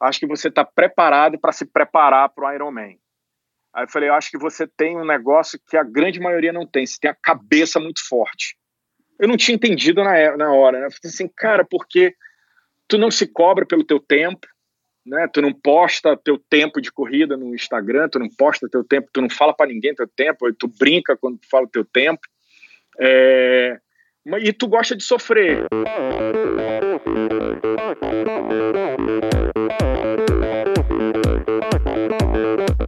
acho que você está preparado para se preparar para o Ironman. Aí eu falei, eu acho que você tem um negócio que a grande maioria não tem, você tem a cabeça muito forte. Eu não tinha entendido na, na hora, né? Eu falei assim, cara, porque tu não se cobra pelo teu tempo, né? Tu não posta teu tempo de corrida no Instagram, tu não posta teu tempo, tu não fala para ninguém teu tempo, tu brinca quando tu fala teu tempo. É... E tu gosta de sofrer.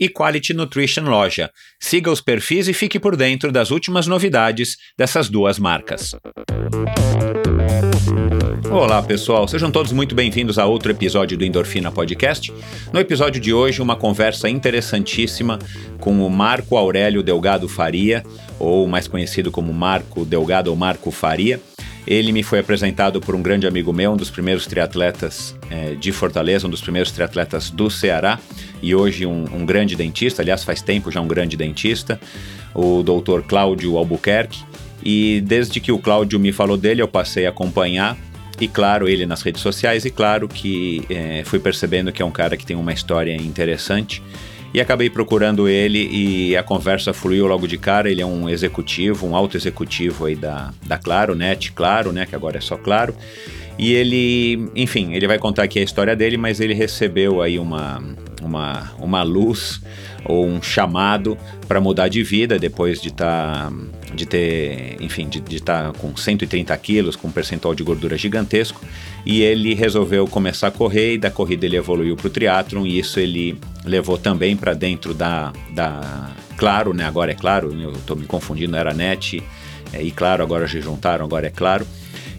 e Quality Nutrition Loja. Siga os perfis e fique por dentro das últimas novidades dessas duas marcas. Olá pessoal, sejam todos muito bem-vindos a outro episódio do Endorfina Podcast. No episódio de hoje, uma conversa interessantíssima com o Marco Aurélio Delgado Faria, ou mais conhecido como Marco Delgado ou Marco Faria. Ele me foi apresentado por um grande amigo meu, um dos primeiros triatletas é, de Fortaleza, um dos primeiros triatletas do Ceará e hoje um, um, grande dentista, aliás, faz tempo já um grande dentista, o doutor Cláudio Albuquerque. E desde que o Cláudio me falou dele, eu passei a acompanhar e claro, ele nas redes sociais, e claro que é, fui percebendo que é um cara que tem uma história interessante e acabei procurando ele e a conversa fluiu logo de cara. Ele é um executivo, um alto executivo aí da, da Claro, Net Claro, né, que agora é só Claro. E ele, enfim, ele vai contar aqui a história dele, mas ele recebeu aí uma, uma, uma luz ou um chamado para mudar de vida depois de estar tá, de ter, enfim, de estar tá com 130 quilos, com um percentual de gordura gigantesco, e ele resolveu começar a correr e da corrida ele evoluiu para o triatlon e isso ele levou também para dentro da, da Claro, né? Agora é Claro, eu estou me confundindo, era Net é, e Claro, agora já juntaram, agora é Claro.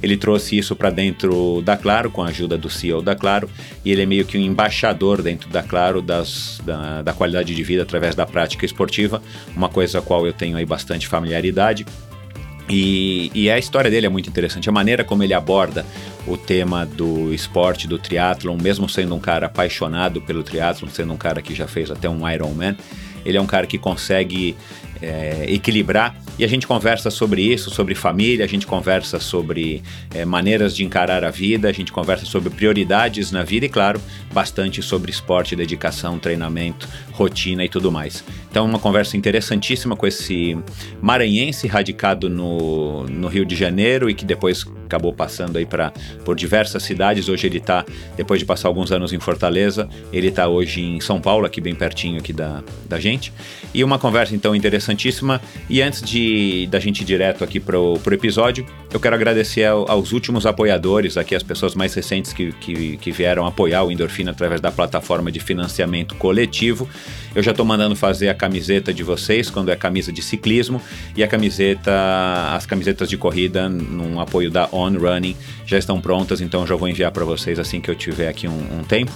Ele trouxe isso para dentro da Claro, com a ajuda do CEO da Claro, e ele é meio que um embaixador dentro da Claro das, da, da qualidade de vida através da prática esportiva, uma coisa a qual eu tenho aí bastante familiaridade. E, e, a história dele é muito interessante, a maneira como ele aborda o tema do esporte, do triatlon, mesmo sendo um cara apaixonado pelo triatlon, sendo um cara que já fez até um Ironman, ele é um cara que consegue é, equilibrar e a gente conversa sobre isso, sobre família, a gente conversa sobre é, maneiras de encarar a vida, a gente conversa sobre prioridades na vida e, claro, bastante sobre esporte, dedicação, treinamento, rotina e tudo mais. Então, uma conversa interessantíssima com esse maranhense radicado no, no Rio de Janeiro e que depois acabou passando aí para por diversas cidades. Hoje ele está, depois de passar alguns anos em Fortaleza, ele está hoje em São Paulo, aqui bem pertinho aqui da, da gente. E uma conversa então interessantíssima. E antes de da gente ir direto aqui pro, pro episódio, eu quero agradecer ao, aos últimos apoiadores, aqui as pessoas mais recentes que, que, que vieram apoiar o Endorfina através da plataforma de financiamento coletivo. Eu já estou mandando fazer a camiseta de vocês, quando é camisa de ciclismo, e a camiseta, as camisetas de corrida, num apoio da On Running, já estão prontas, então já vou enviar para vocês assim que eu tiver aqui um, um tempo.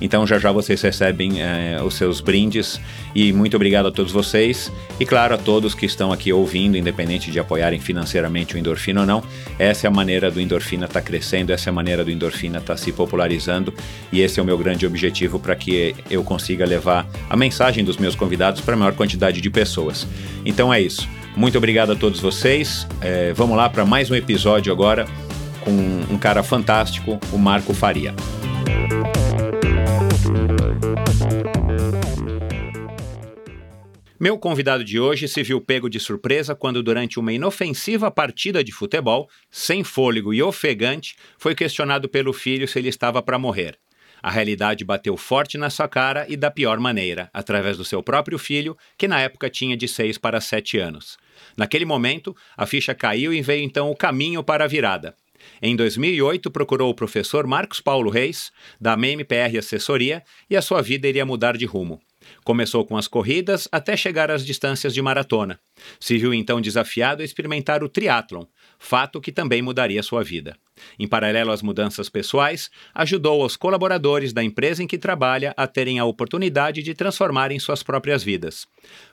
Então já já vocês recebem é, os seus brindes e muito obrigado a todos vocês e claro a todos que estão aqui ouvindo, independente de apoiarem financeiramente o Endorfina ou não. Essa é a maneira do Endorfina estar tá crescendo, essa é a maneira do Endorfina estar tá se popularizando e esse é o meu grande objetivo para que eu consiga levar a mensagem dos meus convidados para a maior quantidade de pessoas. Então é isso. Muito obrigado a todos vocês. É, vamos lá para mais um episódio agora com um cara fantástico, o Marco Faria. Meu convidado de hoje se viu pego de surpresa quando, durante uma inofensiva partida de futebol, sem fôlego e ofegante, foi questionado pelo filho se ele estava para morrer. A realidade bateu forte na sua cara e da pior maneira, através do seu próprio filho, que na época tinha de 6 para 7 anos. Naquele momento, a ficha caiu e veio então o caminho para a virada. Em 2008, procurou o professor Marcos Paulo Reis, da MPR Assessoria, e a sua vida iria mudar de rumo. Começou com as corridas até chegar às distâncias de maratona. Se viu então desafiado a experimentar o triatlon, fato que também mudaria sua vida. Em paralelo às mudanças pessoais, ajudou os colaboradores da empresa em que trabalha a terem a oportunidade de transformarem suas próprias vidas.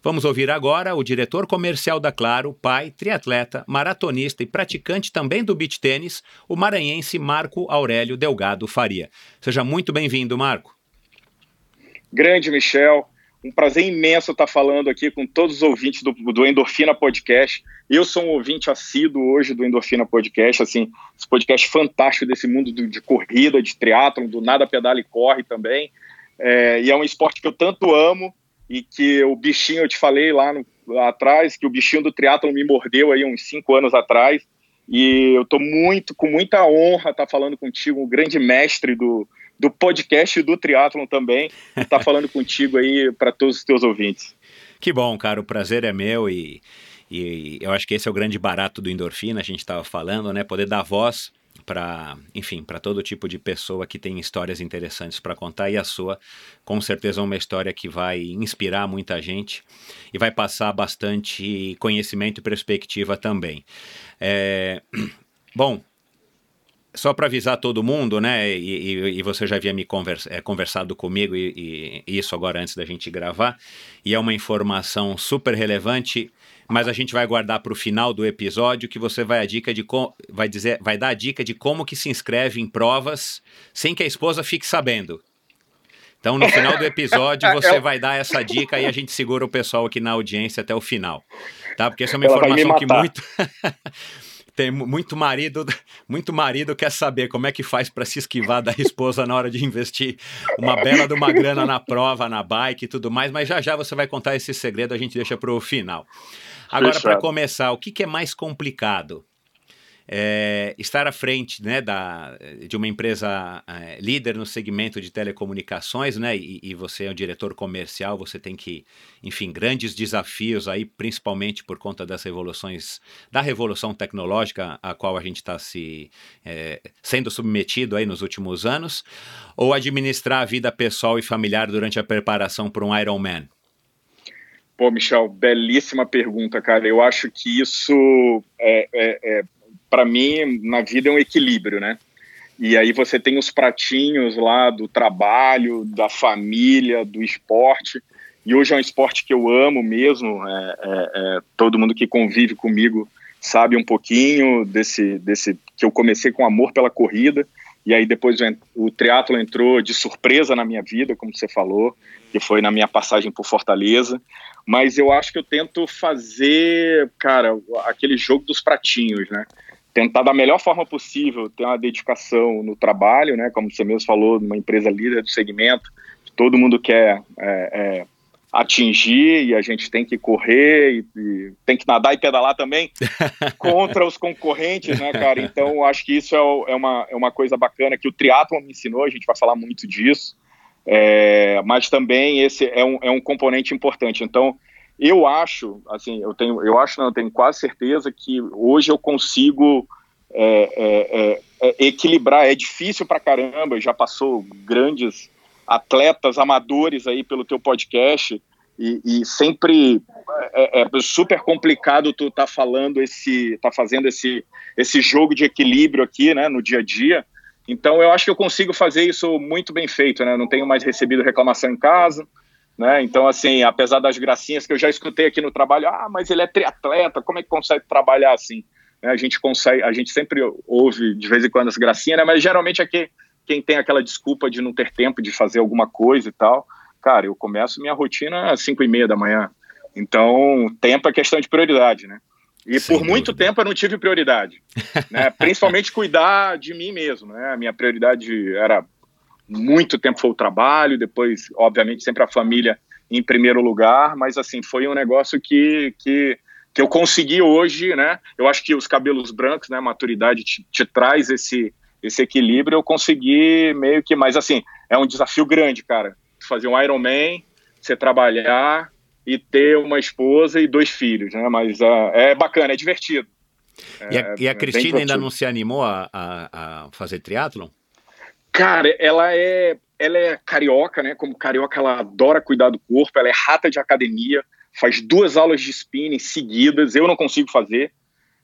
Vamos ouvir agora o diretor comercial da Claro, pai, triatleta, maratonista e praticante também do beach tênis, o maranhense Marco Aurélio Delgado Faria. Seja muito bem-vindo, Marco. Grande Michel, um prazer imenso estar falando aqui com todos os ouvintes do, do Endorfina Podcast. Eu sou um ouvinte assíduo hoje do Endorfina Podcast, assim, esse podcast fantástico desse mundo de, corrida, de triatlon, do nada pedala e corre também. É, e é um esporte que eu tanto amo e que o bichinho, eu te falei lá, no, lá atrás, que o bichinho do triatlon me mordeu aí uns cinco anos atrás. E eu estou muito, com muita honra estar falando contigo, um grande mestre do, do podcast do Triathlon também, e estar tá falando contigo aí para todos os teus ouvintes. Que bom, cara, o prazer é meu e, e eu acho que esse é o grande barato do endorfina, a gente estava falando, né? Poder dar voz para, enfim, para todo tipo de pessoa que tem histórias interessantes para contar e a sua, com certeza, é uma história que vai inspirar muita gente e vai passar bastante conhecimento e perspectiva também. É... Bom, só para avisar todo mundo, né? E, e, e você já havia me conversa, é, conversado comigo e, e, isso agora antes da gente gravar. E é uma informação super relevante, mas a gente vai guardar para o final do episódio que você vai a dica de vai dizer, vai dar a dica de como que se inscreve em provas sem que a esposa fique sabendo. Então, no final do episódio, você vai dar essa dica e a gente segura o pessoal aqui na audiência até o final, tá? Porque essa é uma Ela informação que muito tem muito marido, muito marido quer saber como é que faz para se esquivar da esposa na hora de investir uma bela de uma grana na prova, na bike e tudo mais, mas já já você vai contar esse segredo, a gente deixa para o final. Agora, para começar, o que, que é mais complicado? É, estar à frente né, da, de uma empresa é, líder no segmento de telecomunicações, né, e, e, você é um diretor comercial, você tem que, enfim, grandes desafios aí, principalmente por conta das revoluções, da revolução tecnológica a qual a gente está se é, sendo submetido aí nos últimos anos, ou administrar a vida pessoal e familiar durante a preparação para um Ironman? Pô, Michel, belíssima pergunta, cara. Eu acho que isso é, é, é para mim, na vida é um equilíbrio, né? E aí você tem os pratinhos lá do trabalho, da família, do esporte. E hoje é um esporte que eu amo mesmo. É, é, é, todo mundo que convive comigo sabe um pouquinho desse, desse que eu comecei com amor pela corrida e aí depois o, triatlo entrou de surpresa na minha vida, como você falou, que foi na minha passagem por Fortaleza. Mas eu acho que eu tento fazer, cara, aquele jogo dos pratinhos, né? Tentar da melhor forma possível ter uma dedicação no trabalho, né? Como você mesmo falou, numa empresa líder do segmento, todo mundo quer é, é, atingir e a gente tem que correr e, e, tem que nadar e pedalar também contra os concorrentes, né, cara? Então, acho que isso é, é, uma, é uma coisa bacana que o triatlon me ensinou, a gente vai falar muito disso, é, mas também esse é um, é um componente importante. Então, eu acho, assim, eu tenho, eu acho, não, eu tenho quase certeza que hoje eu consigo é, é, é, é equilibrar. É difícil pra caramba, já passou grandes atletas amadores aí pelo teu podcast e, e sempre é, é, super complicado tu tá falando esse, tá fazendo esse, esse jogo de equilíbrio aqui, né, no dia a dia. Então eu acho que eu consigo fazer isso muito bem feito, né? Não tenho mais recebido reclamação em casa, né? Então assim, apesar das gracinhas que eu já escutei aqui no trabalho, ah, mas ele é triatleta, como é que consegue trabalhar assim? A gente consegue, a gente sempre ouve de vez em quando as gracinhas, né? Mas geralmente é quem tem aquela desculpa de não ter tempo de fazer alguma coisa e tal, cara, eu começo minha rotina às 5 e meia da manhã. Então, tempo é questão de prioridade, né? E Sem por dúvida. muito tempo eu não tive prioridade, né? Principalmente cuidar de mim mesmo, né? A minha prioridade era muito tempo foi o trabalho, depois, obviamente, sempre a família em primeiro lugar, mas assim, foi um negócio que, que, que eu consegui hoje, né? Eu acho que os cabelos brancos, né, a maturidade te, te traz esse, esse equilíbrio eu consegui meio que, mas assim, é um desafio grande, cara. Fazer um Ironman, você trabalhar e ter uma esposa e dois filhos, né? Mas uh, é bacana, é divertido. E a, é, e a é Cristina ainda não se animou a, a, a fazer triatlon? Cara, ela é, ela é carioca, né? Como carioca, ela adora cuidar do corpo, ela é rata de academia, faz duas aulas de spinning seguidas, eu não consigo fazer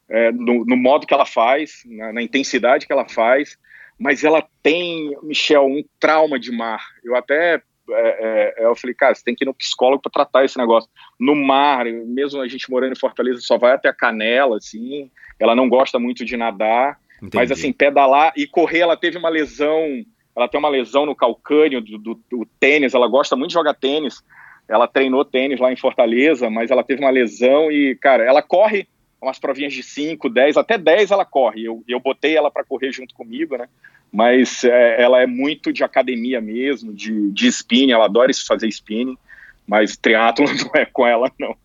é, no, no, modo que ela faz, na, na, intensidade que ela faz, mas ela tem, Michel, um trauma de mar. Eu até é, é, eu falei, cara, você tem que ir no psicólogo para tratar esse negócio. No mar, mesmo a gente morando em Fortaleza, só vai até a canela, assim. Ela não gosta muito de nadar, Entendi. mas assim, pedalar e correr, ela teve uma lesão. Ela tem uma lesão no calcânio do, do, do tênis. Ela gosta muito de jogar tênis. Ela treinou tênis lá em Fortaleza, mas ela teve uma lesão e, cara, ela corre umas provinhas de 5, 10, até 10 ela corre. Eu, eu botei ela para correr junto comigo, né? Mas é, ela é muito de academia mesmo, de, de spinning, ela adora fazer spinning, mas triatlo não é com ela, não.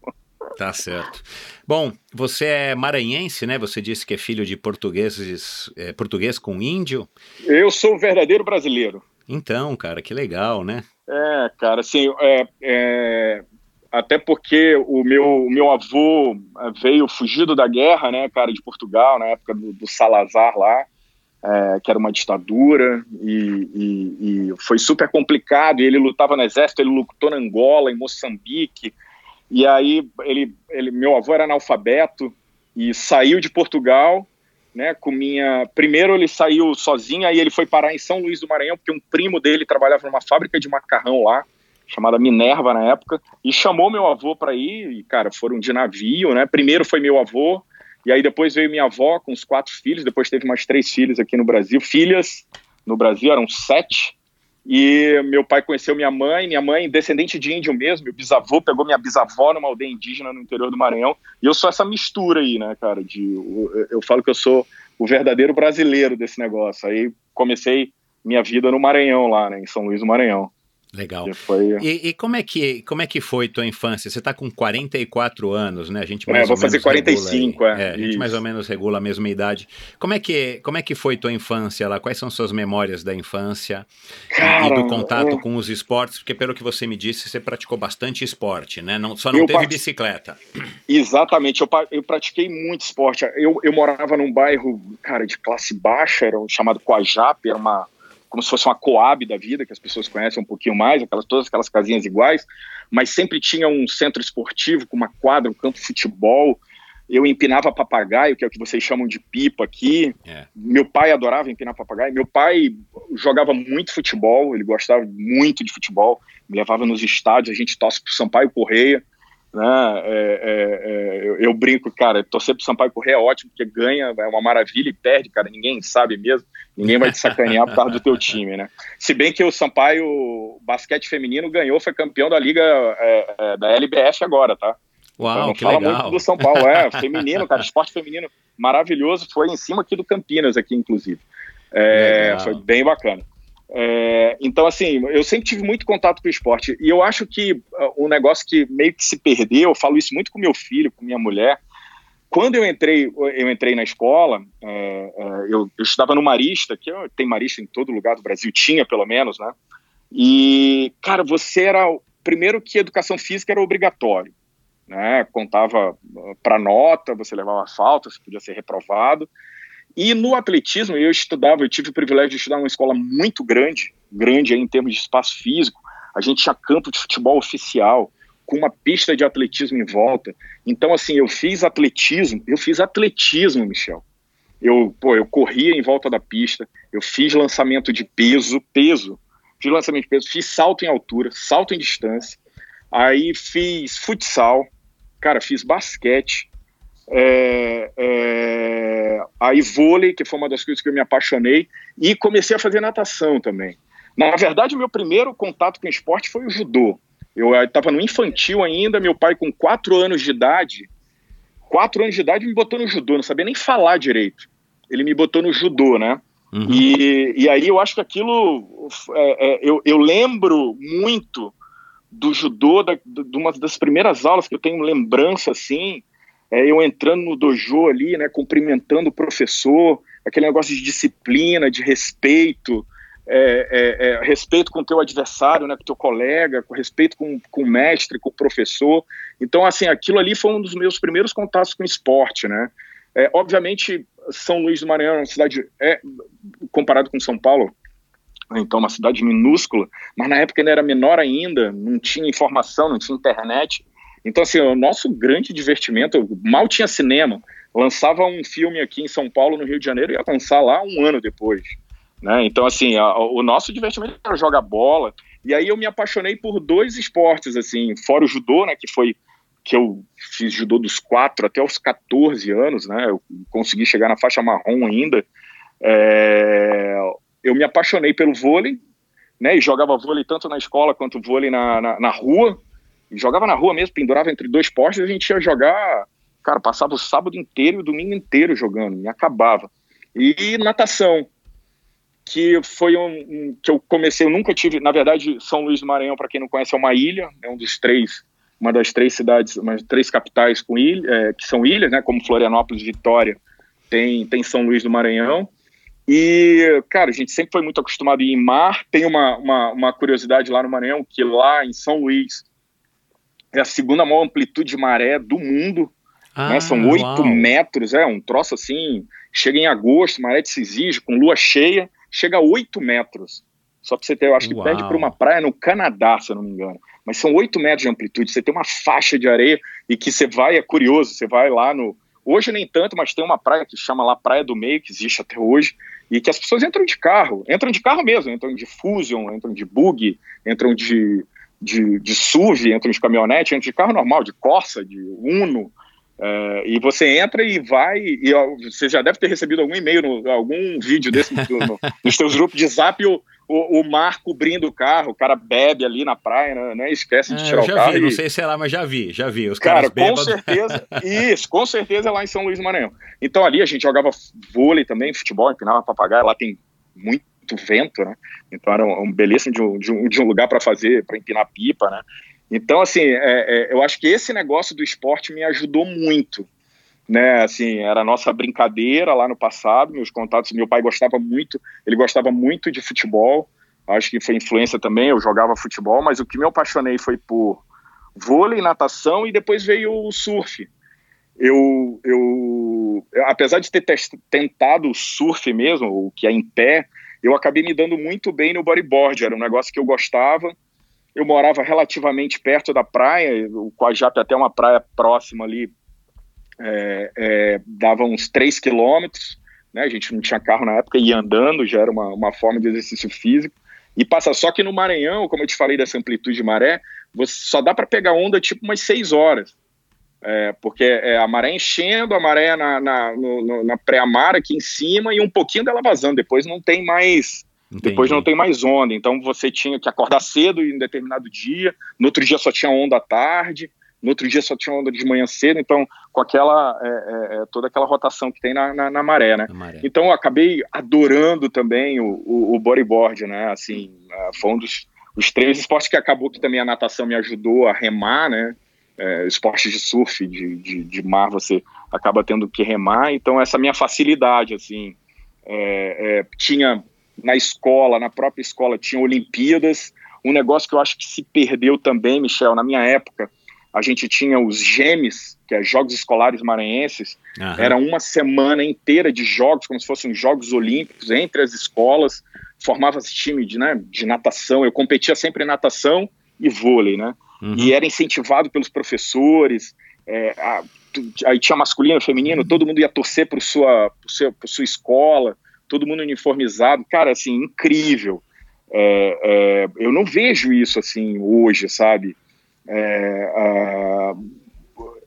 Tá certo. Bom, você é maranhense, né? Você disse que é filho de portugueses, é, português com índio. Eu sou um verdadeiro brasileiro. Então, cara, que legal, né? É, cara, assim, é, é, até porque o meu, o meu avô eh, veio fugido da guerra, né, cara, de Portugal, na época do, do Salazar lá, é, que era uma ditadura, e, e, e, foi super complicado, e ele lutava no exército, ele lutou na Angola, em Moçambique, e aí ele, ele meu avô era analfabeto, e saiu de Portugal, né, com minha... Primeiro ele saiu sozinho, aí ele foi parar em São Luís do Maranhão, porque um primo dele trabalhava numa fábrica de macarrão lá, chamada Minerva na época, e chamou meu avô para ir, e, cara, foram de navio, né? Primeiro foi meu avô, e aí depois veio minha avó com os quatro filhos, depois teve mais três filhos aqui no Brasil, filhas no Brasil eram sete, e meu pai conheceu minha mãe, minha mãe descendente de índio mesmo, meu bisavô pegou minha bisavó numa aldeia indígena no interior do Maranhão, e eu sou essa mistura aí, né, cara, de, eu, eu falo que eu sou o verdadeiro brasileiro desse negócio, aí comecei minha vida no Maranhão lá, né, em São Luís do Maranhão. Legal. Foi... E, e, como, é que, como é que foi tua infância? Você está com 44 anos, né? A gente mais é, vou fazer 45, é. é. A gente mais ou menos regula a mesma idade. Como é que, como é que foi tua infância lá? Quais são suas memórias da infância Cara, e do contato é... com os esportes? Porque pelo que você me disse, você praticou bastante esporte, né? Não, só não eu teve part... bicicleta. Exatamente, eu, eu pratiquei muito esporte. Eu, eu morava num bairro, cara, de classe baixa, era chamado Coajap, era uma como se fosse uma Coab da vida, que as pessoas conhecem um pouquinho mais, aquelas, todas aquelas casinhas iguais, mas sempre tinha um centro esportivo com uma quadra, um campo de futebol. Eu empinava papagaio, que é o que vocês chamam de pipa aqui. É. Meu pai adorava empinar papagaio. Meu pai jogava muito futebol, ele gostava muito de futebol, me levava nos estádios, a gente torce pro Sampaio Correia. Né? É, é, é, eu, eu, brinco, cara, torcer pro Sampaio correr é ótimo, porque ganha, é uma maravilha e perde, cara, ninguém sabe mesmo, ninguém vai te sacanear por causa do teu time, né? Se bem que o Sampaio basquete feminino ganhou, foi campeão da liga é, é da LBF agora, tá? Uau, então, não que fala legal. muito do São Paulo, é, feminino, cara, esporte feminino maravilhoso, foi em cima aqui do Campinas, aqui, inclusive. É, foi bem bacana. É, então, assim, eu sempre tive muito contato com o esporte. E eu acho que uh, um negócio que meio que se perdeu, eu falo isso muito com meu filho, com minha mulher. Quando eu entrei, eu entrei na escola, é, é, eu, eu, estudava no Marista, que tem Marista em todo lugar do Brasil, tinha pelo menos, né? E, cara, você era. Primeiro que educação física era obrigatório, né? Contava uh, para nota, você levava falta, você podia ser reprovado. E no atletismo, eu estudava, eu tive o privilégio de estudar numa escola muito grande, grande em termos de espaço físico. A gente tinha campo de futebol oficial, com uma pista de atletismo em volta. Então, assim, eu fiz atletismo, eu fiz atletismo, Michel. Eu, pô, eu corria em volta da pista, eu fiz lançamento de peso, peso, fiz lançamento de peso, fiz salto em altura, salto em distância, aí fiz futsal, cara, fiz basquete, é, é, aí vôlei, que foi uma das coisas que eu me apaixonei, e comecei a fazer natação também. Na verdade, o meu primeiro contato com esporte foi o judô. Eu estava no infantil ainda, meu pai com quatro anos de idade, quatro anos de idade me botou no judô, não sabia nem falar direito. Ele me botou no judô, né? Uhum. E, e aí eu acho que aquilo, é, é, eu, eu lembro muito do judô, da, de uma das primeiras aulas que eu tenho lembrança, assim, é, eu entrando no dojo ali, né, cumprimentando o professor, aquele negócio de disciplina, de respeito, é, é, é, respeito com o teu adversário, né, com o teu colega, com respeito com, com o mestre, com o professor. Então, assim, aquilo ali foi um dos meus primeiros contatos com esporte, né. É, obviamente, São Luís do Maranhão é uma cidade, é, comparado com São Paulo, então uma cidade minúscula, mas na época ainda era menor ainda, não tinha informação, não tinha internet, então, assim, o nosso grande divertimento, mal tinha cinema, lançava um filme aqui em São Paulo, no Rio de Janeiro, e ia lançar lá um ano depois. Né? Então, assim, a, o nosso divertimento era jogar bola, e aí eu me apaixonei por dois esportes, assim, fora o judô, né, que foi que eu fiz judô dos 4 até os 14 anos, né, eu consegui chegar na faixa marrom ainda, é, eu me apaixonei pelo vôlei, né, e jogava vôlei tanto na escola quanto vôlei na, na, na rua, jogava na rua mesmo, pendurava entre dois postes, a gente ia jogar, cara, passava o sábado inteiro e o domingo inteiro jogando, me acabava. E natação, que foi um, um, que eu comecei, eu nunca tive, na verdade, São Luís do Maranhão, para quem não conhece, é uma ilha, é um dos três, uma das três cidades, umas três capitais com ilha, é, que são ilhas, né, como Florianópolis, Vitória, tem, tem São Luís do Maranhão. E, cara, a gente sempre foi muito acostumado a ir em mar. Tem uma, uma, uma curiosidade lá no Maranhão, que lá em São Luís, é a segunda maior amplitude de maré do mundo. Né? Ah, né? São oito metros, é um troço assim. Chega em agosto, maré de Cisige, com lua cheia, chega a oito metros. Só para você ter, eu acho que Uau. perde para uma praia no Canadá, se eu não me engano. Mas são oito metros de amplitude. Você tem uma faixa de areia e que você vai, é curioso, você vai lá no. Hoje nem tanto, mas tem uma praia que chama lá Praia do Meio, que existe até hoje, e que as pessoas entram de carro, entram de carro mesmo, entram de Fusion, entram de bug, entram de de, de SUV, entra de caminhonete, entra de carro normal, de Corsa, de Uno, é, e você entra e vai, e ó, você já deve ter recebido algum e-mail, algum vídeo desse no, no, nos seus grupos de zap, o, o, o, mar cobrindo o carro, o cara bebe ali na praia, né, né esquece de é, tirar o carro. Vi, e... Não sei se é lá, mas já vi, já vi. Os cara, caras com certeza, isso, com certeza é lá em São Luís do Maranhão. Então ali a gente jogava vôlei também, futebol, empinava papagaio, lá tem muito vento, né? Então era um, um belíssimo de um, de um, de um lugar para fazer, para empinar pipa, né? Então, assim, é, é, eu acho que esse negócio do esporte me ajudou muito, né? Assim, era a nossa brincadeira lá no passado, meus contatos, meu pai gostava muito, ele gostava muito de futebol, acho que foi influência também, eu jogava futebol, mas o que me apaixonei foi por vôlei, natação e depois veio o surf. Eu, eu, apesar de ter tentado o surf mesmo, o que é em pé, eu acabei me dando muito bem no bodyboard, era um negócio que eu gostava. Eu morava relativamente perto da praia, o Coajape até uma praia próxima ali, é, é, dava uns 3 quilômetros, né? A gente não tinha carro na época, ia andando, já era uma, uma forma de exercício físico. E passa só que no Maranhão, como eu te falei dessa amplitude de maré, você só dá para pegar onda tipo umas 6 horas. É, porque é a maré enchendo, a maré na, na, na pré-amar aqui em cima e um pouquinho dela vazando. Depois não tem mais. Entendi. Depois não tem mais onda. Então você tinha que acordar cedo em determinado dia, no outro dia só tinha onda à tarde, no outro dia só tinha onda de manhã cedo, então com aquela é, é, é toda aquela rotação que tem na, na, na maré, né? Maré. Então eu acabei adorando também o, o, o bodyboard, né? Assim, é, foi um dos os três esportes que acabou que também a natação me ajudou a remar, né? É, esportes de surf, de, de, de, mar, você acaba tendo que remar. Então, essa minha facilidade, assim, é, é, tinha na escola, na própria escola, tinha Olimpíadas. Um negócio que eu acho que se perdeu também, Michel, na minha época, a gente tinha os GEMES, que é Jogos Escolares Maranhenses, uhum. era uma semana inteira de jogos, como se fossem Jogos Olímpicos, entre as escolas, formava-se time de, né, de natação, eu competia sempre em natação e vôlei, né? Uhum. e era incentivado pelos professores. É, a, aí tinha masculino, feminino, todo mundo ia torcer para sua, sua, sua escola, todo mundo uniformizado, cara, assim, incrível. É, é, eu não vejo isso assim hoje, sabe? É, a,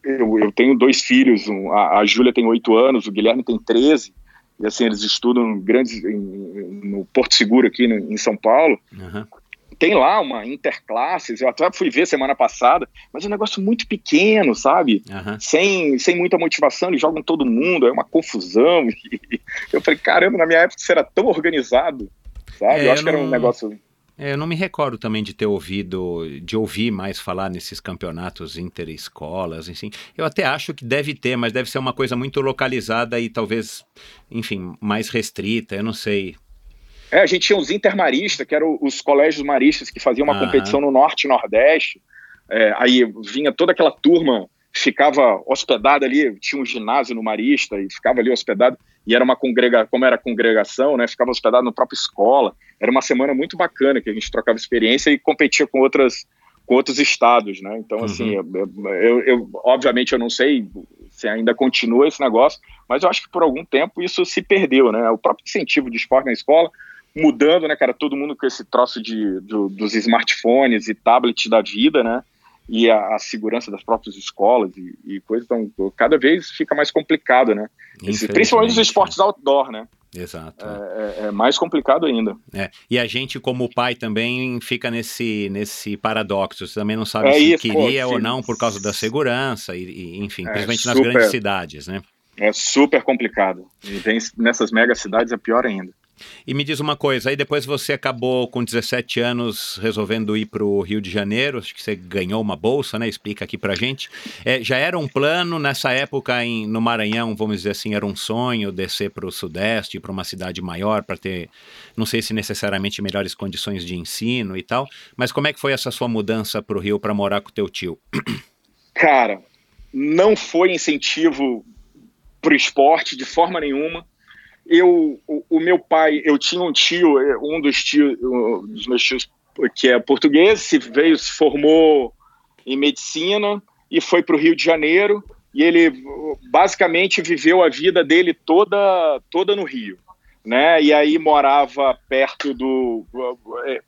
eu, eu, tenho dois filhos, um, a, a Júlia tem oito anos, o Guilherme tem 13, e assim, eles estudam grandes, em, no Porto Seguro aqui no, em São Paulo, uhum tem lá uma interclasses, eu até fui ver semana passada, mas é um negócio muito pequeno, sabe? Uhum. Sem, sem muita motivação, eles jogam todo mundo, é uma confusão. eu falei, caramba, na minha época isso era tão organizado, sabe? É, eu acho eu que era um negócio. É, eu não me recordo também de ter ouvido, de ouvir mais falar nesses campeonatos interescolas, enfim. Eu até acho que deve ter, mas deve ser uma coisa muito localizada e talvez, enfim, mais restrita, eu não sei. É, a gente tinha os intermaristas, que eram os colégios maristas que faziam uma competição no norte e nordeste. É, aí vinha toda aquela turma, ficava hospedada ali, tinha um ginásio no Marista e ficava ali hospedado. E era uma congrega, como era congregação, né? Ficava hospedado na própria escola. Era uma semana muito bacana que a gente trocava experiência e competia com outras com outros estados, né? Então, uhum. assim, eu, eu, eu, obviamente eu não sei se ainda continua esse negócio, mas eu acho que por algum tempo isso se perdeu, né? O próprio incentivo de esporte na escola mudando, né, cara? Todo mundo com esse troço de, do, dos smartphones e tablets da vida, né? E a, a segurança das próprias escolas e, e coisas. Então, cada vez fica mais complicado, né? Esse, principalmente os esportes outdoor, né? Exato. É, é, é, mais complicado ainda. É. E a gente, como pai, também fica nesse, nesse paradoxo. Você também não sabe é se isso, queria pô, ou não por causa da segurança, e, e enfim, é, principalmente super, nas grandes cidades, né? É super complicado. E nessas mega cidades é pior ainda. E me diz uma coisa, aí depois você acabou com 17 anos resolvendo ir para o Rio de Janeiro, acho que você ganhou uma bolsa, né? Explica aqui para gente. É, já era um plano nessa época em, no Maranhão, vamos dizer assim, era um sonho descer para o Sudeste, para uma cidade maior, para ter, não sei se necessariamente melhores condições de ensino e tal, mas como é que foi essa sua mudança para o Rio para morar com teu tio? Cara, não foi incentivo para o esporte de forma nenhuma eu, o, o, meu pai, eu tinha um tio, um dos tios, um dos meus tios que é português, se veio, se formou em medicina e foi para o Rio de Janeiro e ele basicamente viveu a vida dele toda toda no Rio, né? E aí morava perto do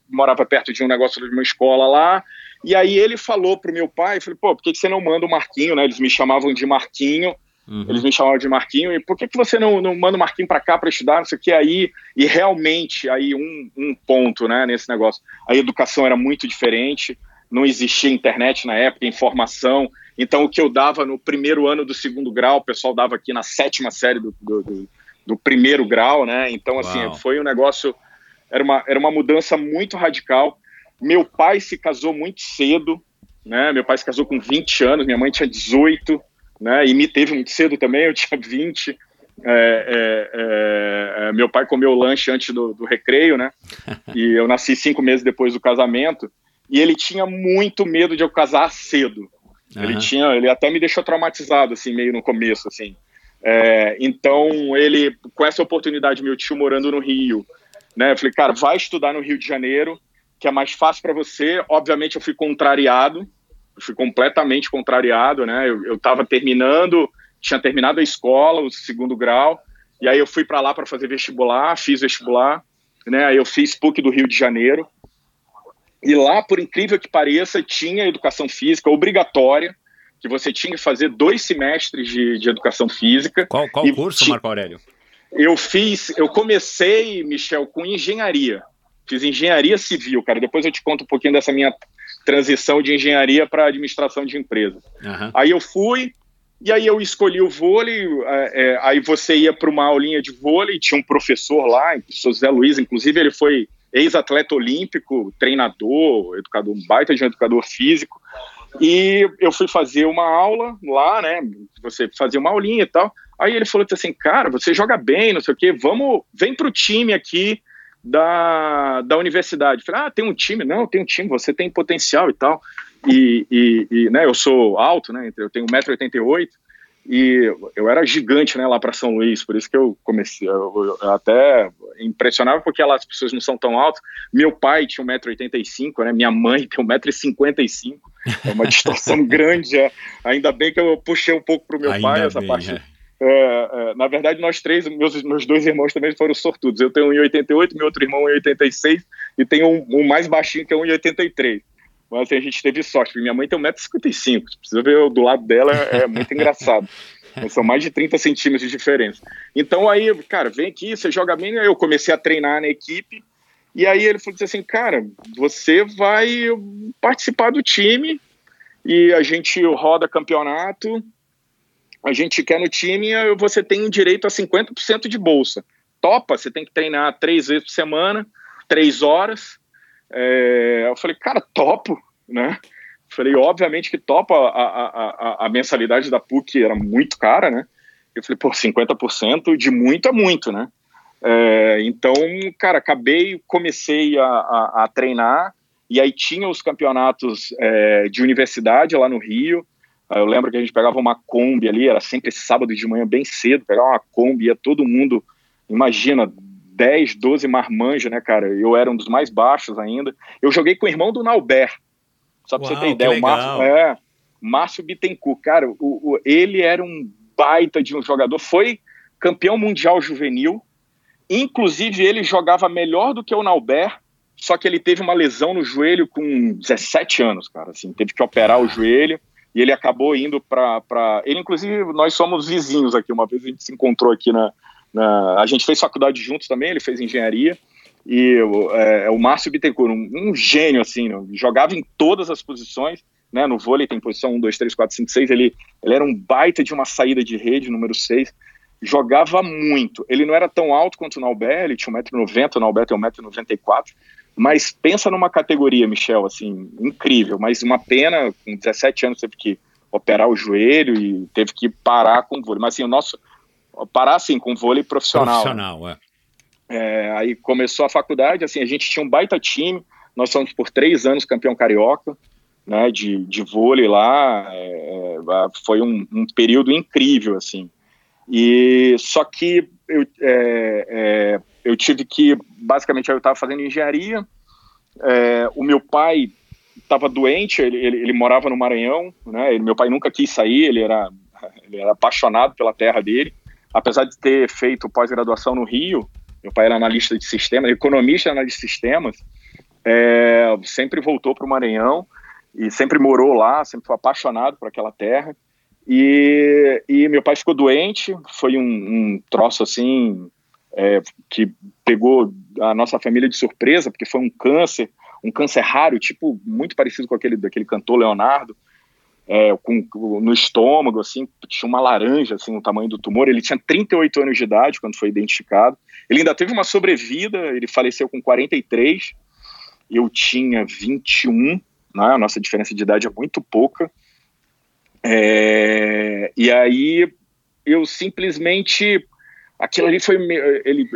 morava perto de um negócio de uma escola lá. E aí ele falou pro meu pai, falei, pô, por que, que você não manda o Marquinho, né? Eles me chamavam de Marquinho Uhum. Eles me chamavam de Marquinho, e por que, que você não, não manda o Marquinho para cá para estudar, não sei o que, aí, e realmente, aí um, um ponto, né, nesse negócio, a educação era muito diferente, não existia internet na época, informação, então o que eu dava no primeiro ano do segundo grau, o pessoal dava aqui na sétima série do, do, do, do primeiro grau, né, então assim, Uau. foi um negócio, era uma, era uma mudança muito radical, meu pai se casou muito cedo, né, meu pai se casou com 20 anos, minha mãe tinha 18, né? E me teve muito cedo também, eu tinha 20. É, é, é, é, meu pai comeu o lanche antes do, do, recreio, né? E eu nasci cinco meses depois do casamento. E ele tinha muito medo de eu casar cedo. Uhum. Ele tinha, ele até me deixou traumatizado, assim, meio no começo, assim. É, então, ele, com essa oportunidade, meu tio morando no Rio, né? Eu falei, cara, vai estudar no Rio de Janeiro, que é mais fácil para você. Obviamente, eu fui contrariado, fui completamente contrariado, né? Eu estava terminando, tinha terminado a escola, o segundo grau, e aí eu fui para lá para fazer vestibular, fiz vestibular, né? Eu fiz PUC do Rio de Janeiro. E lá, por incrível que pareça, tinha educação física obrigatória, que você tinha que fazer dois semestres de, de educação física. Qual, qual curso, Marco Aurélio? Eu fiz, eu comecei, Michel, com engenharia. Fiz engenharia civil, cara. Depois eu te conto um pouquinho dessa minha transição de engenharia para administração de empresas. Uhum. Aí eu fui, e aí eu escolhi o vôlei, é, é, aí você ia para uma aulinha de vôlei, tinha um professor lá, o José Luiz, inclusive ele foi ex-atleta olímpico, treinador, educador, um baita de um educador físico, e eu fui fazer uma aula lá, né, você fazia uma aulinha e tal, aí ele falou assim, cara, você joga bem, não sei o quê, vamos, vem pro time aqui, da, da universidade. Falei, ah, tem um time? Não, tem um time, você tem potencial e tal. E, e, e né, eu sou alto, né, eu tenho 1,88m, e eu era gigante né, lá para São Luís, por isso que eu comecei, eu, eu até impressionava porque lá as pessoas não são tão altas. Meu pai tinha 1,85m, né, minha mãe tem 1,55m, é uma distorção grande. É. Ainda bem que eu puxei um pouco para o meu Ainda pai essa bem, parte. É é, é, na verdade, nós três, meus, meus dois irmãos também foram sortudos. Eu tenho 1,88, meu outro irmão 1,86 e tenho um, um, mais baixinho que é 1,83. Mas assim, a gente teve sorte. Minha mãe tem 1,55m. Precisa ver do lado dela, é muito engraçado. São mais de 30 centímetros de diferença. Então aí, cara, vem aqui, você joga bem. Eu comecei a treinar na equipe. E aí ele falou assim, cara, você vai participar do time e a gente roda campeonato a gente quer no time, você tem direito a 50% de bolsa. Topa, você tem que treinar três vezes por semana, três horas. É, eu falei, cara, topo, né? Falei, obviamente que topa, a, a, a, a, mensalidade da PUC era muito cara, né? Eu falei, pô, 50% de muito é muito, né? É, então, cara, acabei, comecei a, a, a, treinar, e aí tinha os campeonatos é, de universidade lá no Rio, eu lembro que a gente pegava uma Kombi ali, era sempre sábado de manhã bem cedo, pegava uma Kombi, ia todo mundo, imagina, 10, 12 marmanjos, né, cara? Eu era um dos mais baixos ainda. Eu joguei com o irmão do Nauber, só pra Uau, você ter ideia. O Márcio, é, Márcio Bittencourt, cara, o, o, ele era um baita de um jogador, foi campeão mundial juvenil, inclusive ele jogava melhor do que o Nauber, só que ele teve uma lesão no joelho com 17 anos, cara, assim, teve que operar o joelho e ele acabou indo para. Ele, inclusive, nós somos vizinhos aqui. Uma vez a gente se encontrou aqui na. na... A gente fez faculdade juntos também, ele fez engenharia. E é, é o Márcio Bittencourt, um, um gênio, assim, né? jogava em todas as posições. Né, no vôlei tem posição 1, 2, 3, 4, 5, 6. Ele, ele era um baita de uma saída de rede, número 6. Jogava muito. Ele não era tão alto quanto o Naubé, ele tinha 1,90m, o Naubé tem 1,94m. Mas pensa numa categoria, Michel, assim, incrível. Mas uma pena, com 17 anos teve que operar o joelho e teve que parar com o vôlei. Mas assim, o nosso. Parar assim, com vôlei profissional. Profissional, é. é. Aí começou a faculdade, assim, a gente tinha um baita time. Nós fomos por três anos campeão carioca, né, de, de vôlei lá. É, é foi um, um período incrível, assim. E só que eu, é, é, eu tive que, basicamente, eu estava fazendo engenharia, é, o meu pai estava doente, ele, ele, ele, morava no Maranhão, né, ele, meu pai nunca quis sair, ele era, ele era apaixonado pela terra dele, apesar de ter feito pós-graduação no Rio, meu pai era analista de sistemas, economista analista de sistemas, é, sempre voltou para o Maranhão e sempre morou lá, sempre foi apaixonado por aquela terra. E, e meu pai ficou doente, foi um, um troço assim é, que pegou a nossa família de surpresa, porque foi um câncer, um câncer raro, tipo muito parecido com aquele daquele cantor Leonardo, é, com, no estômago, assim, tinha uma laranja, assim, o tamanho do tumor. Ele tinha 38 anos de idade quando foi identificado. Ele ainda teve uma sobrevida, ele faleceu com 43, eu tinha 21, né? a nossa diferença de idade é muito pouca. É, e aí eu simplesmente aquilo ali foi ele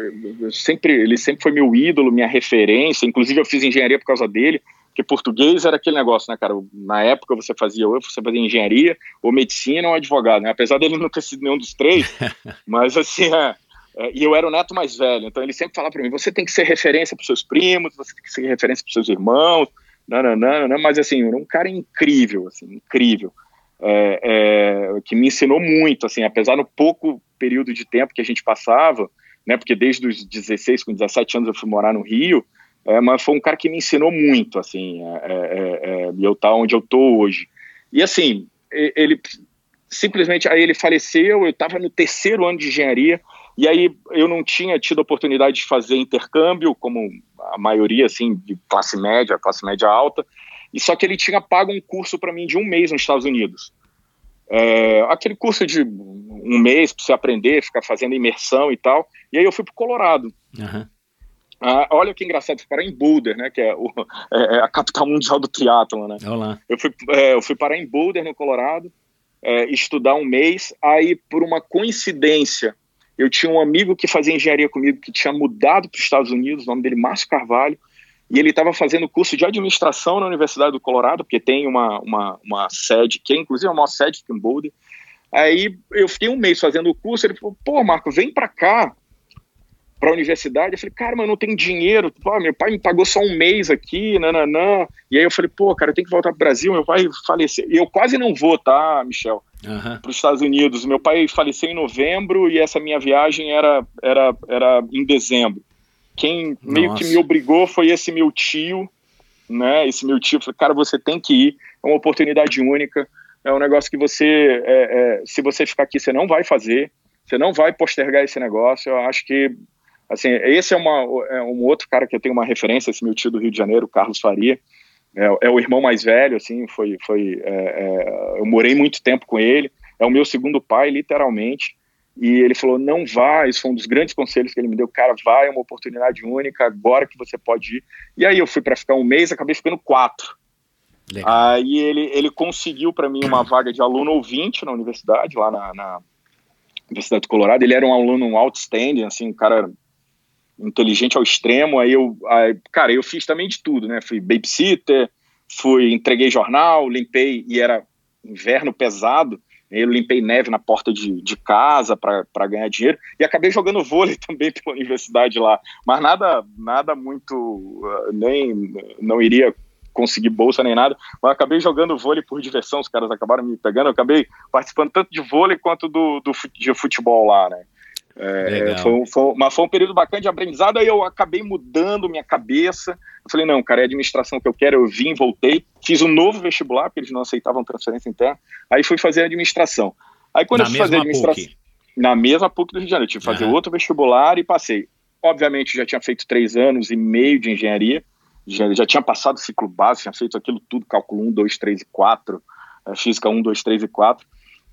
sempre ele sempre foi meu ídolo minha referência. Inclusive eu fiz engenharia por causa dele porque português era aquele negócio né cara? Na época você fazia ou você fazia engenharia ou medicina ou advogado né? Apesar dele não ter sido nenhum dos três mas assim é, é, e eu era o neto mais velho então ele sempre falava para mim você tem que ser referência para seus primos você tem que ser referência para seus irmãos não, não, não, não, mas assim era um cara incrível assim incrível é, é, que me ensinou muito, assim, apesar do pouco período de tempo que a gente passava, né? Porque desde os 16, com 17 anos eu fui morar no Rio, é, mas foi um cara que me ensinou muito, assim, é, é, é, eu tá onde eu tô hoje. E assim, ele simplesmente aí ele faleceu, eu estava no terceiro ano de engenharia e aí eu não tinha tido oportunidade de fazer intercâmbio, como a maioria assim de classe média, classe média alta, e só que ele tinha pago um curso para mim de um mês nos Estados Unidos. É, aquele curso de um mês para você aprender, ficar fazendo imersão e tal. E aí eu fui para o Colorado. Uhum. Ah, olha que engraçado, fui parar em Boulder, né, que é, o, é, é a capital mundial do triatlon, né? Olá. Eu fui, é, eu fui parar em Boulder, no Colorado, é, estudar um mês. Aí, por uma coincidência, eu tinha um amigo que fazia engenharia comigo, que tinha mudado para os Estados Unidos, o nome dele Márcio Carvalho, e ele estava fazendo curso de administração na Universidade do Colorado, porque tem uma, uma, uma sede, que é inclusive a maior sede aqui em Boulder. Aí eu fiquei um mês fazendo o curso, ele falou, pô, Marco, vem para cá, para a universidade. Eu falei, cara, mas eu não tenho dinheiro. Pô, meu pai me pagou só um mês aqui, nananã. E aí eu falei, pô, cara, eu tenho que voltar para o Brasil, meu pai faleceu. E eu quase não vou, tá, Michel? Uhum. Para os Estados Unidos. Meu pai faleceu em novembro e essa minha viagem era, era, era em dezembro. Quem Nossa. meio que me obrigou foi esse meu tio, né? Esse meu tio falou, cara, você tem que ir, é uma oportunidade única, é um negócio que você, é, é, se você ficar aqui, você não vai fazer, você não vai postergar esse negócio. Eu acho que Assim, esse é, uma, é um outro cara que eu tenho uma referência, esse meu tio do Rio de Janeiro, Carlos Faria. É, é o irmão mais velho, assim, foi, foi é, é, eu morei muito tempo com ele. É o meu segundo pai, literalmente. E ele falou: não vá. Isso foi um dos grandes conselhos que ele me deu. Cara, vai, é uma oportunidade única, agora que você pode ir. E aí eu fui para ficar um mês, acabei ficando quatro. Legal. Aí ele, ele conseguiu para mim uma vaga de aluno ouvinte na universidade, lá na, na Universidade do Colorado. Ele era um aluno outstanding, assim, um cara inteligente ao extremo. Aí eu, aí, cara, eu fiz também de tudo, né? Fui babysitter, fui, entreguei jornal, limpei, e era inverno pesado, eu limpei neve na porta de, de casa para ganhar dinheiro e acabei jogando vôlei também pela universidade lá, mas nada nada muito uh, nem não iria conseguir bolsa nem nada, mas acabei jogando vôlei por diversão, os caras acabaram me pegando, eu acabei participando tanto de vôlei quanto do, do de futebol lá, né? É, foi, foi, mas foi um período bacana de aprendizado, aí eu acabei mudando minha cabeça. Eu falei, não, cara, é a administração que eu quero. Eu vim, voltei, fiz um novo vestibular, porque eles não aceitavam transferência interna. Aí fui fazer administração. Aí quando na eu fui fazer administração. PUC. Na mesma PUC do Rio de Janeiro, eu tive que fazer uhum. outro vestibular e passei. Obviamente, já tinha feito três anos e meio de engenharia, já, já tinha passado ciclo básico, tinha feito aquilo tudo, cálculo 1, 2, 3 e 4, eh, física 1, 2, 3 e 4.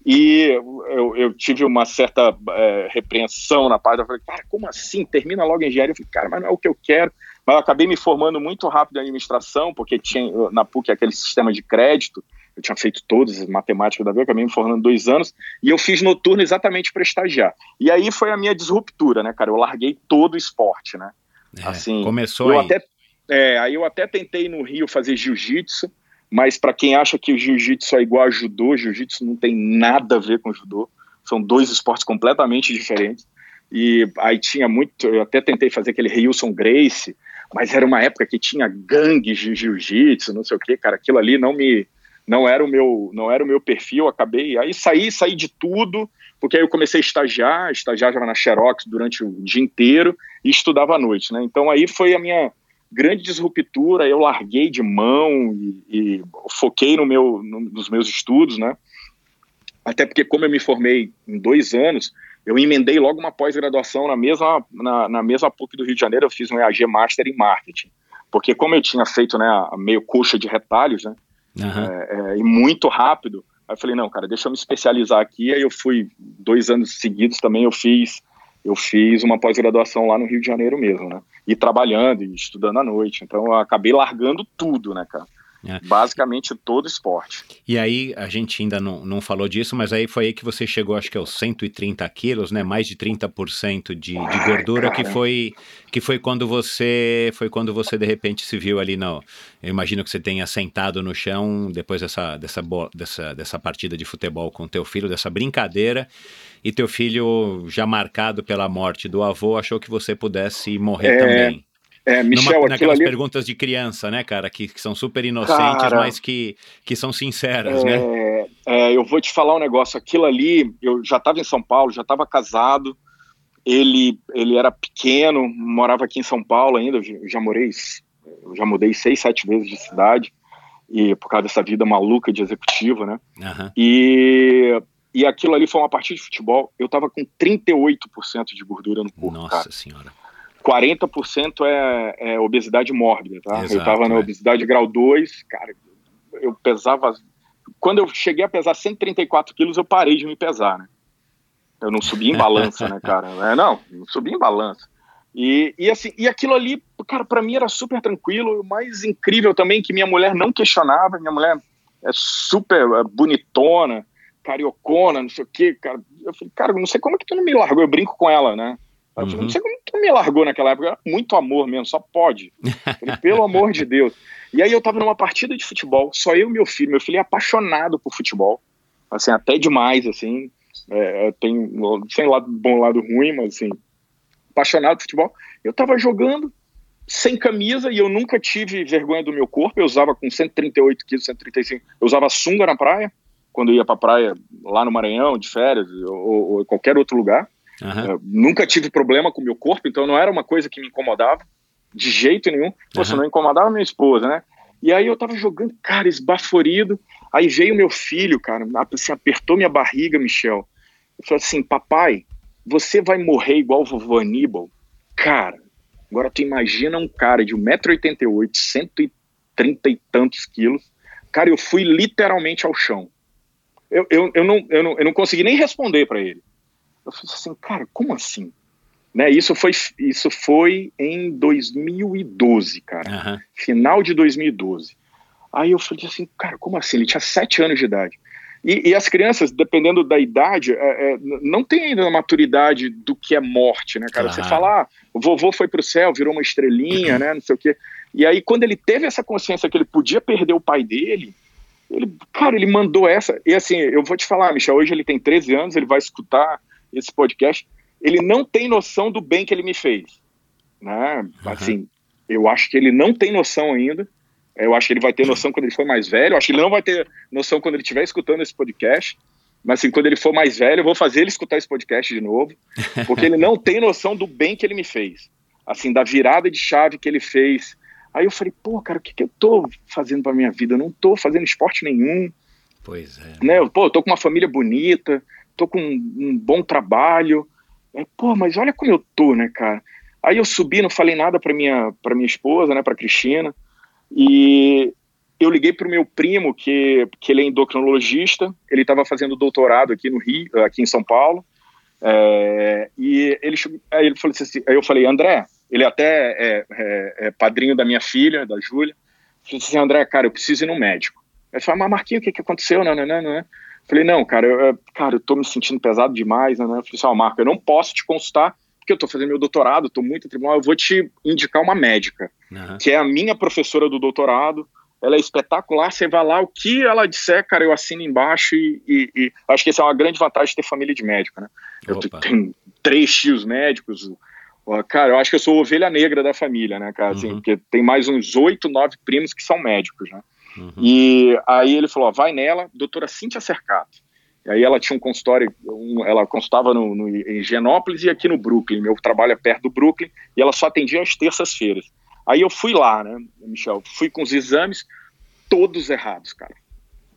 E eu, eu tive uma certa é, repreensão na parte. Eu falei, cara, como assim? Termina logo engenharia? Eu falei, cara, mas não é o que eu quero. Mas eu acabei me formando muito rápido em administração, porque tinha na PUC aquele sistema de crédito. Eu tinha feito todas as matemáticas da vida, acabei me formando dois anos. E eu fiz noturno exatamente para estagiar. E aí foi a minha disruptura, né, cara? Eu larguei todo o esporte, né? É, assim, começou eu aí. Até, é, aí eu até tentei no Rio fazer jiu-jitsu mas para quem acha que o jiu-jitsu é igual a judô, jiu-jitsu não tem nada a ver com judô. São dois esportes completamente diferentes. E aí tinha muito, eu até tentei fazer aquele Wilson Grace, mas era uma época que tinha gangues de jiu-jitsu, não sei o que, cara, aquilo ali não me não era o meu não era o meu perfil, acabei, aí saí, saí de tudo, porque aí eu comecei a estagiar, estagiava na Xerox durante o dia inteiro e estudava à noite, né? Então aí foi a minha grande disruptura, eu larguei de mão e, e foquei no meu, no, nos meus estudos, né? Até porque, como eu me formei em dois anos, eu emendei logo uma pós-graduação na mesma, na, na, mesma PUC do Rio de Janeiro, eu fiz um EAG Master em Marketing. Porque como eu tinha feito né, a meio coxa de retalhos, né? Uhum. É, é, e muito rápido, aí eu falei, não, cara, deixa eu me especializar aqui. Aí eu fui, dois anos seguidos também, eu fiz eu fiz uma pós-graduação lá no Rio de Janeiro mesmo, né? E trabalhando e estudando à noite. Então eu acabei largando tudo, né, cara? É. Basicamente todo esporte. E aí, a gente ainda não, não falou disso, mas aí foi aí que você chegou, acho que aos 130 quilos, né? Mais de 30% de, de gordura, que foi que foi quando você foi quando você de repente se viu ali no. Eu imagino que você tenha sentado no chão depois dessa, dessa, dessa, dessa partida de futebol com teu filho, dessa brincadeira, e teu filho, já marcado pela morte do avô, achou que você pudesse morrer é... também. É, Michel, Numa, naquelas ali... perguntas de criança, né, cara, que, que são super inocentes, cara, mas que, que são sinceras, é, né? É, eu vou te falar um negócio. Aquilo ali, eu já estava em São Paulo, já estava casado, ele, ele era pequeno, morava aqui em São Paulo ainda, eu já morei, eu já mudei seis, sete vezes de cidade, e por causa dessa vida maluca de executivo, né? Aham. E, e aquilo ali foi uma partida de futebol, eu tava com 38% de gordura no corpo, Nossa cara. senhora. 40% é, é obesidade mórbida, tá? Exato, eu tava na é. obesidade grau 2, cara, eu pesava. Quando eu cheguei a pesar 134 quilos, eu parei de me pesar, né? Eu não subi em balança, né, cara? É, não, não subi em balança. E, e assim, e aquilo ali, cara, pra mim era super tranquilo. O mais incrível também que minha mulher não questionava. Minha mulher é super é, bonitona, cariocona, não sei o quê, cara. Eu falei, cara, não sei como é que tu não me largou. Eu brinco com ela, né? Eu falei, Uhum. não sei como que tu me largou naquela época. Muito amor mesmo, só pode. Falei, pelo amor de Deus. E aí eu tava numa partida de futebol, só eu e meu filho. Meu filho é apaixonado por futebol, assim, até demais, assim. É, tem, sem lado bom, lado ruim, mas assim, apaixonado por futebol. Eu tava jogando sem camisa e eu nunca tive vergonha do meu corpo. Eu usava com 138 quilos, 135. Eu usava sunga na praia, quando eu ia pra praia lá no Maranhão, de férias, ou, ou qualquer outro lugar. Eu nunca tive problema com o meu corpo, então não era uma coisa que me incomodava de jeito nenhum. Pô, se Aham. não incomodava minha esposa, né? E aí eu tava jogando, cara, esbaforido. Aí veio meu filho, cara, assim, apertou minha barriga, Michel. Eu falei assim, papai, você vai morrer igual o vovô Aníbal? Cara, agora tu imagina um cara de 1,88m, 130 e tantos quilos. Cara, eu fui literalmente ao chão. Eu, eu, eu, não, eu, não, eu não consegui nem responder para ele. Eu falei assim, cara, como assim? Né, isso, foi, isso foi em 2012, cara. Aham. Final de 2012. Aí eu falei assim, cara, como assim? Ele tinha sete anos de idade. E, e as crianças, dependendo da idade, é, é, não tem ainda a maturidade do que é morte, né, cara? Claro. Você fala, ah, o vovô foi pro céu, virou uma estrelinha, né, não sei o quê. E aí, quando ele teve essa consciência que ele podia perder o pai dele, ele, cara, ele mandou essa. E assim, eu vou te falar, Michel, hoje ele tem 13 anos, ele vai escutar esse podcast. Ele não tem noção do bem que ele me fez. Né? Assim, eu acho que ele não tem noção ainda. Eu acho que ele vai ter noção quando ele for mais velho. Eu acho que ele não vai ter noção quando ele estiver escutando esse podcast. Mas assim, quando ele for mais velho, eu vou fazer ele escutar esse podcast de novo. Porque ele não tem noção do bem que ele me fez. Assim, da virada de chave que ele fez. Aí eu falei, pô, cara, o que, que eu tô fazendo pra minha vida? Eu não tô fazendo esporte nenhum Pois é. né? Eu, Pô, eu tô com uma família bonita, tô com um, um bom trabalho. É, pô, mas olha como eu tô, né, cara? Aí eu subi, não falei nada pra minha, pra minha esposa, né, pra Cristina, e eu liguei pro meu primo, que, que ele é endocrinologista, ele estava fazendo doutorado aqui no Rio, aqui em São Paulo, é, e ele, aí ele falou assim, aí eu falei, André, ele até é, é- é padrinho da minha filha, da Júlia, falei assim, André, cara, eu preciso ir no médico. Ele falou, mas Marquinhos, o que, que aconteceu? Não, não, não, não. Falei, não, cara, eu, eu- cara, eu tô me sentindo pesado demais, né? Eu falei assim, ó, Marco, eu não posso te consultar, porque eu tô fazendo meu doutorado, tô muito em tribunal, eu vou te indicar uma médica, Aham. que é a minha professora do doutorado, ela é espetacular, você vai lá, o que ela disser, cara, eu assino embaixo e, e- e acho que essa é uma grande vantagem de ter família de médico, né? Eu Opa. tenho três tios médicos, cara, eu acho que eu sou ovelha negra da família, né, cara, assim, Uhum. porque tem mais uns oito, nove primos que são médicos, né? Uhum. E aí ele falou, ó, vai nela, doutora Cíntia Cercato. E aí ela tinha um consultório, um- ela consultava no, no- em Genópolis e aqui no Brooklyn. Meu trabalho é perto do Brooklyn e ela só atendia às terças-feiras. Aí eu fui lá, né, Michel? Fui com os exames todos errados, cara.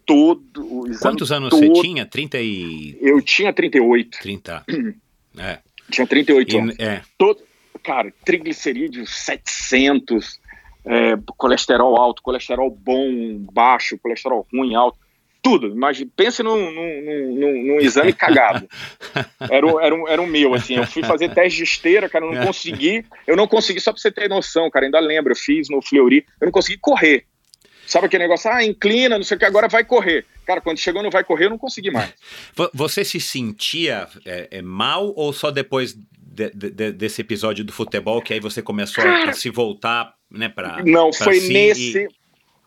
Todo o exame Quantos anos todo- você tinha? 30 e. Eu tinha 38. 30. É. Tinha 38 anos. E, é. todo, cara, triglicerídeos 700, é, colesterol alto, colesterol bom, baixo, colesterol ruim, alto, tudo. Imagina, pense num, num, num- num- exame cagado. Era, o- era, um- era o meu, assim. Eu fui fazer teste de esteira, cara, eu não consegui. Eu não consegui, só pra você ter noção, cara, ainda lembro, eu fiz no Fleury, eu não consegui correr. Sabe aquele negócio, ah, inclina, não sei o que, agora vai correr. Cara, quando chegou no vai correr, eu não consegui mais. Vo- Você se sentia é, é, mal ou só depois de- de- de- desse episódio do futebol que aí você começou a, a se voltar, né, pra. Não, pra foi si nesse, e-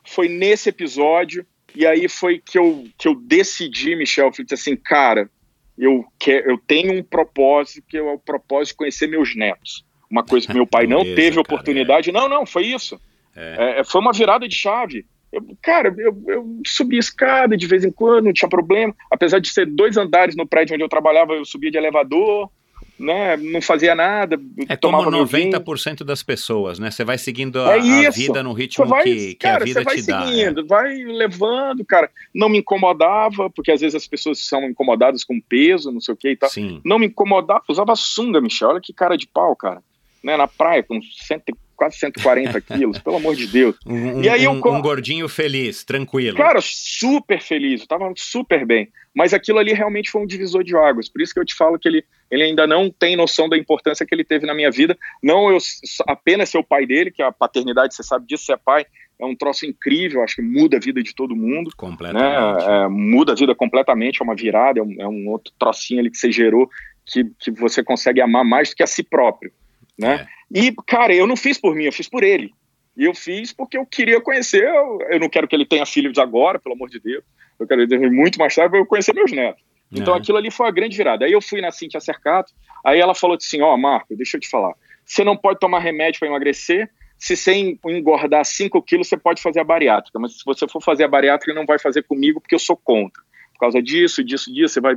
foi nesse episódio e aí foi que eu, que eu decidi, Michel, eu falei assim, cara, eu quero, eu tenho um propósito que é o propósito de conhecer meus netos. Uma coisa que meu pai não Beleza, teve cara, oportunidade. Não, não, foi isso. É. É, foi uma virada de chave. Eu, cara, eu, eu subia escada de vez em quando, não tinha problema. Apesar de ser dois andares no prédio onde eu trabalhava, eu subia de elevador. né, não fazia nada. É como tomava meu 90% vinho. das pessoas, né? Você vai seguindo a, É a vida no ritmo vai, que, que cara, a vida você vai te dá. é. seguindo, vai levando, cara. Não me incomodava, porque às vezes as pessoas são incomodadas com peso, não sei o que e tal. Sim. Não me incomodava, usava sunga, Michel. Olha que cara de pau, cara. Né, na praia, com cento, e- quase 140 quilos, pelo amor de Deus. Um, E aí eu um- um gordinho feliz, tranquilo. Cara, super feliz, eu tava super bem. Mas aquilo ali realmente foi um divisor de águas. Por isso que eu te falo que ele, ele ainda não tem noção da importância que ele teve na minha vida. Não eu apenas ser o pai dele, que a paternidade, você sabe disso, ser pai, é um troço incrível, acho que muda a vida de todo mundo. né? Completamente. É, muda a vida completamente, é uma virada, é um, é um outro trocinho ali que você gerou que, que você consegue amar mais do que a si próprio, né? É. E, cara, eu não fiz por mim, eu fiz por ele. E eu fiz porque eu queria conhecer, eu, eu não quero que ele tenha filhos agora, pelo amor de Deus, eu quero ele muito mais tarde para eu conhecer meus netos. Então É. aquilo ali foi a grande virada. Aí eu fui na Cintia Cercato, aí ela falou assim, ó, Marco, deixa eu te falar, você não pode tomar remédio para emagrecer, se você en- engordar 5 quilos, você pode fazer a bariátrica, mas se você for fazer a bariátrica, não vai fazer comigo, porque eu sou contra. Por causa disso, disso, disso, você vai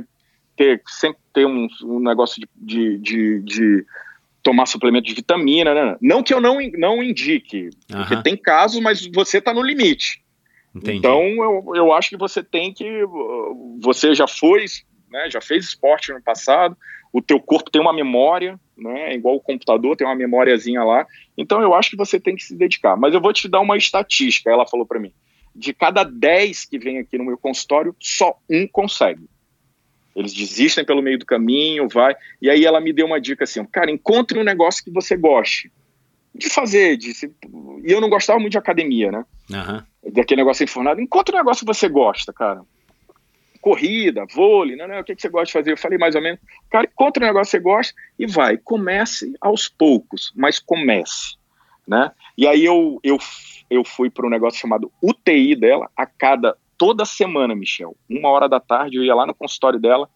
ter sempre ter um, um negócio de, de, de, de tomar suplemento de vitamina, né? Não que eu não, não indique, porque tem casos, mas você está no limite. entendi. Então, eu, eu acho que você tem que. Você já foi, né, já fez esporte no passado, o teu corpo tem uma memória, né, igual o computador tem uma memóriazinha lá. Então, eu acho que você tem que se dedicar. Mas eu vou te dar uma estatística, ela falou para mim. De cada 10 que vem aqui no meu consultório, só um consegue. Eles desistem pelo meio do caminho, vai. E aí ela me deu uma dica assim, cara, encontre um negócio que você goste de fazer. De se- E eu não gostava muito de academia, né? Aham. daquele negócio enfornado, encontra um negócio que você gosta, cara. Corrida, vôlei, né, né, o que, que você gosta de fazer? Eu falei mais ou menos, cara, encontra um negócio que você gosta e vai. Comece aos poucos, mas comece, né? E aí eu, eu, eu fui para um negócio chamado UTI dela, a cada, toda semana, Michel, uma hora da tarde, eu ia lá no consultório dela,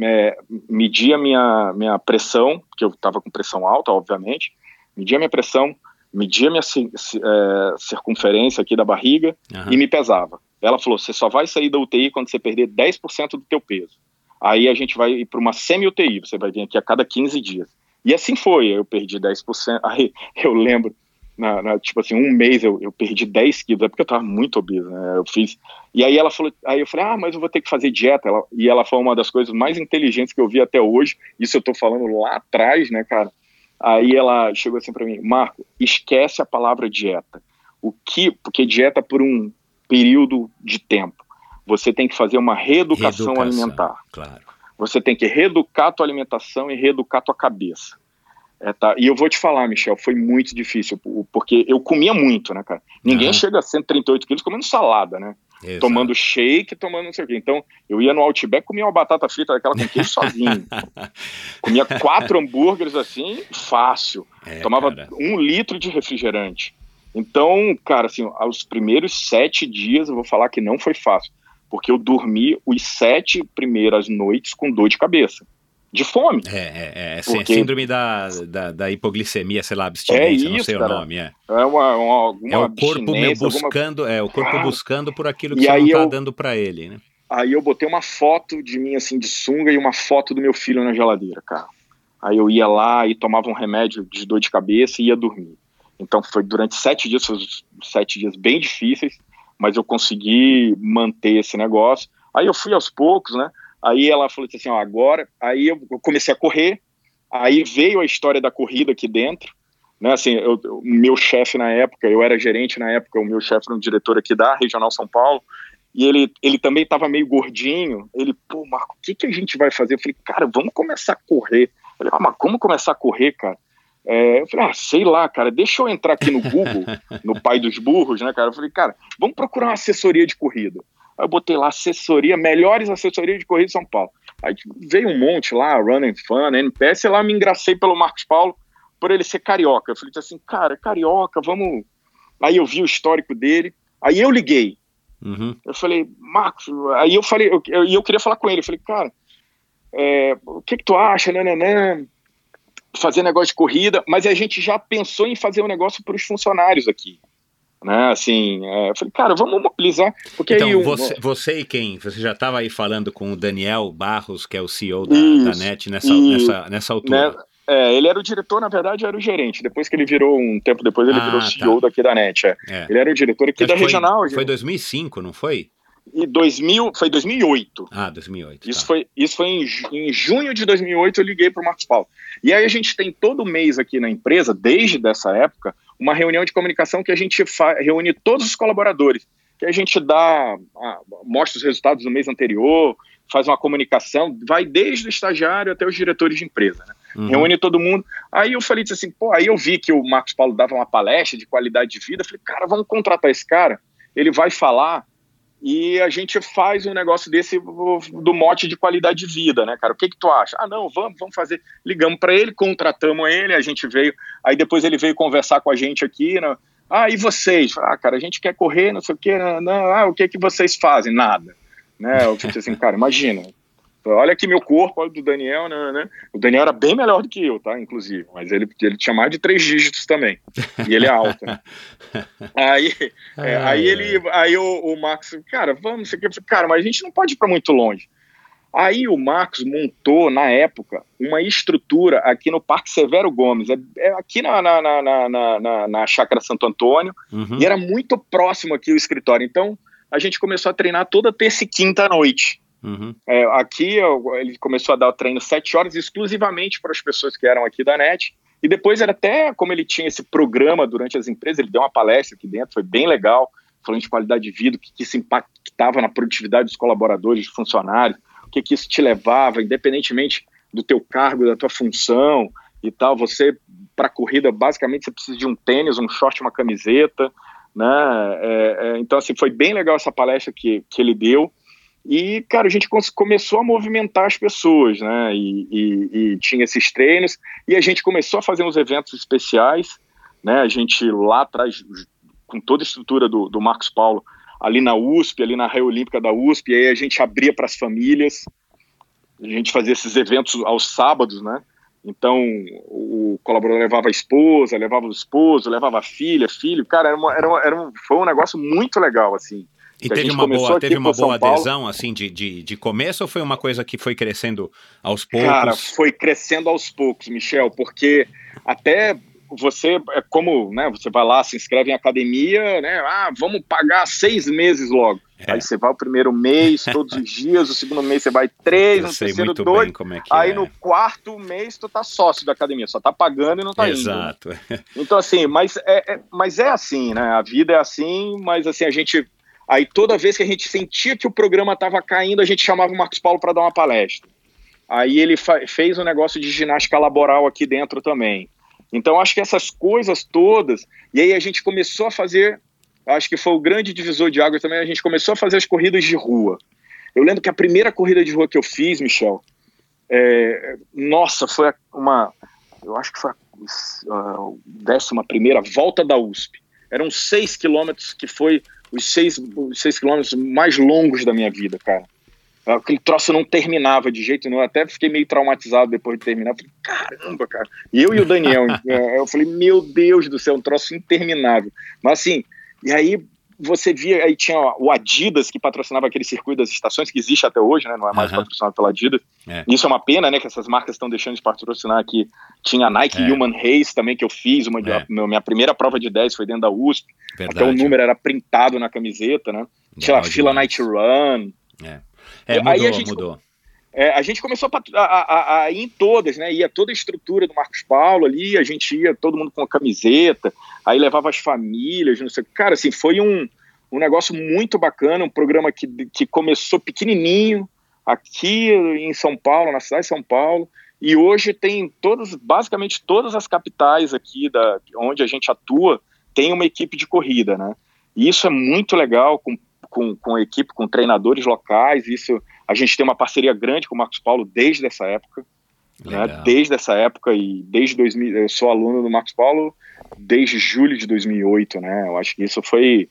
é, media minha, minha pressão, porque eu estava com pressão alta, obviamente, media minha pressão, media minha é, circunferência aqui da barriga, aham. e me pesava. Ela falou: você só vai sair da UTI quando você perder 10% do teu peso. Aí a gente vai ir para uma semi-UTI, você vai vir aqui a cada 15 dias. E assim foi, eu perdi 10%. Aí eu lembro, na, na- tipo assim, um mês eu, eu perdi 10 quilos, é porque eu tava muito obeso, né? Eu fiz. E aí ela falou, aí eu falei, ah, mas eu vou ter que fazer dieta. Ela- e ela foi uma das coisas mais inteligentes que eu vi até hoje. Isso eu tô falando lá atrás, né, cara? Aí ela chegou assim para mim, Marco, esquece a palavra dieta. O que, porque dieta por um período de tempo. Você tem que fazer uma reeducação, Reeducação, alimentar. Claro. Você tem que reeducar a tua alimentação e reeducar a tua cabeça. É, tá? E eu vou te falar, Michel, foi muito difícil, po- porque eu comia muito, né, cara? Ninguém Aham. chega a 138 quilos comendo salada, né? Exato. Tomando shake, tomando não sei o quê. Então, eu ia no Outback, comia uma batata frita daquela com queijo sozinho. comia quatro hambúrgueres assim, fácil. É, Tomava cara. um litro de refrigerante. Então, cara, assim, aos primeiros sete dias eu vou falar que não foi fácil, porque eu dormi os sete primeiras noites com dor de cabeça, de fome. É, é, é, sí- Porque- síndrome da, da, da hipoglicemia, sei lá, abstinência, não isso, sei o cara. nome. É, É uma, uma, é o corpo meu abstinência, alguma- buscando, é o corpo Ah. buscando por aquilo que E você não tá eu- dando pra ele, né? Aí eu botei uma foto de mim assim de sunga e uma foto do meu filho na geladeira, cara. Aí eu ia lá e tomava um remédio de dor de cabeça e ia dormir. Então foi durante sete dias, foi sete dias bem difíceis, mas eu consegui manter esse negócio. Aí eu fui aos poucos, né? Aí ela falou assim, ó, agora, aí eu comecei a correr. Aí veio a história da corrida aqui dentro, né? Assim, eu- o meu chefe na época, eu era gerente na época, o meu chefe era um diretor aqui da Regional São Paulo. E ele, ele também estava meio gordinho. Ele, pô, Marco, o que, que a gente vai fazer? Eu falei, cara, vamos começar a correr. Ele, ah, mas como começar a correr, cara? É, eu falei, ah, sei lá, cara, deixa eu entrar aqui no Google, no pai dos burros, né, cara? Eu falei, cara, vamos procurar uma assessoria de corrida. Aí eu botei lá assessoria, melhores assessorias de corrida de São Paulo. Aí veio um monte lá, Run and Fun, NPS, sei lá, me engracei pelo Marcos Paulo por ele ser carioca. Eu falei assim, cara, carioca, vamos. Aí eu vi o histórico dele, aí eu liguei. Uhum. Eu falei, Marcos, aí eu falei, eu, eu, eu queria falar com ele, eu falei, cara, é, o que que tu acha, nananã, fazer negócio de corrida, mas a gente já pensou em fazer um negócio para os funcionários aqui. Né, assim, é, eu falei, cara, vamos mobilizar. Porque então, aí um, você, você, e quem? Você já estava aí falando com o Daniel Barros, que é o CEO da, isso, da NET, nessa, e, nessa, nessa altura. Né, é, ele era o diretor, na verdade, era o gerente. Depois que ele virou, um tempo depois, ele ah, virou CEO tá. daqui da NET. É. É. Ele era o diretor aqui da foi, regional. Foi 2005, não foi? E 2000, foi 2008. Ah, 2008. Isso tá. foi, isso foi em, em junho de 2008, eu liguei para o Marcos Paulo. E aí a gente tem todo mês aqui na empresa, desde dessa época, uma reunião de comunicação que a gente reúne todos os colaboradores, que a gente dá, mostra os resultados do mês anterior, faz uma comunicação, vai desde o estagiário até os diretores de empresa, né? uhum. reúne todo mundo. Aí eu falei assim, pô, aí eu vi que o Marcos Paulo dava uma palestra de qualidade de vida, falei, cara, vamos contratar esse cara, ele vai falar e a gente faz um negócio desse do mote de qualidade de vida, né, cara? O que que tu acha? Ah, não, vamos, vamos fazer. Ligamos para ele, contratamos ele, a gente veio, aí depois ele veio conversar com a gente aqui, né? Ah, e vocês? Ah, cara, a gente quer correr, não sei o quê, não, não ah, o que que vocês fazem? Nada. Né? Eu tipo assim, cara, imagina, Olha aqui meu corpo, olha do Daniel, né, né? O Daniel era bem melhor do que eu, tá? Inclusive, mas ele, ele tinha mais de três dígitos também. E ele é alto. Né? aí, é, aí ele, aí o, o Marcos, cara, vamos, você quer, cara, mas a gente não pode ir para muito longe. Aí o Marcos montou, na época, uma estrutura aqui no Parque Severo Gomes, é, é aqui na, na, na, na, na, na Chácara Santo Antônio, uhum. e era muito próximo aqui o escritório. Então, a gente começou a treinar toda terça e quinta à noite. Uhum. É, aqui ele começou a dar o treino sete horas exclusivamente para as pessoas que eram aqui da NET. E depois era até como ele tinha esse programa durante as empresas, ele deu uma palestra aqui dentro, foi bem legal, falando de qualidade de vida, o que, que isso impactava na produtividade dos colaboradores, dos funcionários, o que, que isso te levava, independentemente do teu cargo, da tua função e tal. Você, para corrida, basicamente você precisa de um tênis, um short, uma camiseta, né? É, é, então, assim, foi bem legal essa palestra que, que ele deu. E, cara, a gente começou a movimentar as pessoas, né? E, e, e, tinha esses treinos, e a gente começou a fazer uns eventos especiais, né? A gente lá atrás, com toda a estrutura do, do Marcos Paulo, ali na USP, ali na Raia Olímpica da USP, aí a gente abria para as famílias, a gente fazia esses eventos aos sábados, né? Então, o colaborador levava a esposa, levava o esposo, levava a filha, filho. Cara, era, uma, era, uma, era um, foi um negócio muito legal, assim. E teve uma boa, teve uma boa adesão, assim, de, de, de começo ou foi uma coisa que foi crescendo aos poucos? Cara, foi crescendo aos poucos, Michel, porque até você, é como, né, você vai lá, se inscreve em academia, né, ah, vamos pagar seis meses logo. É. Aí você vai o primeiro mês, todos os dias, o segundo mês você vai três, Eu no terceiro dois, é aí é. no quarto mês tu tá sócio da academia, só tá pagando e não tá Exato. indo. Exato. Então assim, mas é, é, mas é assim, né, a vida é assim, mas assim, a gente Aí toda vez que a gente sentia que o programa estava caindo, a gente chamava o Marcos Paulo para dar uma palestra. Aí ele fez um negócio de ginástica laboral aqui dentro também. Então acho que essas coisas todas, e aí a gente começou a fazer, acho que foi o grande divisor de águas também, a gente começou a fazer as corridas de rua. Eu lembro que a primeira corrida de rua que eu fiz, Michel, é, nossa, foi uma, eu acho que foi a, décima primeira volta da USP. Eram seis quilômetros que foi os seis, os seis quilômetros mais longos da minha vida, cara. Aquele troço não terminava de jeito nenhum. Eu até fiquei meio traumatizado depois de terminar. Eu falei, caramba, cara. E eu e o Daniel, é, eu falei, meu Deus do céu, um troço interminável. Mas assim, e aí você via, aí tinha o Adidas que patrocinava aquele circuito das estações, que existe até hoje, né? Não é mais uhum. patrocinado pela Adidas. É. Isso é uma pena, né? Que essas marcas estão deixando de patrocinar aqui. Tinha a Nike é. Human Race também, que eu fiz. Uma, é. a, minha primeira prova de 10 foi dentro da USP. Verdade. Até o número era printado na camiseta, né? Tinha a Fila Night Run. É, é mudou, aí a gente, mudou. É, a gente começou a, a, a, ir em todas, né? Ia toda a estrutura do Marcos Paulo ali, a gente ia todo mundo com a camiseta, aí levava as famílias, não sei. Cara, assim, foi um, um negócio muito bacana, um programa que, que começou pequenininho aqui em São Paulo, na cidade de São Paulo, e hoje tem todas, basicamente todas as capitais aqui da, onde a gente atua, tem uma equipe de corrida, né? E isso é muito legal, com com, com a equipe, com treinadores locais. Isso a gente tem uma parceria grande com o Marcos Paulo desde essa época. Né, desde essa época e desde 2000, eu sou aluno do Marcos Paulo desde julho de 2008, né? Eu acho que isso foi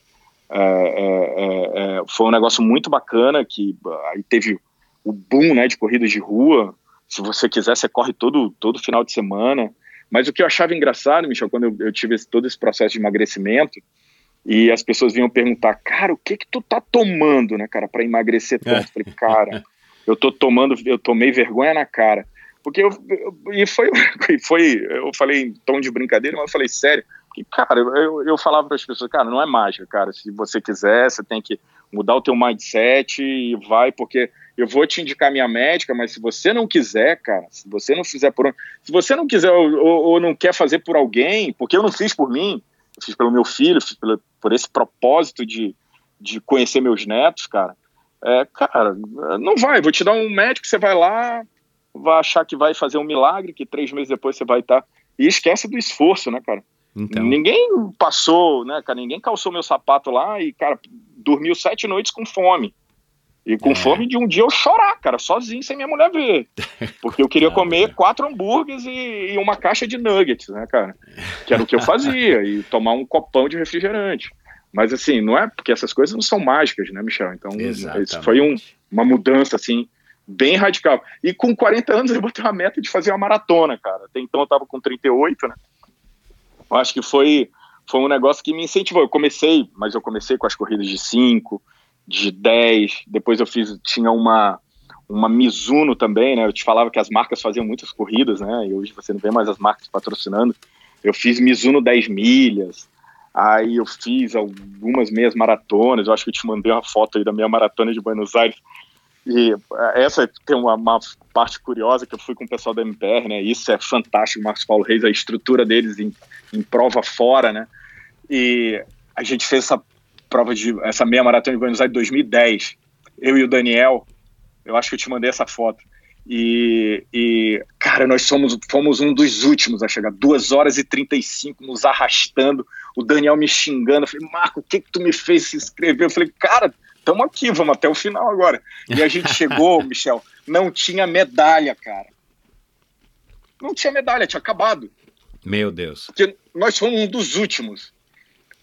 é, é, é, foi um negócio muito bacana que aí teve o boom, né, de corridas de rua. Se você quiser, você corre todo todo final de semana. Mas o que eu achava engraçado, Michel, quando eu, eu tive esse, todo esse processo de emagrecimento, E as pessoas vinham perguntar, cara, o que que tu tá tomando, né, cara, para emagrecer tanto? Eu falei, cara, eu tô tomando, eu tomei vergonha na cara. Porque eu, eu e foi, foi, eu falei em tom de brincadeira, mas eu falei sério. Que, cara, eu, eu falava para as pessoas, cara, não é mágica, cara. Se você quiser, você tem que mudar o teu mindset e vai, porque eu vou te indicar minha médica, mas se você não quiser, cara, se você não fizer por se você não quiser ou, ou, não quer fazer por alguém, porque eu não fiz por mim, fiz pelo meu filho, fiz pelo, por esse propósito de, de conhecer meus netos, cara. É, cara, não vai, vou te dar um médico, você vai lá, vai achar que vai fazer um milagre, que três meses depois você vai estar. Tá... E esquece do esforço, né, cara? Então. Ninguém passou, né, cara? Ninguém calçou meu sapato lá e, cara, dormiu sete noites com fome. E com é. fome de um dia eu chorar, cara, sozinho, sem minha mulher ver. Porque eu queria comer quatro hambúrgueres e, e, uma caixa de nuggets, né, cara? Que era o que eu fazia, e tomar um copão de refrigerante. Mas assim, não é porque essas coisas não são mágicas, né, Michel? Então, Exatamente. isso foi um, uma mudança, assim, bem radical. E com 40 anos eu botei uma meta de fazer uma maratona, cara. Até então eu tava com 38, né? Eu acho que foi, foi um negócio que me incentivou. Eu comecei, mas eu comecei com as corridas de 5, de 10, depois eu fiz, tinha uma uma Mizuno também, né? Eu te falava que as marcas faziam muitas corridas, né? E hoje você não vê mais as marcas patrocinando. Eu fiz Mizuno 10 milhas, aí eu fiz algumas meias maratonas. Eu acho que eu te mandei uma foto aí da minha maratona de Buenos Aires. E eh, essa tem uma, uma, parte curiosa que eu fui com o pessoal da MPR, né? Isso é fantástico, Marcos Paulo Reis, a estrutura deles em, em prova fora, né? E a gente fez essa prova de essa meia maratona de Buenos Aires 2010. Eu e o Daniel, eu acho que eu te mandei essa foto. E, e, cara, nós somos, fomos um dos últimos a chegar, 2 horas e 35 nos arrastando, o Daniel me xingando. Eu falei, Marco, o que, que tu me fez se inscrever? Eu falei, cara, estamos aqui, vamos até o final agora. E a gente chegou, Michel, não tinha medalha, cara. Não tinha medalha, tinha acabado. Meu Deus. Porque nós fomos um dos últimos.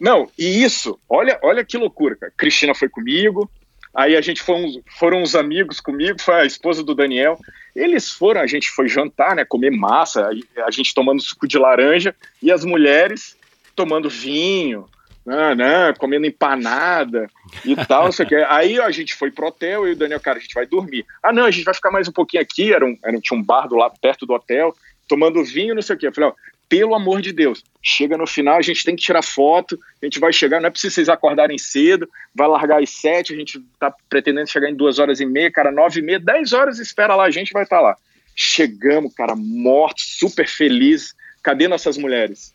Não, e isso, olha, olha que loucura, cara. Cristina foi comigo, aí a gente foi uns, foram uns amigos comigo, foi a esposa do Daniel. Eles foram, a gente foi jantar, né, comer massa, a gente tomando suco de laranja e as mulheres tomando vinho, né, né, comendo empanada e tal, não sei o que. Aí a gente foi pro hotel e o Daniel, cara, a gente vai dormir. Ah, não, a gente vai ficar mais um pouquinho aqui, era um, era, tinha um bar do lado perto do hotel, tomando vinho, não sei o que. Eu falei, ó, pelo amor de Deus, chega no final, a gente tem que tirar foto, a gente vai chegar, não é preciso vocês acordarem cedo, vai largar às sete, a gente tá pretendendo chegar em duas horas e meia, cara, nove e meia, dez horas, espera lá, a gente vai estar tá lá. Chegamos, cara, mortos, super felizes, cadê nossas mulheres?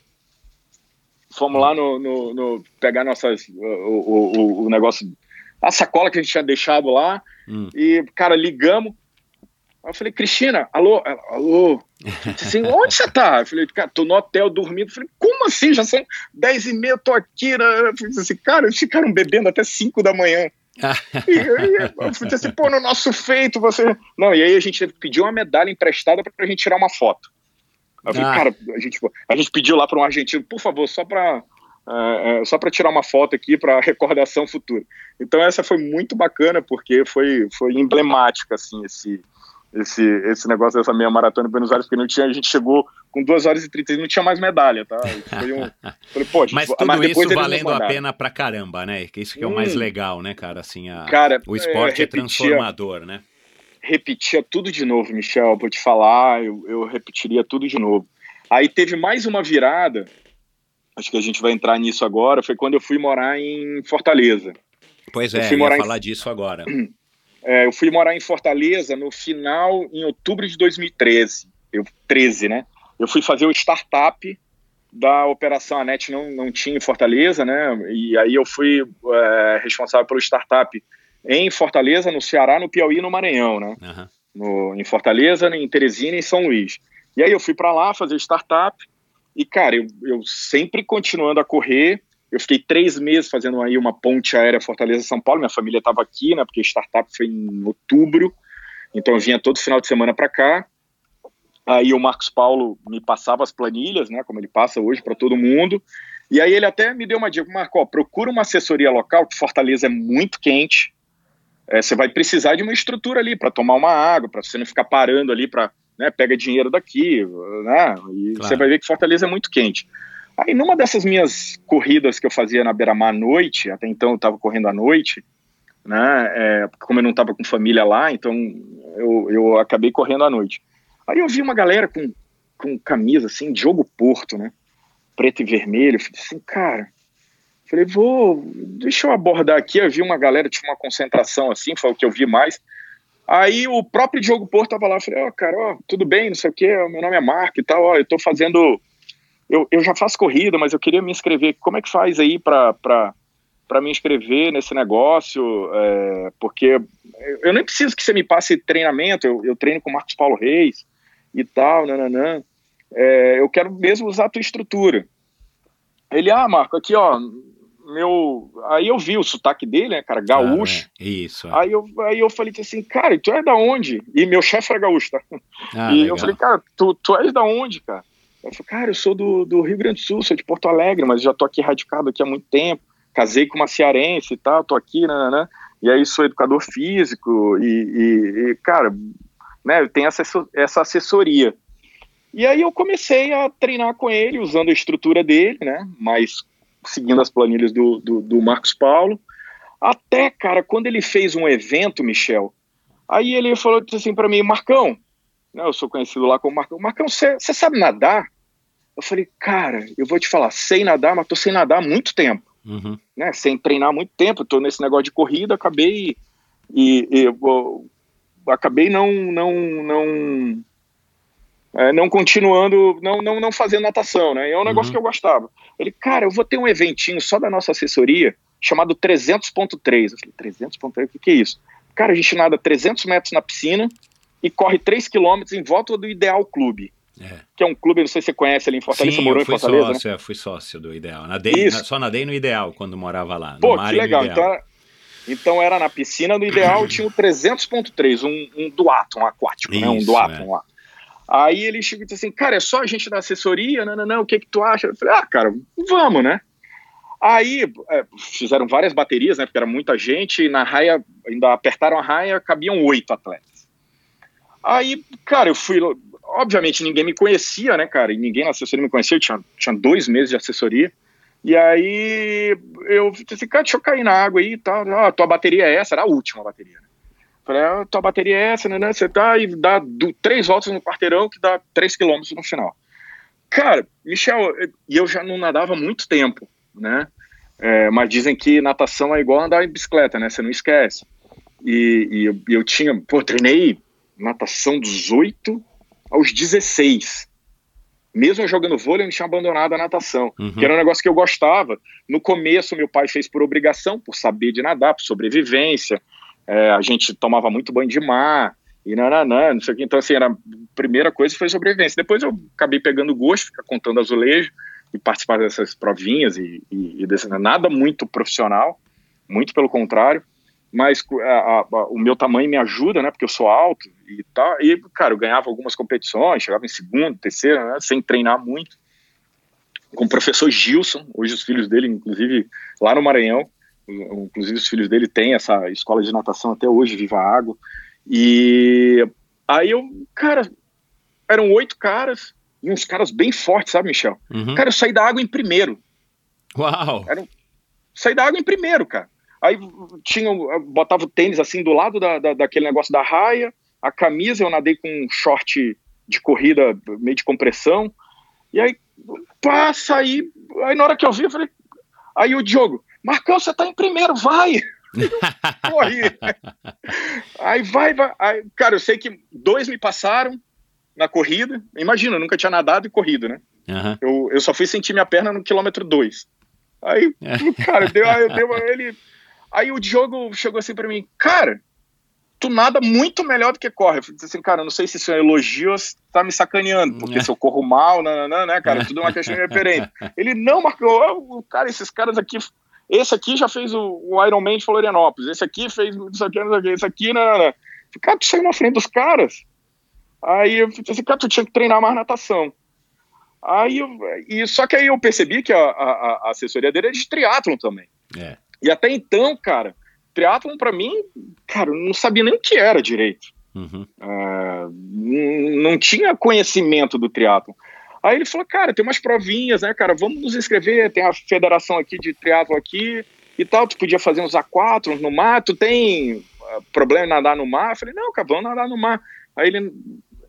Fomos lá no, no, no pegar nossas, o, o, o, negócio, a sacola que a gente tinha deixado lá, hum. e, cara, ligamos, Aí eu falei, Cristina, alô, alô, assim, onde você tá? Eu falei, cara, tô no hotel dormindo. Eu falei, como assim? Já são 10 e meia, tô aqui. Né? Eu falei assim, cara, eles ficaram bebendo até 5 da manhã. e aí, eu falei assim, pô, no nosso feito, você. Não, e aí a gente pediu uma medalha emprestada pra gente tirar uma foto. Eu falei, ah. cara, a gente, a gente pediu lá para um argentino, por favor, só para Uh, uh, só para tirar uma foto aqui para recordação futura. Então essa foi muito bacana porque foi foi emblemática assim esse esse, esse negócio dessa meia maratona em Buenos Aires, porque não tinha, a gente chegou com 2 horas e 30 e não tinha mais medalha, tá? Foi um, falei, Pô, mas tudo mas isso valendo a pena pra caramba, né? Que isso que é o mais hum. legal, né, cara? Assim, a, cara, o esporte é, é transformador, né? Repetia tudo de novo, Michel, vou te falar, eu, eu repetiria tudo de novo. Aí teve mais uma virada, acho que a gente vai entrar nisso agora, foi quando eu fui morar em Fortaleza. Pois é, eu fui morar falar em... disso agora. É, eu fui morar em Fortaleza no final, em outubro de 2013. Eu, 13, né? Eu fui fazer o startup da Operação Anet, não, não tinha em Fortaleza, né? E aí eu fui é, responsável pelo startup em Fortaleza, no Ceará, no Piauí e no Maranhão, né? Uhum. No, em Fortaleza, em Teresina e em São Luís. E aí eu fui para lá fazer startup e, cara, eu, eu sempre continuando a correr, eu fiquei três meses fazendo aí uma ponte aérea Fortaleza-São Paulo. Minha família estava aqui, né? Porque a startup foi em outubro. Então eu vinha todo final de semana para cá. Aí o Marcos Paulo me passava as planilhas, né? Como ele passa hoje para todo mundo. E aí ele até me deu uma dica, Marco, ó, procura uma assessoria local, que Fortaleza é muito quente. É, você vai precisar de uma estrutura ali para tomar uma água, para você não ficar parando ali para, né, pega dinheiro daqui, né? E claro. você vai ver que Fortaleza é muito quente. Aí numa dessas minhas corridas que eu fazia na beira-mar à noite, até então eu estava correndo à noite, né? É, como eu não estava com família lá, então eu, eu acabei correndo à noite. Aí eu vi uma galera com, com camisa assim, Diogo Porto, né? Preto e vermelho. Falei assim, cara. Falei, vou, deixa eu abordar aqui. Eu vi uma galera, tinha uma concentração assim, foi o que eu vi mais. Aí o próprio Diogo Porto tava lá, falei, ó, oh, cara, ó, tudo bem, não sei o quê, meu nome é Marco e tal, ó, eu tô fazendo eu, eu já faço corrida, mas eu queria me inscrever. Como é que faz aí para me inscrever nesse negócio? É, porque eu nem preciso que você me passe treinamento, eu, eu treino com o Marcos Paulo Reis e tal, nananã. É, eu quero mesmo usar a tua estrutura. Ele, ah, Marco, aqui ó, meu. Aí eu vi o sotaque dele, né, cara, gaúcho. Ah, é. Isso. Aí eu, aí eu falei assim, cara, tu é da onde? E meu chefe era gaúcho, tá? Ah, e legal. eu falei, cara, tu, tu és da onde, cara? Eu falei, cara, eu sou do, do Rio Grande do Sul, sou de Porto Alegre, mas já tô aqui radicado aqui há muito tempo. Casei com uma cearense e tal, tô aqui, né, né? E aí sou educador físico e, e, e cara, né, tenho essa, essa assessoria. E aí eu comecei a treinar com ele, usando a estrutura dele, né? Mas seguindo as planilhas do, do, do Marcos Paulo. Até, cara, quando ele fez um evento, Michel, aí ele falou assim para mim, Marcão, né, eu sou conhecido lá como Marcão, Marcão, você sabe nadar? Eu falei, cara, eu vou te falar, sei nadar, mas tô sem nadar há muito tempo. Uhum. Né, sem treinar há muito tempo, tô nesse negócio de corrida, acabei e, e eu, acabei não não não é, não continuando, não, não, não fazendo natação, né? É um negócio uhum. que eu gostava. Ele, cara, eu vou ter um eventinho só da nossa assessoria chamado 300.3. Eu falei, 300.3, o que, que é isso? Cara, a gente nada 300 metros na piscina e corre 3 quilômetros em volta do Ideal Clube. É. Que é um clube, não sei se você conhece ali em Fortaleza, Sim, morou eu em Fortaleza. Sócio, né? fui sócio do Ideal. Nadei, na, só nadei no Ideal quando morava lá. Pô, que legal. Então, então era na piscina do Ideal, tinha o 300.3, um, um duato, um aquático, Isso, né? Um duato é. lá. Aí ele chegou e disse assim, cara, é só a gente da assessoria? Não, não, não, o que que tu acha? Eu falei, ah, cara, vamos, né? Aí é, fizeram várias baterias, né? Porque era muita gente, e na raia, ainda apertaram a raia, cabiam oito atletas. Aí, cara, eu fui, obviamente ninguém me conhecia, né, cara? E ninguém na assessoria me conhecia, eu tinha, tinha dois meses de assessoria. E aí eu disse cara, deixa eu cair na água aí e tal. Ah, tua bateria é essa, era a última bateria. Né? Falei, ah, tua bateria é essa, né? né você tá e dá do, três voltas no quarteirão que dá três quilômetros no final. Cara, Michel, e eu já não nadava muito tempo, né? É, mas dizem que natação é igual andar em bicicleta, né? Você não esquece. E, e eu, eu tinha, pô, treinei natação dos 8 aos 16. Mesmo jogando vôlei, eu não tinha abandonado a natação, uhum. que era um negócio que eu gostava. No começo, meu pai fez por obrigação, por saber de nadar, por sobrevivência. É, a gente tomava muito banho de mar, e nananã, não sei o que. Então, assim, era, a primeira coisa foi sobrevivência. Depois eu acabei pegando gosto, ficar contando azulejo e participar dessas provinhas e, e, e desse, nada muito profissional, muito pelo contrário mas a, a, o meu tamanho me ajuda, né? Porque eu sou alto e tal. E, cara, eu ganhava algumas competições, chegava em segundo, terceiro, né? Sem treinar muito. Com o professor Gilson, hoje os filhos dele, inclusive, lá no Maranhão, inclusive os filhos dele têm essa escola de natação até hoje, Viva Água. E aí eu, cara, eram oito caras, e uns caras bem fortes, sabe, Michel? Uhum. Cara, eu saí da água em primeiro. Uau! Era, saí da água em primeiro, cara. Aí tinha, botava o tênis assim do lado da, da, daquele negócio da raia, a camisa eu nadei com um short de corrida meio de compressão. E aí, passa aí. Aí na hora que eu vi, eu falei. Aí o Diogo, Marcão, você tá em primeiro, vai! Corri. aí vai, vai. Aí, cara, eu sei que dois me passaram na corrida. Imagina, eu nunca tinha nadado e corrido, né? Uhum. Eu, eu só fui sentir minha perna no quilômetro dois. Aí, cara, deu, eu deu ele Aí o Diogo chegou assim para mim, cara, tu nada muito melhor do que corre. Eu falei assim, cara, não sei se isso é elogio ou se tá me sacaneando, porque se eu corro mal, não, não, né, cara, tudo é uma questão de referente. Ele, não, Marcou, cara, esses caras aqui, esse aqui já fez o, o Iron Man de Florianópolis, esse aqui fez isso aqui, isso aqui, esse aqui, não, não, não. Cara, tu saiu na frente dos caras. Aí eu falei assim, cara, tu tinha que treinar mais natação. Aí eu, e só que aí eu percebi que a, a, a assessoria dele é de triatlon também. É. E até então, cara, triatlon para mim, cara, eu não sabia nem o que era direito. Uhum. Uh, não tinha conhecimento do triatlon. Aí ele falou, cara, tem umas provinhas, né, cara, vamos nos inscrever, tem a federação aqui de triatlo aqui e tal, tu podia fazer uns A4 uns no mar, tu tem uh, problema em nadar no mar? Eu falei, não, cara, vamos nadar no mar. Aí ele,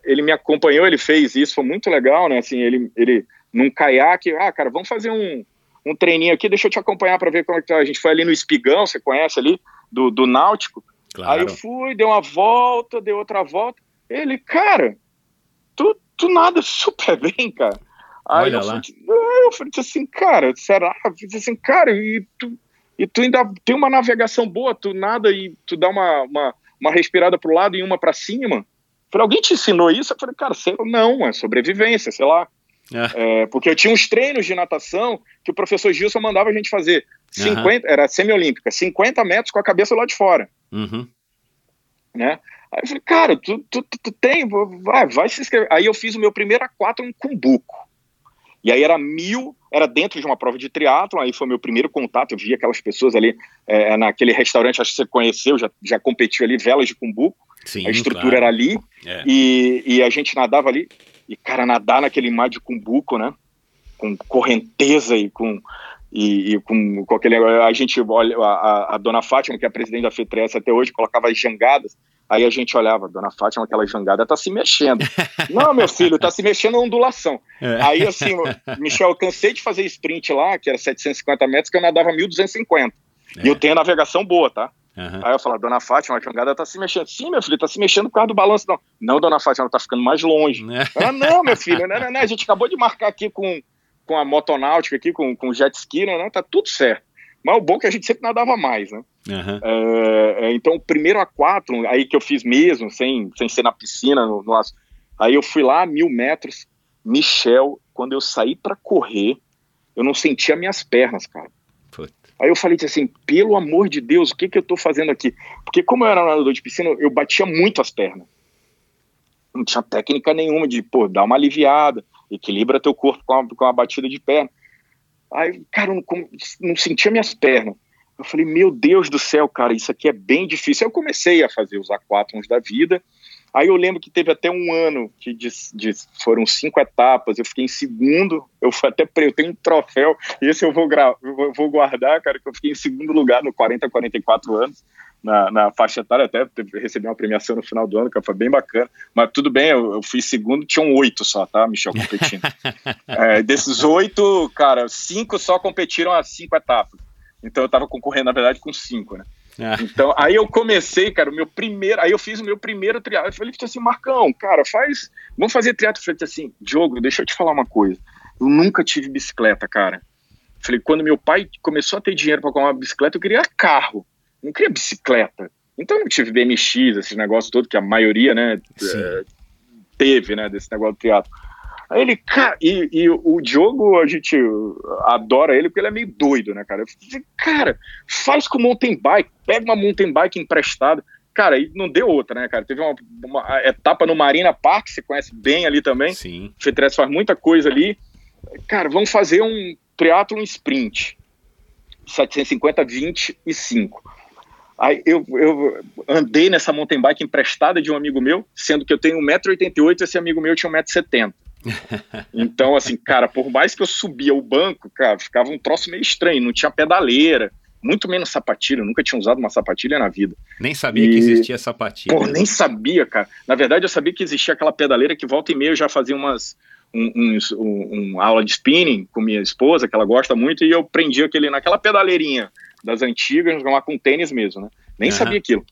ele me acompanhou, ele fez isso, foi muito legal, né, assim, ele, ele num caiaque, ah, cara, vamos fazer um, um treininho aqui, deixa eu te acompanhar para ver como é que tá. A gente foi ali no Espigão, você conhece ali, do, do Náutico. Claro. Aí eu fui, dei uma volta, dei outra volta. Ele, cara, tu, tu nada super bem, cara. Aí Olha eu, lá. Falei, eu falei assim, cara, será? Eu falei assim, cara, e tu, e tu ainda tem uma navegação boa, tu nada e tu dá uma, uma, uma respirada pro lado e uma para cima. Eu falei, alguém te ensinou isso? Eu falei, cara, sei não, é sobrevivência, sei lá. É, porque eu tinha uns treinos de natação que o professor Gilson mandava a gente fazer 50, era semiolímpica, 50 metros com a cabeça lá de fora. Uhum. Né? Aí eu falei, cara, tu, tu, tu, tu tem, vai, vai se inscrever. Aí eu fiz o meu primeiro A4 em Cumbuco. E aí era mil, era dentro de uma prova de triatlon, aí foi meu primeiro contato, eu vi aquelas pessoas ali é, naquele restaurante, acho que você conheceu, já, já competiu ali, Velas de Cumbuco, Sim, a estrutura claro. era ali, É. e, e a gente nadava ali, e cara, nadar naquele mar de Cumbuco, né, com correnteza e com, e, e com, com aquele, a gente olha, a, a, dona Fátima, que é a presidente da FETRES até hoje, colocava as jangadas, Aí a gente olhava, dona Fátima, aquela jangada tá se mexendo. Não, meu filho, tá se mexendo a ondulação. É. Aí assim, Michel, eu cansei de fazer sprint lá, que era 750 metros, que eu nadava 1250. É. E eu tenho a navegação boa, tá? Uhum. Aí eu falo, dona Fátima, a jangada tá se mexendo. Sim, meu filho, tá se mexendo por causa do balanço, não. Não, dona Fátima, ela tá ficando mais longe. É. Ela, não, meu filho, não, não, não, a gente acabou de marcar aqui com, com a motonáutica aqui, com, com o jet ski, né? Não, tá tudo certo. Mas o bom é que a gente sempre nadava mais, né? Uhum. É, então, o primeiro A4, aí que eu fiz mesmo, sem, sem ser na piscina, no, no, aí eu fui lá, mil metros. Michel, quando eu saí para correr, eu não sentia minhas pernas, cara. Aí eu falei assim, pelo amor de Deus, o que, que eu tô fazendo aqui? Porque como eu era nadador de piscina, eu batia muito as pernas. Não tinha técnica nenhuma de, pô, dar uma aliviada, equilibra teu corpo com a, com a batida de perna. Aí, cara, eu não, não sentia minhas pernas. Eu falei, meu Deus do céu, cara, isso aqui é bem difícil. Aí eu comecei a fazer os A4 da vida. Aí eu lembro que teve até um ano que de, de, foram cinco etapas, eu fiquei em segundo, eu fui até eu tenho um troféu, esse eu vou, gra, eu vou guardar, cara, que eu fiquei em segundo lugar no 40 44 anos, na, na faixa etária, até recebi uma premiação no final do ano, que foi bem bacana, mas tudo bem, eu, eu fui segundo, tinham oito só, tá, Michel, competindo. é, desses oito, cara, cinco só competiram as cinco etapas. Então eu tava concorrendo, na verdade, com cinco, né? Ah. Então, aí eu comecei, cara, o meu primeiro, aí eu fiz o meu primeiro triatlo. Eu falei assim, Marcão, cara, faz, vamos fazer triatlo. Eu falei assim, Diogo, deixa eu te falar uma coisa. Eu nunca tive bicicleta, cara. Eu falei, quando meu pai começou a ter dinheiro para comprar uma bicicleta, eu queria carro, eu não queria bicicleta. Então eu não tive BMX, esses negócios todos que a maioria, né, é, teve, né, desse negócio do triatlo. Aí ele, cara, e, e, o Diogo, a gente adora ele porque ele é meio doido, né, cara? Eu falei, cara, faz com mountain bike, pega uma mountain bike emprestada. Cara, e não deu outra, né, cara? Teve uma, uma etapa no Marina Park, você conhece bem ali também. Sim. O Fetres faz muita coisa ali. Cara, vamos fazer um triatlo sprint. 750, 25. Aí eu, eu andei nessa mountain bike emprestada de um amigo meu, sendo que eu tenho 1,88m, esse amigo meu tinha 1,70m. Então, assim, cara, por mais que eu subia o banco, cara, ficava um troço meio estranho, não tinha pedaleira, muito menos sapatilha, eu nunca tinha usado uma sapatilha na vida. Nem sabia e... que existia sapatilha. Pô, nem sabia, cara. Na verdade, eu sabia que existia aquela pedaleira que volta e meia eu já fazia umas um, um, um, um, aula de spinning com minha esposa, que ela gosta muito, e eu prendi aquele naquela pedaleirinha das antigas, lá com tênis mesmo, né? Nem uhum. sabia aquilo.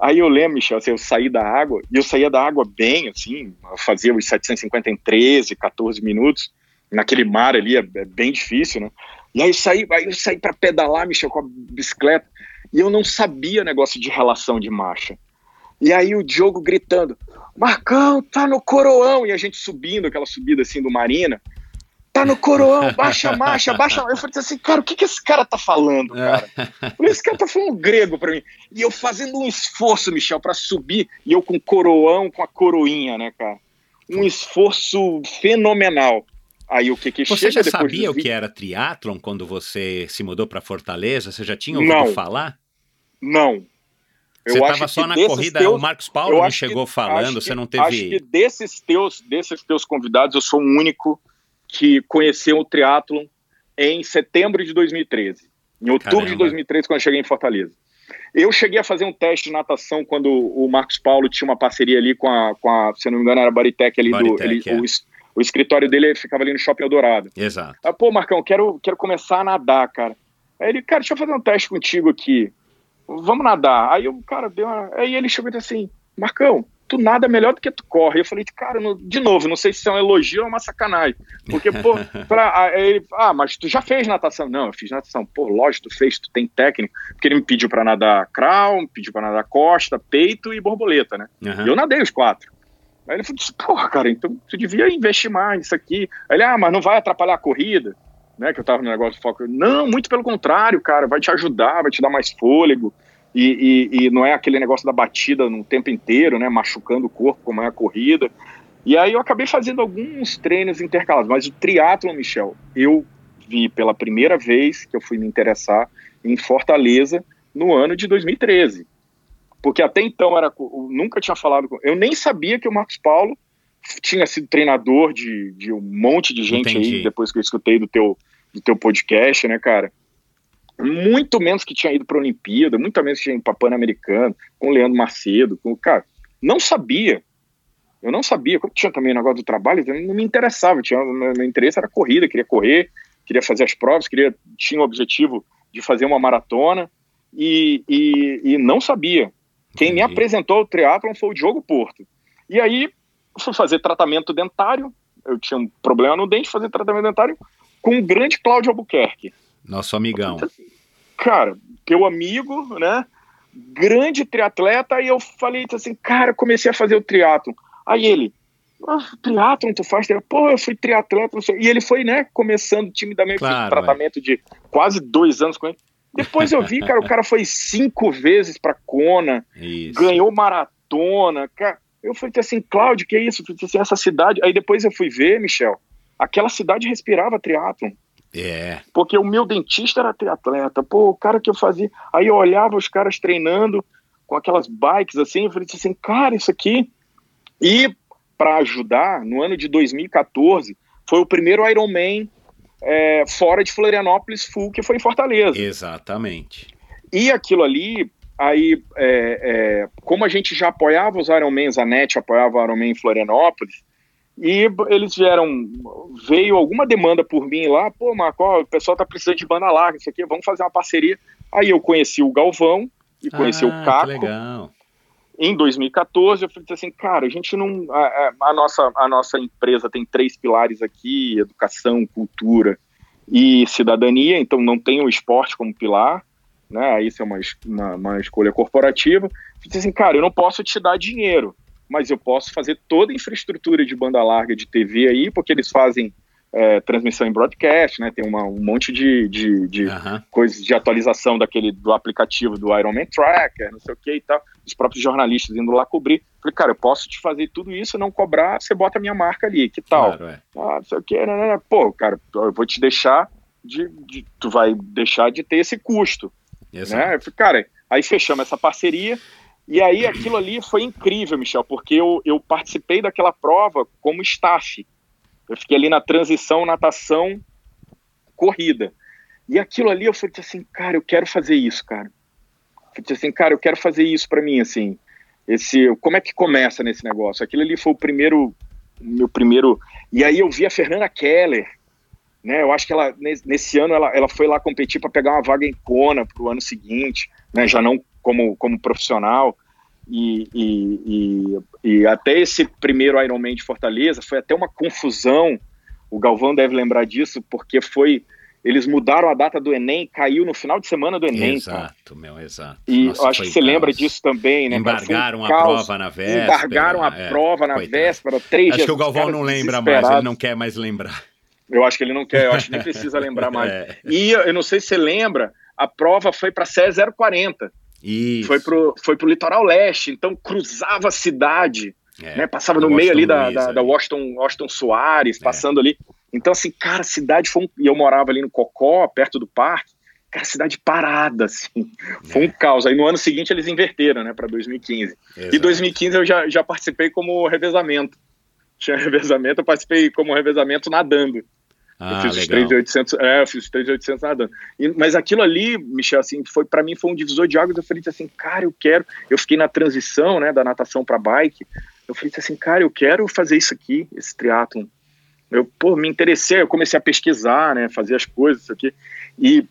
Aí eu lembro, Michel, assim, eu saí da água, e eu saía da água bem, assim, eu fazia os 750 em 13, 14 minutos, naquele mar ali, é, é bem difícil, né? E aí eu saí, aí eu saí para pedalar, Michel, com a bicicleta, e eu não sabia negócio de relação de marcha. E aí o Diogo gritando, Marcão, tá no coroão, e a gente subindo, aquela subida assim do Marina, tá no coroão, baixa a marcha, baixa a marcha. Eu falei assim, cara, o que, que esse cara tá falando, cara? Eu falei, esse cara tá falando grego pra mim. E eu fazendo um esforço, Michel, para subir, e eu com coroão, com a coroinha, né, cara? Um esforço fenomenal. Aí o que que você já sabia o que era triatlon quando você se mudou para Fortaleza? Você já tinha ouvido Não. falar? Não. Você estava só na corrida, teus, o Marcos Paulo não chegou que, falando, você não teve... Acho que desses teus, desses teus convidados, eu sou o único que conheceu o triatlon em setembro de 2013. Em outubro Caramba. de 2013, quando eu cheguei em Fortaleza. Eu cheguei a fazer um teste de natação quando o Marcos Paulo tinha uma parceria ali com a, com a se não me engano, era a Baritec ali do. Baritec, ele- é. o, o escritório dele ficava ali no Shopping Eldorado. Exato. Ah, pô, Marcão, quero, quero começar a nadar, cara. Aí ele, cara, deixa eu fazer um teste contigo aqui. Vamos nadar. Aí o cara deu uma. Aí ele chegou e disse assim: Marcão, tu nada melhor do que tu corre. Eu falei, cara, de novo, não sei se é um elogio ou uma sacanagem. Porque, pô, pra, ele, ah, mas tu já fez natação? Não, eu fiz natação. Pô, lógico, tu fez, tu tem técnica. Porque ele me pediu pra nadar crawl, me pediu pra nadar costa, peito e borboleta, né? Aham. E eu nadei os quatro. Aí ele falou, porra, cara, então tu devia investir mais nisso aqui. Aí ele, ah, mas não vai atrapalhar a corrida, né? Que eu tava no negócio de foco. Não, muito pelo contrário, cara, vai te ajudar, vai te dar mais fôlego. E, e- e não é aquele negócio da batida no tempo inteiro, né? Machucando o corpo, como é a corrida. E aí eu acabei fazendo alguns treinos intercalados. Mas o triatlon, Michel, eu vi pela primeira vez que eu fui me interessar em Fortaleza no ano de 2013 porque até então era, eu nunca tinha falado com. Eu nem sabia que o Marcos Paulo tinha sido treinador de, de um monte de gente Entendi. aí, depois que eu escutei do teu, do teu podcast, né, cara? Muito menos que tinha ido para a Olimpíada, muito menos que tinha ido para Pan-Americano, com o Leandro Macedo, com cara, não sabia. Eu não sabia, como tinha também o negócio do trabalho, não me interessava, tinha, meu, meu interesse era corrida, queria correr, queria fazer as provas, queria, tinha o objetivo de fazer uma maratona e, e, e não sabia. Quem me apresentou o triatlon foi o Diogo Porto. E aí fui fazer tratamento dentário, eu tinha um problema no dente, fazer tratamento dentário com o grande Cláudio Albuquerque. Nosso amigão. Cara, teu amigo, né? Grande triatleta, e eu falei assim, cara, comecei a fazer o triatlon. Aí ele, ah, triatlon, tu faz? Pô, eu fui triatleta, não sei. E ele foi, né, começando timidamente, Claro, tratamento de quase dois anos com ele. Depois eu vi, cara, o cara foi cinco vezes pra Kona, Isso. ganhou maratona, cara. Eu falei assim, Cláudio, que é isso? Assim, essa cidade. Aí depois eu fui ver, Michel, aquela cidade respirava triatlon. É. Porque o meu dentista era triatleta, pô, o cara que eu fazia. Aí eu olhava os caras treinando com aquelas bikes assim, eu falei assim, cara, isso aqui. E para ajudar, no ano de 2014, foi o primeiro Ironman é, fora de Florianópolis Full, que foi em Fortaleza. Exatamente. E aquilo ali, aí, é, é, como a gente já apoiava os Ironmans, a NET apoiava o Ironman em Florianópolis, e eles vieram, veio alguma demanda por mim lá, pô, Marco, o pessoal tá precisando de banda larga, isso aqui, vamos fazer uma parceria. Aí eu conheci o Galvão e conheci ah, o Que Caco legal. em 2014, eu falei assim, cara, a gente não. A, a- nossa, a nossa empresa tem três pilares aqui: educação, cultura e cidadania, então não tem o esporte como pilar, né? Isso é uma, uma, uma escolha corporativa. Eu falei assim, cara, eu não posso te dar dinheiro, mas eu posso fazer toda a infraestrutura de banda larga de TV aí, porque eles fazem. é, transmissão em broadcast, né? Tem uma, um monte de, de, de coisas de atualização daquele do aplicativo do Ironman Tracker, não sei o que e tal, os próprios jornalistas indo lá cobrir. Falei, cara, eu posso te fazer tudo isso, não cobrar, você bota a minha marca ali, que tal? Claro, é. Ah, não sei o que, né, né, né. pô, cara, eu vou te deixar de, de- tu vai deixar de ter esse custo, Exato. né? Eu falei, cara, aí fechamos essa parceria e aí aquilo ali foi incrível, Michel, porque eu, eu participei daquela prova como staff. Eu fiquei ali na transição natação corrida. E aquilo ali eu falei assim, cara, eu quero fazer isso, cara. Eu falei assim, cara, eu quero fazer isso para mim, assim. Esse, como é que começa nesse negócio? Aquilo ali foi o primeiro, meu primeiro. E aí eu vi a Fernanda Keller, né? Eu acho que ela nesse, ano ela, ela foi lá competir para pegar uma vaga em Kona para o ano seguinte, né? Já não como como profissional. E, e, e, e até esse primeiro Ironman de Fortaleza foi até uma confusão. O Galvão deve lembrar disso porque foi eles mudaram a data do Enem, caiu no final de semana do Enem, cara. Exato, meu, exato. E Nossa, acho que você lembra caos. disso também, né? cara? Foi um Embargaram a caos. prova na véspera. Embargaram a é, prova na coitado. véspera, três Acho dias. que o Galvão não lembra mais, ele não quer mais lembrar. Eu acho que ele não quer, eu acho que nem precisa lembrar mais. É, E eu não sei se você lembra, a prova foi para CE 040, isso. foi pro, foi pro litoral leste, então cruzava a cidade, É, né? Passava no Washington meio ali da, da, da ali. Washington, Washington Soares, É. passando ali. Então, assim, cara, a cidade foi um. E eu morava ali no Cocó, perto do parque. Cara, cidade parada, assim. Foi É. um caos. Aí no ano seguinte eles inverteram, né, para 2015. E Exato. 2015 eu já, já participei como revezamento. Tinha revezamento, eu participei como revezamento nadando. Ah, eu fiz legal. os 3,800, é, eu fiz os 3,800 nadando. E, mas aquilo ali, Michel, assim, foi para mim foi um divisor de águas. Eu falei assim, cara, eu quero. Eu fiquei na transição, né, da natação para bike. Eu falei assim, cara, eu quero fazer isso aqui, esse triatlon. Eu, pô, me interessei, eu comecei a pesquisar, né, fazer as coisas, isso aqui. E,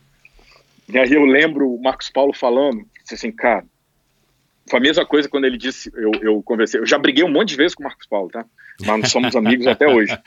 e aí eu lembro o Marcos Paulo falando, disse assim, cara, foi a mesma coisa quando ele disse, eu, eu conversei, eu já briguei um monte de vezes com o Marcos Paulo, tá? Mas não somos amigos até hoje.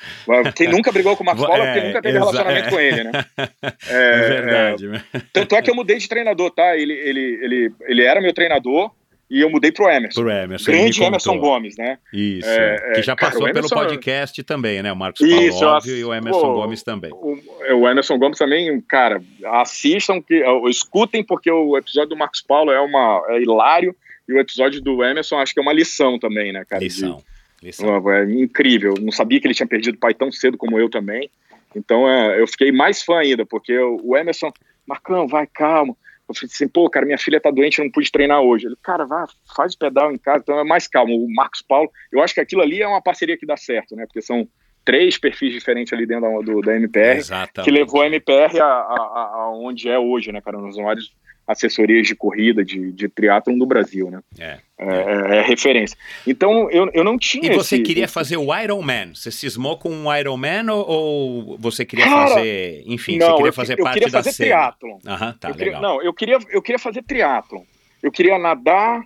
Quem nunca brigou com o Marcos Paulo é porque nunca teve relacionamento é. com ele, né? É, verdade. Tanto é que eu mudei de treinador, tá? Ele, ele, ele, ele era meu treinador e eu mudei pro Emerson. Pro Emerson. Grande Emerson. Gomes, né? Isso. É, que é, já cara, passou pelo Emerson- podcast também, né? O Marcos Paulo, Isso, óbvio, ass- e o Emerson pô, Gomes também. O, o Emerson Gomes também, cara, assistam, que, escutem, porque o episódio do Marcos Paulo é, uma, é hilário e o episódio do Emerson acho que é uma lição também, né, cara? de- Lição. É incrível. Não sabia que ele tinha perdido o pai tão cedo como eu também. Então é, eu fiquei mais fã ainda, porque o Emerson, Marcão, vai, calma. Eu falei assim, pô, cara, minha filha tá doente, eu não pude treinar hoje. Ele, cara, vai, faz o pedal em casa, então é mais calmo. O Marcos Paulo, eu acho que aquilo ali é uma parceria que dá certo, né? Porque são três perfis diferentes ali dentro da, do, da MPR, Exatamente. que levou a MPR a, a, a- onde é hoje, né, cara? Nas maiores assessorias de corrida, de, de triatlon do Brasil, né? É. É, é referência. Então, eu, eu não tinha E você esse- queria esse- fazer o Iron Man? Você cismou com um Iron Man ou, ou você queria Cara, fazer, enfim, não, você queria eu, fazer eu parte queria da fazer cena? triatlon. Aham, tá, Eu queria- legal. não, eu queria, eu queria fazer triatlon. Eu queria nadar,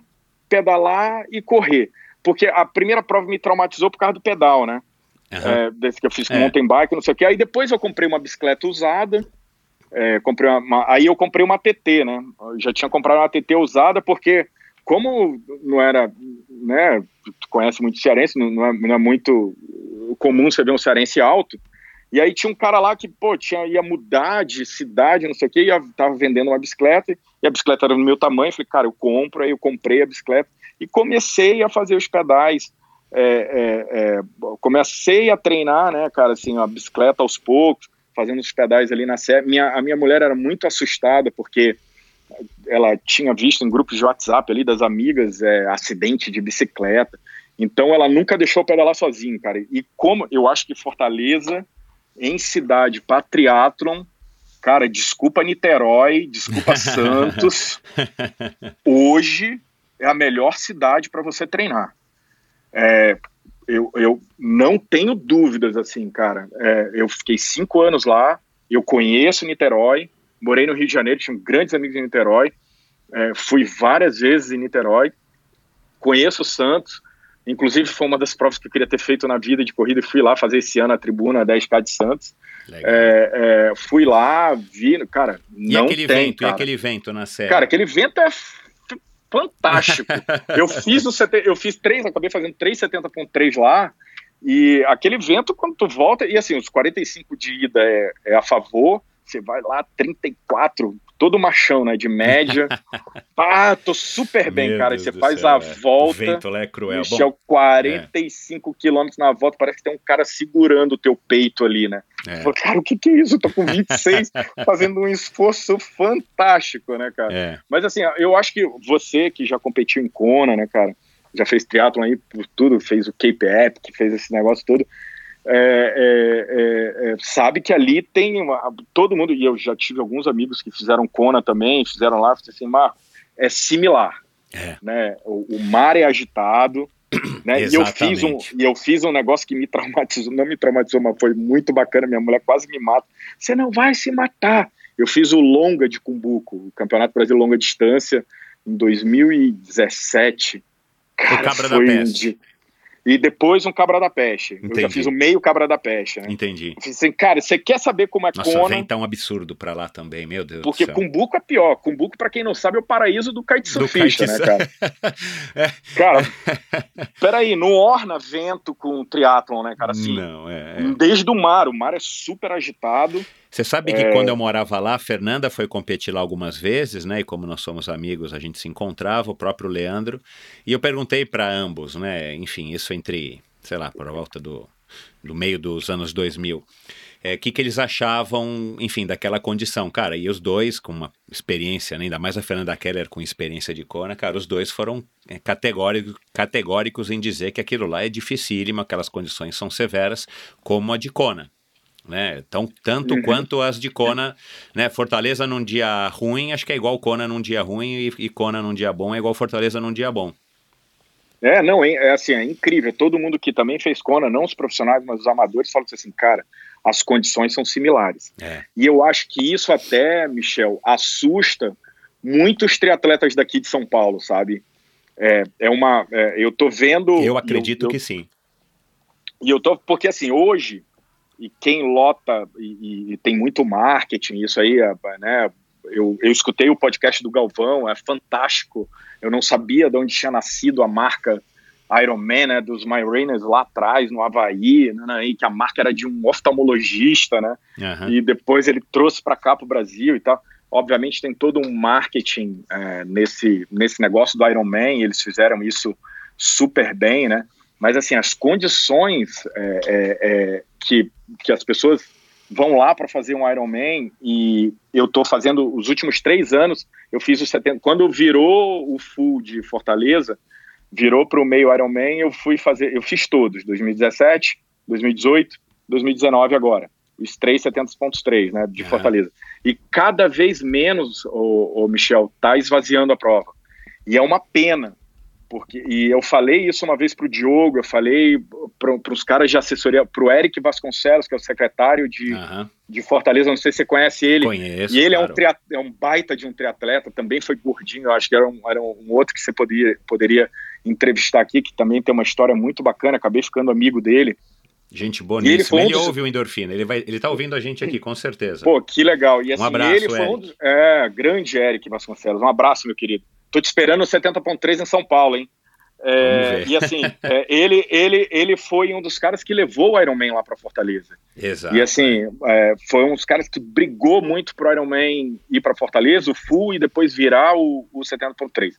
pedalar e correr. Porque a primeira prova me traumatizou por causa do pedal, né? Aham. É, desse que eu fiz com É. mountain bike, não sei o que. Aí depois eu comprei uma bicicleta usada. É, comprei uma- aí eu comprei uma TT, né? Eu já tinha comprado uma TT usada porque como não era, né? Tu conhece muito cearense, não, é, não é muito comum você ver um cearense alto. E aí tinha um cara lá que, pô, tinha, ia mudar de cidade, não sei o que, e ia- tava vendendo uma bicicleta, e a bicicleta era do meu tamanho, falei, cara, eu compro, aí eu comprei a bicicleta, e comecei a fazer os pedais, é, é, é, comecei a treinar, né, cara, assim, a bicicleta aos poucos, fazendo os pedais ali na serra. Minha, a minha mulher era muito assustada, porque ela tinha visto em grupos de WhatsApp ali das amigas é, acidente de bicicleta, então ela nunca deixou pedalar sozinho, cara. E como eu acho que Fortaleza, em cidade para triatlon, cara, desculpa Niterói, desculpa Santos, hoje é a melhor cidade para você treinar. É, eu, eu não tenho dúvidas, assim, cara. É, eu fiquei cinco anos lá, eu conheço Niterói, morei no Rio de Janeiro, tinha grandes amigos em Niterói, é, fui várias vezes em Niterói, conheço Santos, inclusive foi uma das provas que eu queria ter feito na vida de corrida e fui lá fazer esse ano a tribuna 10K de Santos. É, é, fui lá, vi, cara, e não aquele tem, vento, cara. e aquele vento na serra? Cara, aquele vento é fantástico. eu fiz o CT, eu fiz três, acabei fazendo 3,70.3 lá. E aquele vento, quando tu volta, e assim, os 45 de ida é, é a favor, você vai lá 34, todo machão, né? De média. Pá, tô super bem, Meu cara. Deus você faz céu, a é. O volta. vento lá é cruel. Michel, Bom, 45 quilômetros na volta, parece que tem um cara segurando o teu peito ali, né? é, fala, cara, o que que é isso? Eu tô com 26, fazendo um esforço fantástico, né, cara? é. Mas assim, eu acho que você que já competiu em Kona, né, cara, já fez triatlon aí por tudo, fez o Cape Epic, fez esse negócio todo, é, é, é, é, sabe que ali tem uma- todo mundo, e eu já tive alguns amigos que fizeram Kona também, fizeram lá, falei assim, Marco, é similar, É. né, o, o mar é agitado, né, e eu, fiz um, e eu fiz um negócio que me traumatizou, não me traumatizou, mas foi muito bacana, minha mulher quase me mata, você não vai se matar, eu fiz o longa de Cumbuco, o Campeonato Brasil Longa Distância, em 2017. Cara, Cabra da um Peste. dia- E depois um Cabra da Peste. Eu já Entendi. fiz o meio Cabra da Peste, né? Entendi. Eu assim, cara, você quer saber como é Nossa, Kona? vem tá um absurdo pra lá também, meu Deus Porque do céu. Cumbuco é pior. Cumbuco, pra quem não sabe, é o paraíso do kitesurfista, kite- né, cara? Cara, peraí, não orna vento com triatlon, né, cara? Assim, Não, é, é. desde o mar, o mar é super agitado. Você sabe que É. quando eu morava lá, a Fernanda foi competir lá algumas vezes, né? E como nós somos amigos, a gente se encontrava, o próprio Leandro. E eu perguntei para ambos, né? Enfim, isso entre, sei lá, por volta do, do meio dos anos 2000. O é, que, que eles achavam, enfim, daquela condição. Cara, e os dois, com uma experiência, né, ainda mais a Fernanda Keller com experiência de Kona, cara, os dois foram é, categórico, categóricos em dizer que aquilo lá é dificílimo, aquelas condições são severas, como a de Kona. Né? Então, tanto Uhum. quanto as de Kona, né? Fortaleza num dia ruim, acho que é igual Kona num dia ruim e, e Kona num dia bom é igual Fortaleza num dia bom. É, não, é, assim, é incrível. Todo mundo que também fez Kona, não os profissionais, mas os amadores, falam assim, cara, as condições são similares. É. E eu acho que isso até, Michel, assusta muitos triatletas daqui de São Paulo, sabe? É, é uma. é, eu tô vendo. Eu acredito eu, que sim. E eu tô. Porque assim, hoje, e quem lota, e, e- tem muito marketing, isso aí, é, né? Eu, eu escutei o podcast do Galvão, é fantástico. Eu não sabia de onde tinha nascido a marca Ironman, né? Dos My Rainers lá atrás, no Havaí, né, né, que a marca era de um oftalmologista, né? Aham. e depois ele trouxe para cá para o Brasil e tal. Obviamente tem todo um marketing é, nesse, nesse negócio do Iron Man, e eles fizeram isso super bem, né? Mas assim, as condições é, é, é, que, que as pessoas vão lá para fazer um Iron Man e eu estou fazendo os últimos três anos, eu fiz os 70. Quando virou o full de Fortaleza, virou para o meio Iron Man, eu fui fazer, eu fiz todos, 2017, 2018, 2019 agora os 370.3, né, de Aham. Fortaleza. E cada vez menos, o, Michel, tá esvaziando a prova. E é uma pena, porque e eu falei isso uma vez para o Diogo, eu falei para os caras de assessoria, para o Eric Vasconcelos, que é o secretário de, Aham. de Fortaleza, não sei se você conhece ele. Conheço. E ele é, claro. um tria- é um baita de um triatleta, também foi gordinho, eu acho que era um, era um outro que você poderia, poderia entrevistar aqui, que também tem uma história muito bacana, acabei ficando amigo dele. Gente E ele boníssima. foi um Ele, dos- ouve o endorfina. Ele, vai, ele tá ouvindo a gente aqui, com certeza. Pô, que legal. E assim, abraço, ele foi um Eric. dos. É, grande Eric Vasconcelos. Um abraço, meu querido. Tô te esperando no 70.3 em São Paulo, hein? É, e assim, é, ele, ele, ele foi um dos caras que levou o Iron Man lá para Fortaleza. Exato. E assim, é, foi um dos caras que brigou muito pro Iron Man ir para Fortaleza, o full, e depois virar o, o 70.3.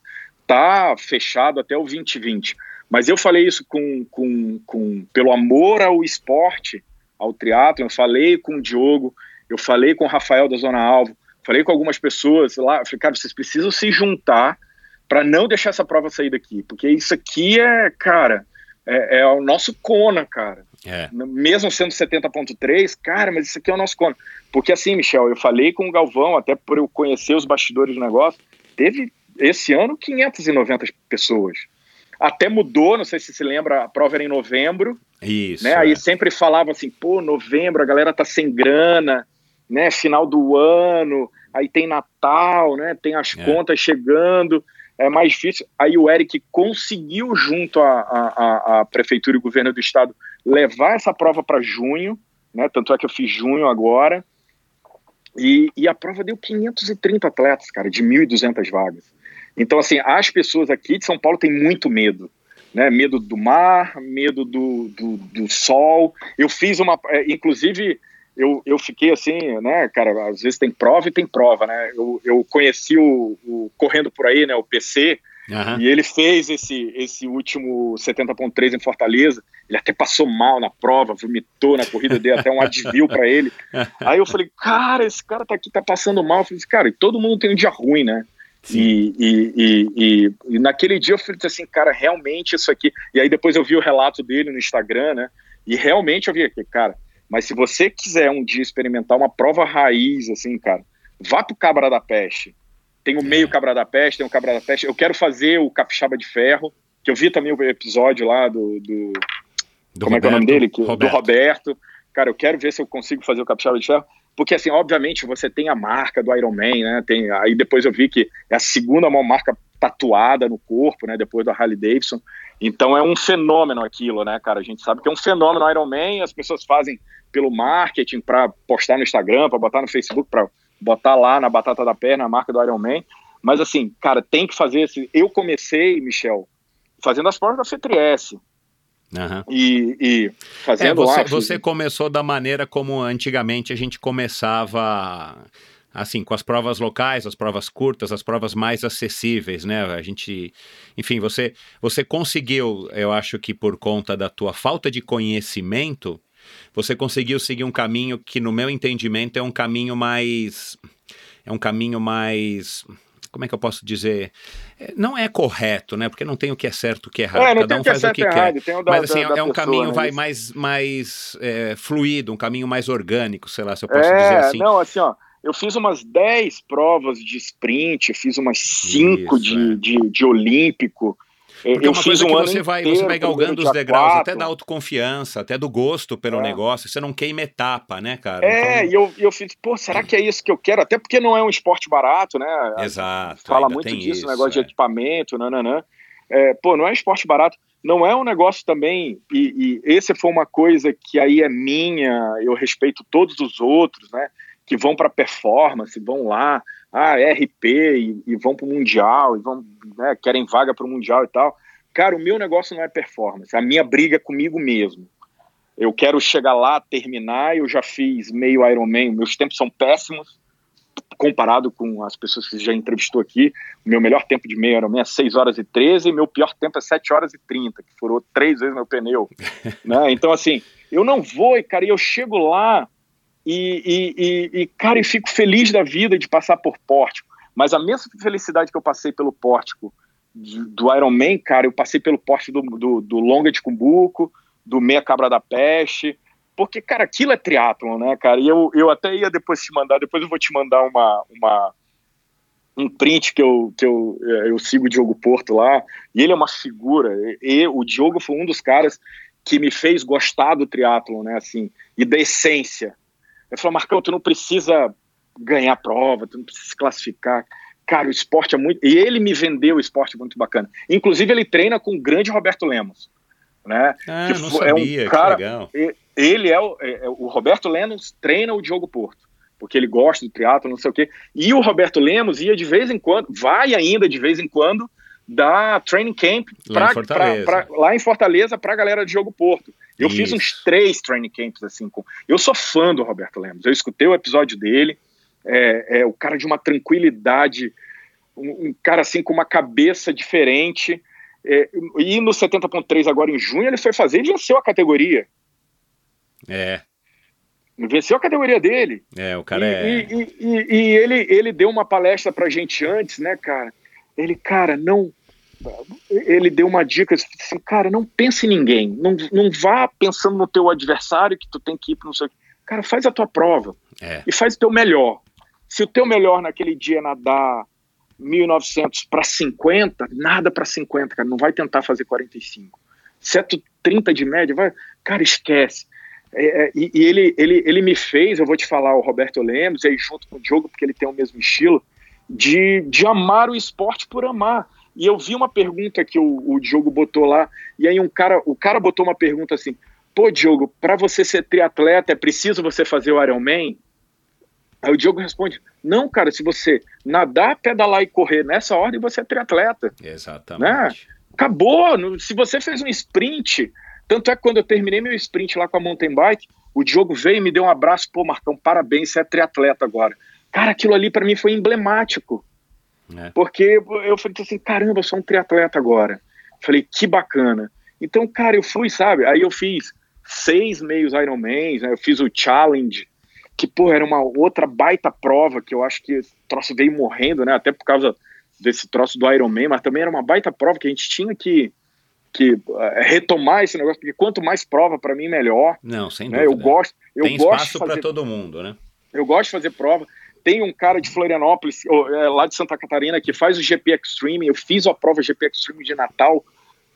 Tá fechado até o 2020. Mas eu falei isso com, com, com pelo amor ao esporte, ao triatlo, eu falei com o Diogo, eu falei com o Rafael da Zona Alvo, falei com algumas pessoas lá, eu falei, cara, vocês precisam se juntar para não deixar essa prova sair daqui, porque isso aqui é, cara, é, é o nosso Kona, cara É. mesmo sendo 70.3, cara, mas isso aqui é o nosso cone. Porque assim, Michel, eu falei com o Galvão, até por eu conhecer os bastidores do negócio, teve esse ano 590 pessoas. Até mudou, não sei se se lembra, a prova era em novembro, Isso. né? é. Aí sempre falava assim, pô, novembro, a galera tá sem grana, né? Final do ano, aí tem Natal, né? Tem as É. contas chegando, é mais difícil. Aí o Eric conseguiu, junto à, prefeitura e governo do estado, levar essa prova para junho, né? Tanto é que eu fiz junho agora. E, e a prova deu 530 atletas, cara, de 1.200 vagas. Então, assim, as pessoas aqui de São Paulo têm muito medo. Né, medo do mar, medo do, do, do sol. Eu fiz uma. é, inclusive, eu, eu fiquei assim, né, cara, às vezes tem prova e tem prova, né? Eu, eu conheci o, o Correndo por aí, né, o PC, Aham. e ele fez esse, esse último 70.3 em Fortaleza. Ele até passou mal na prova, vomitou na corrida, dei até um advil para ele. Aí eu falei, cara, esse cara tá aqui, tá passando mal. Eu falei, cara, e todo mundo tem um dia ruim, né? E, e, e, e- e naquele dia eu falei assim, cara, realmente isso aqui. E aí depois eu vi o relato dele no Instagram, né? E realmente eu vi aqui, cara. Mas se você quiser um dia experimentar uma prova raiz, assim, cara, vá pro Cabra da Peste. Tem o É. meio Cabra da Peste, tem o Cabra da Peste. Eu quero fazer o Capixaba de Ferro, que eu vi também o episódio lá do, do Do como é que é o nome Roberto- dele? Que- Roberto. Do Roberto. Cara, eu quero ver se eu consigo fazer o Capixaba de Ferro. Porque, assim, obviamente, você tem a marca do Iron Man, né? Tem, aí depois eu vi que é a segunda maior marca tatuada no corpo, né? Depois da Harley Davidson. Então é um fenômeno aquilo, né, cara? A gente sabe que é um fenômeno Iron Man, as pessoas fazem pelo marketing para postar no Instagram, para botar no Facebook, para botar lá na batata da perna a marca do Iron Man. Mas assim, cara, tem que fazer esse. Eu comecei, Michel, fazendo as provas da FETRIES Aham. e, e É, fazendo você, lá. você começou da maneira como antigamente a gente começava, assim, com as provas locais, as provas curtas, as provas mais acessíveis, né? A gente, enfim, você, você conseguiu, eu acho que por conta da tua falta de conhecimento, você conseguiu seguir um caminho que, no meu entendimento, é um caminho mais, é um caminho mais como é que eu posso dizer? É, não é correto, né? Porque não tem o que é certo e o que é errado. É, não Cada um é faz o que quer. da- Mas assim, da- da é um pessoa, caminho né? vai mais, mais é, fluido, um caminho mais orgânico, sei lá, se eu posso é, dizer assim. não, assim, ó, eu fiz umas 10 provas de sprint, fiz umas 5 Isso, de, é. de, de olímpico. Porque eu uma fiz coisa um que ano você vai, inteiro, você vai galgando os degraus, quatro. até da autoconfiança, até do gosto pelo É. negócio. Você não queima etapa, né, cara? É, Então- e eu, eu fiz, pô, será que é isso que eu quero? Até porque não é um esporte barato, né? Exato. Fala muito disso, isso, negócio de é. equipamento, nananã. É, pô, não é um esporte barato, não é um negócio também, e, e esse foi uma coisa que aí é minha, eu respeito todos os outros, né, que vão para performance, vão lá, ah, RP, e, e vão para o Mundial, e vão, né, querem vaga para o Mundial e tal. Cara, o meu negócio não é performance, a minha briga é comigo mesmo. Eu quero chegar lá, terminar, eu já fiz meio Ironman, meus tempos são péssimos, comparado com as pessoas que você já entrevistou aqui, o meu melhor tempo de meio Ironman é 6 horas e 13 e meu pior tempo é 7 horas e 30, que furou três vezes meu pneu. né? Então, assim, eu não vou, e, cara, e eu chego lá e, e, e, cara, e fico feliz da vida de passar por pórtico. Mas a mesma felicidade que eu passei pelo pórtico do Ironman, cara, eu passei pelo pórtico do, do, do Longa de Cumbuco, do Meia Cabra da Peste, porque, cara, aquilo é triatlon, né, cara? E eu, eu até ia depois te mandar, depois eu vou te mandar uma, uma, um print que eu, que eu, eh, eu sigo o Diogo Porto lá, e ele é uma figura, e, e o Diogo foi um dos caras que me fez gostar do triatlon, né, assim, e da essência. Ele falou, Marcão, tu não precisa ganhar prova, tu não precisa se classificar. Cara, o esporte é muito... E ele me vendeu o esporte muito bacana. Inclusive, ele treina com o grande Roberto Lemos, né? Ah, que não fo- é um sabia, cara- que legal. ele é o, é- é o Roberto Lemos treina o Diogo Porto, porque ele gosta do triatlo, não sei o quê. E o Roberto Lemos ia de vez em quando, vai ainda de vez em quando, dar training camp Lá pra- em Fortaleza. pra- pra- lá em Fortaleza para a galera de Diogo Porto. Eu fiz Isso. uns três training camps assim. Com... Eu sou fã do Roberto Lemos. Eu escutei o episódio dele. É, é o cara de uma tranquilidade, um, um cara assim com uma cabeça diferente. É, e no 70.3 agora em junho ele foi fazer e venceu a categoria. É, Venceu a categoria dele. é, o cara e, é. e- e- e- e ele, ele deu uma palestra pra gente antes, né, cara? Ele, cara, não. Ele deu uma dica assim, cara, não pense em ninguém. Não, não vá pensando no teu adversário que tu tem que ir para não sei o quê. Cara, faz a tua prova É. e faz o teu melhor. Se o teu melhor naquele dia é nadar 1900 para 50, nada para 50, cara. Não vai tentar fazer 45. Se é tu 30 de média, vai. Cara, esquece. É, é, e e ele, ele, ele me fez, eu vou te falar, o Roberto Lemos, e aí junto com o Diogo, porque ele tem o mesmo estilo, de, de amar o esporte por amar. E eu vi uma pergunta que o, o Diogo botou lá, e aí um cara, o cara botou uma pergunta assim: pô, Diogo, para você ser triatleta é preciso você fazer o Ironman? Aí o Diogo responde: não, cara, se você nadar, pedalar e correr nessa ordem, você é triatleta. Exatamente. Acabou. No- Se você fez um sprint, tanto é que quando eu terminei meu sprint lá com a mountain bike, o Diogo veio e me deu um abraço, pô, Marcão, parabéns, você é triatleta agora. Cara, aquilo ali para mim foi emblemático. É. Porque eu falei assim, caramba, eu sou um triatleta agora. Falei, que bacana. Então, cara, eu fui, sabe? Aí eu fiz seis meios Ironmans, né? Eu fiz o Challenge, que, pô, era uma outra baita prova que eu acho que esse troço veio morrendo, né? Até por causa desse troço do Ironman, mas também era uma baita prova que a gente tinha que, que eh, retomar esse negócio, porque quanto mais prova, para mim, melhor. Não, sem Né? dúvida. Eu gosto, eu Tem gosto de espaço para fazer todo mundo, né? eu gosto de fazer prova. Tem um cara de Florianópolis, ou, é, lá de Santa Catarina, que faz o GP Extreme. Eu fiz a prova GP Extreme de Natal.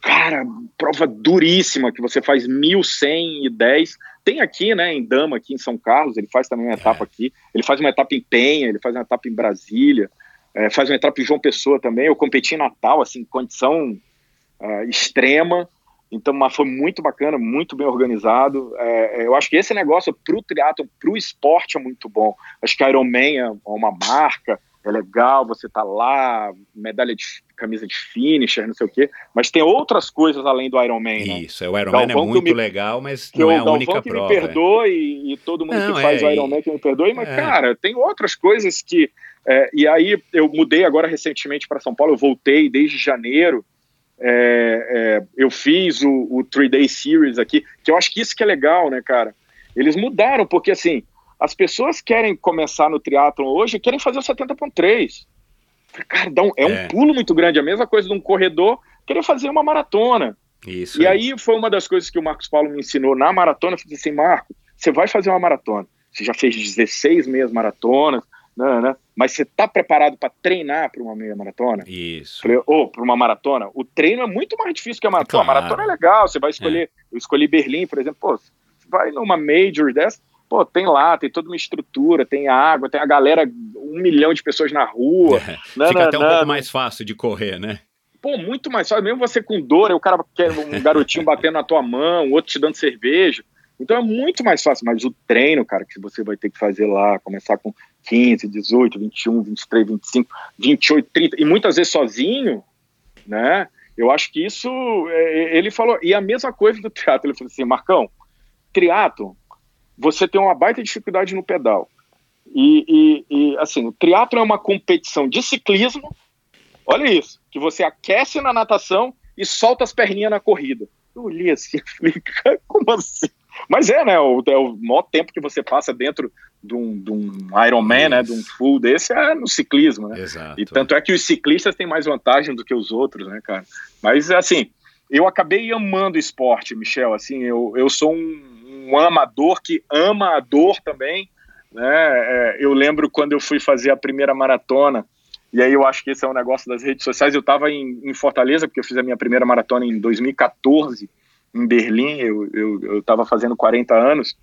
Cara, prova duríssima, que você faz 1110. Tem aqui, né, em Dama, aqui em São Carlos. Ele faz também uma etapa aqui. Ele faz uma etapa em Penha, ele faz uma etapa em Brasília. é, faz uma etapa em João Pessoa também. Eu competi em Natal, assim, condição ah, extrema. Então, mas foi muito bacana, muito bem organizado. É, é, eu acho que esse negócio pro triatlo, pro esporte é muito bom. Acho que a Ironman é uma marca, é legal, você tá lá, medalha de camisa de finisher, não sei o quê. Mas tem outras coisas além do Ironman, né? Isso, é, o Ironman é Galvão que muito me- legal, mas Que não o é a Galvão única que prova. me é. perdoe e, e todo mundo Não, que faz é, o Ironman que me perdoe, mas é. cara, tem outras coisas que é, e aí eu mudei agora recentemente para São Paulo, eu voltei desde janeiro. É, é, eu fiz o, o Three Day Series aqui, que eu acho que isso que é legal, né, cara? Eles mudaram, porque assim, as pessoas querem começar no triatlon hoje, querem fazer o 70.3. Cara, dá um, é, é, um pulo muito grande. A mesma coisa de um corredor querer fazer uma maratona. Isso. E aí foi uma das coisas que o Marcos Paulo me ensinou na maratona. Eu falei assim, Marco, você vai fazer uma maratona. Você já fez 16 meias maratonas, né, né? mas você está preparado para treinar para uma meia maratona? Isso. Falei, ou para uma maratona? O treino é muito mais difícil que a maratona. Claro. A maratona é legal, você vai escolher. É. Eu escolhi Berlim, por exemplo. Pô, você vai numa major dessa, pô, tem lá, tem toda uma estrutura, tem água, tem a galera, um milhão de pessoas na rua. É. Fica não, até um pouco mais fácil de correr, né? Pô, muito mais fácil. Mesmo você com dor, o cara quer um garotinho batendo na tua mão, outro te dando cerveja. Então é muito mais fácil, mas o treino, cara, que você vai ter que fazer lá, começar com 15, 18, 21, 23, 25, 28, 30, e muitas vezes sozinho, né? Eu acho que isso, é, ele falou, e a mesma coisa do triatlo, ele falou assim, Marcão, triatlo, você tem uma baita dificuldade no pedal. E, e, e assim, o triatlo é uma competição de ciclismo, olha isso, que você aquece na natação e solta as perninhas na corrida. Eu olhei assim, falei, como assim? Mas é, né? O, é o maior tempo que você passa dentro de um, de um Ironman, Isso. né? De um full desse é no ciclismo, né? Exato. E tanto é que os ciclistas têm mais vantagem do que os outros, né, cara? Mas, assim, eu acabei amando esporte, Michel. Assim, eu, eu sou um, um amador que ama a dor também, né? É, eu lembro quando eu fui fazer a primeira maratona, e aí eu acho que esse é um negócio das redes sociais. Eu estava em, em Fortaleza, porque eu fiz a minha primeira maratona em 2014, em Berlim, eu estava fazendo 40 anos,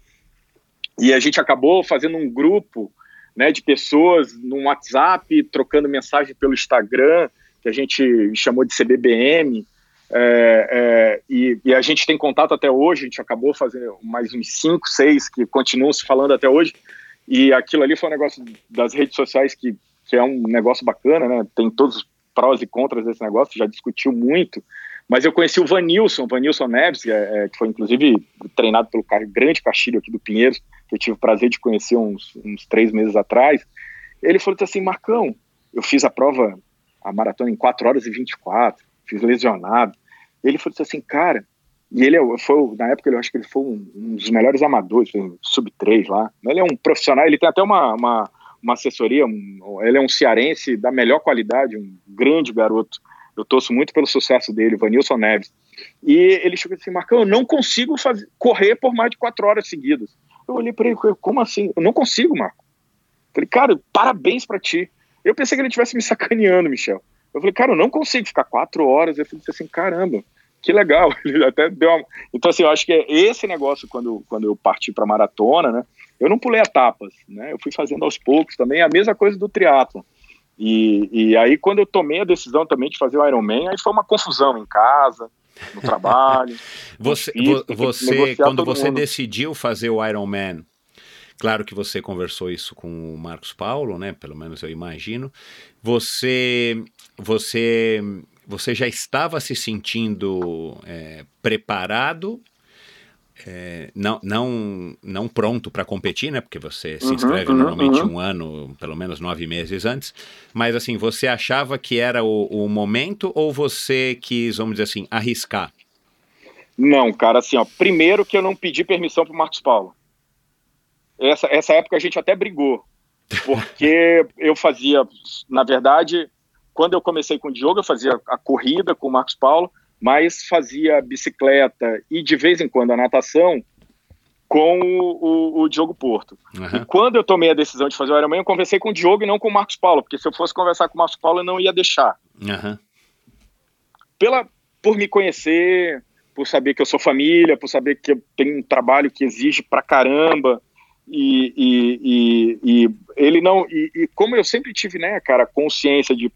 e a gente acabou fazendo um grupo né, de pessoas no WhatsApp, trocando mensagem pelo Instagram, que a gente chamou de CBBM, é, é, e, e, a gente tem contato até hoje, a gente acabou fazendo mais uns 5, 6 que continuam se falando até hoje, e aquilo ali foi um negócio das redes sociais que, que é um negócio bacana, né? Tem todos os prós e contras desse negócio, já discutiu muito, mas eu conheci o Vanilson, Vanilson Neves, é, é, que foi inclusive treinado pelo grande Castilho aqui do Pinheiros, que eu tive o prazer de conhecer uns, uns três meses atrás. Ele falou assim: Marcão, eu fiz a prova, a maratona em 4 horas e 24, fiz lesionado. Ele falou assim: cara, e ele é foi, na época eu acho que ele foi um, um dos melhores amadores, sub-3 lá. Ele é um profissional, ele tem até uma, uma, uma assessoria, um, ele é um cearense da melhor qualidade, um grande garoto eu torço muito pelo sucesso dele, Vanilson Neves. E ele chegou assim, Marcão, eu não consigo fazer, correr por mais de quatro horas seguidas. Eu olhei para ele, como assim? Eu não consigo, Marco. falei, cara, parabéns para ti. Eu pensei que ele estivesse me sacaneando, Michel. Eu falei, cara, eu não consigo ficar quatro horas. Eu falei assim, caramba, que legal. Ele até deu uma... Então, assim, eu acho que é esse negócio, quando, quando eu parti para maratona, né? Eu não pulei etapas, né? Eu fui fazendo aos poucos também. A mesma coisa do triatlo. E, e aí, quando eu tomei a decisão também de fazer o Ironman, aí foi uma confusão em casa, no trabalho. você, você quando você mundo. decidiu fazer o Ironman, claro que você conversou isso com o Marcos Paulo, né? Pelo menos eu imagino. Você, você, você já estava se sentindo é, preparado é, não, não, não pronto para competir, né? Porque você se uhum, inscreve uhum, normalmente uhum. um ano, pelo menos nove meses antes. Mas assim, você achava que era o, o, momento ou você quis, vamos dizer assim, arriscar? Não, cara, assim, ó, primeiro que eu não pedi permissão para Marcos Paulo. Essa, essa época a gente até brigou, porque eu fazia, na verdade, quando eu comecei com o Diogo, eu fazia a corrida com o Marcos Paulo mas fazia bicicleta e de vez em quando a natação com o, o, o Diogo Porto. Uhum. E quando eu tomei a decisão de fazer o Ironman, eu conversei com o Diogo e não com o Marcos Paulo, porque se eu fosse conversar com o Marcos Paulo, eu não ia deixar. Uhum. Pela, por me conhecer, por saber que eu sou família, por saber que eu tenho um trabalho que exige pra caramba, e, e, e, e ele não... E, e, como eu sempre tive, né, cara, consciência de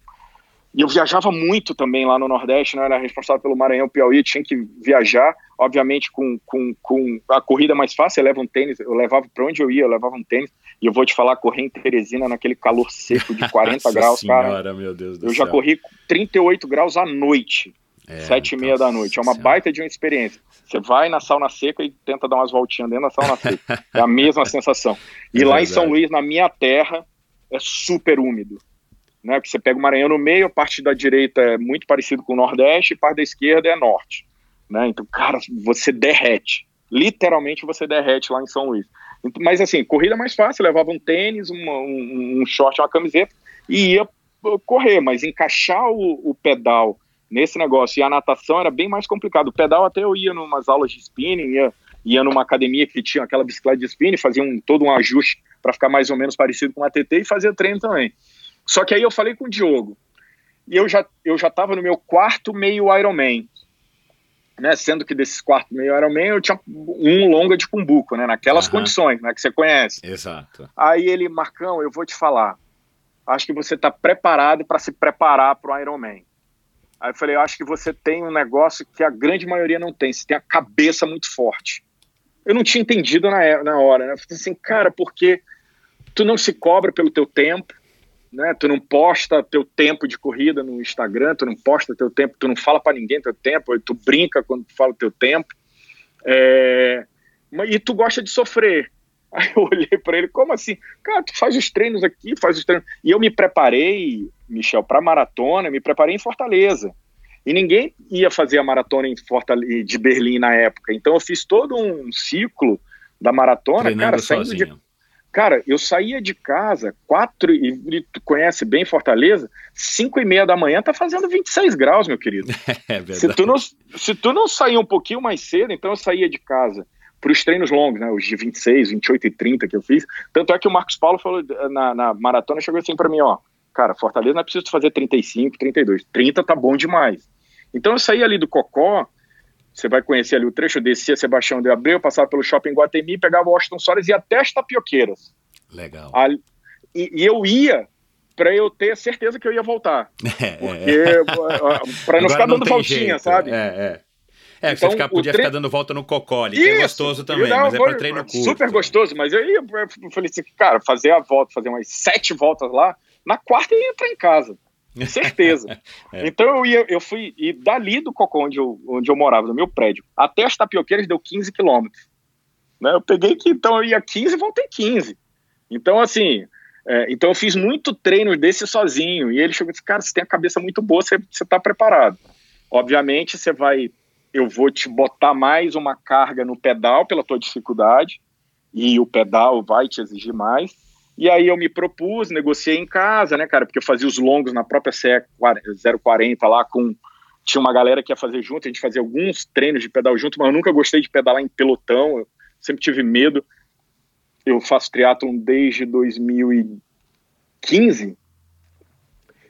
e eu viajava muito também lá no Nordeste, não né? era responsável pelo Maranhão, Piauí, tinha que viajar, obviamente com, com, com a corrida mais fácil, eu levava um tênis, eu levava para onde eu ia, eu levava um tênis, e eu vou te falar, correr em Teresina naquele calor seco de 40 graus, senhora, cara. Meu Deus do eu céu. já corri 38 graus à noite, é, sete e meia da noite, é uma baita de uma experiência. Você vai na sauna seca e tenta dar umas voltinhas dentro da sauna seca, é a mesma sensação. E é lá verdade. em São Luís, na minha terra, é super úmido né? Que você pega o Maranhão no meio, a parte da direita é muito parecido com o Nordeste, e a parte da esquerda é Norte, né? Então, cara, você derrete, literalmente você derrete lá em São Luís. Mas assim, corrida mais fácil, levava um tênis, uma, um, um short, uma camiseta e ia correr, mas encaixar o, o pedal nesse negócio e a natação era bem mais complicado. O pedal até eu ia numas aulas de spinning, ia, ia numa academia que tinha aquela bicicleta de spinning, fazia um, todo um ajuste para ficar mais ou menos parecido com a TT e fazia treino também. Só que aí eu falei com o Diogo, e eu já eu já estava no meu quarto meio Ironman, né? Sendo que desses quartos meio Ironman eu tinha um longa de Cumbuco, né? Naquelas Aham. condições, né? Que você conhece. Exato. Aí ele, Marcão, eu vou te falar. Acho que você está preparado para se preparar para o Ironman. Aí eu falei, eu acho que você tem um negócio que a grande maioria não tem. Você tem a cabeça muito forte. Eu não tinha entendido na, na hora, né? Eu falei assim, cara, porque tu não se cobra pelo teu tempo, né? Tu não posta teu tempo de corrida no Instagram, tu não posta teu tempo, tu não fala para ninguém teu tempo, tu brinca quando tu fala teu tempo. É, E tu gosta de sofrer. Aí eu olhei para ele, como assim? Cara, tu faz os treinos aqui, faz os treinos. E eu me preparei, Michel, para maratona, me preparei em Fortaleza. E ninguém ia fazer a maratona em Fortaleza, de Berlim na época. Então eu fiz todo um ciclo da maratona, Treinando cara, saindo de sozinho. Cara, eu saía de casa, quatro, e e tu conhece bem Fortaleza, cinco e meia da manhã tá fazendo 26 graus, meu querido. É Se verdade. tu, não, se tu não sair um pouquinho mais cedo, então eu saía de casa para os treinos longos, né, os de 26, 28 e 30 que eu fiz. Tanto é que o Marcos Paulo falou na, na maratona, chegou assim para mim, ó, cara, Fortaleza não é preciso fazer 35, 32, 30 tá bom demais. Então eu saí ali do Cocó, você vai conhecer ali o trecho, descia Sebastião de Abreu, passava pelo shopping Guatemi, pegava o Washington Soares e ia até as tapioqueiras. Legal. Ali- e, e eu ia para eu ter certeza que eu ia voltar. É, Porque, é. para não Agora ficar dando tem voltinha, jeito. sabe? É, é. É, Então, você ficar, podia tre- ficar dando volta no cocole, que é gostoso também, não, mas é para treino curto. Super gostoso, mas eu, ia, eu falei assim, cara, fazer a volta, fazer umas sete voltas lá, na quarta eu ia entrar em casa. Certeza. É. Então eu ia, eu fui, e dali do Cocó, onde eu, onde eu morava, no meu prédio, até as tapioqueiras deu 15 quilômetros. Né? Eu peguei que, então eu ia 15 e voltei 15. Então, assim, é, então eu fiz muito treino desse sozinho. E ele chegou e disse, cara, você tem a cabeça muito boa, você, você tá preparado. Obviamente, você vai, eu vou te botar mais uma carga no pedal pela tua dificuldade, e o pedal vai te exigir mais. E aí eu me propus, negociei em casa, né, cara, porque eu fazia os longos na própria CE 040 lá com tinha uma galera que ia fazer junto, a gente fazia alguns treinos de pedal junto, mas eu nunca gostei de pedalar em pelotão, eu sempre tive medo. Eu faço triatlon desde 2015.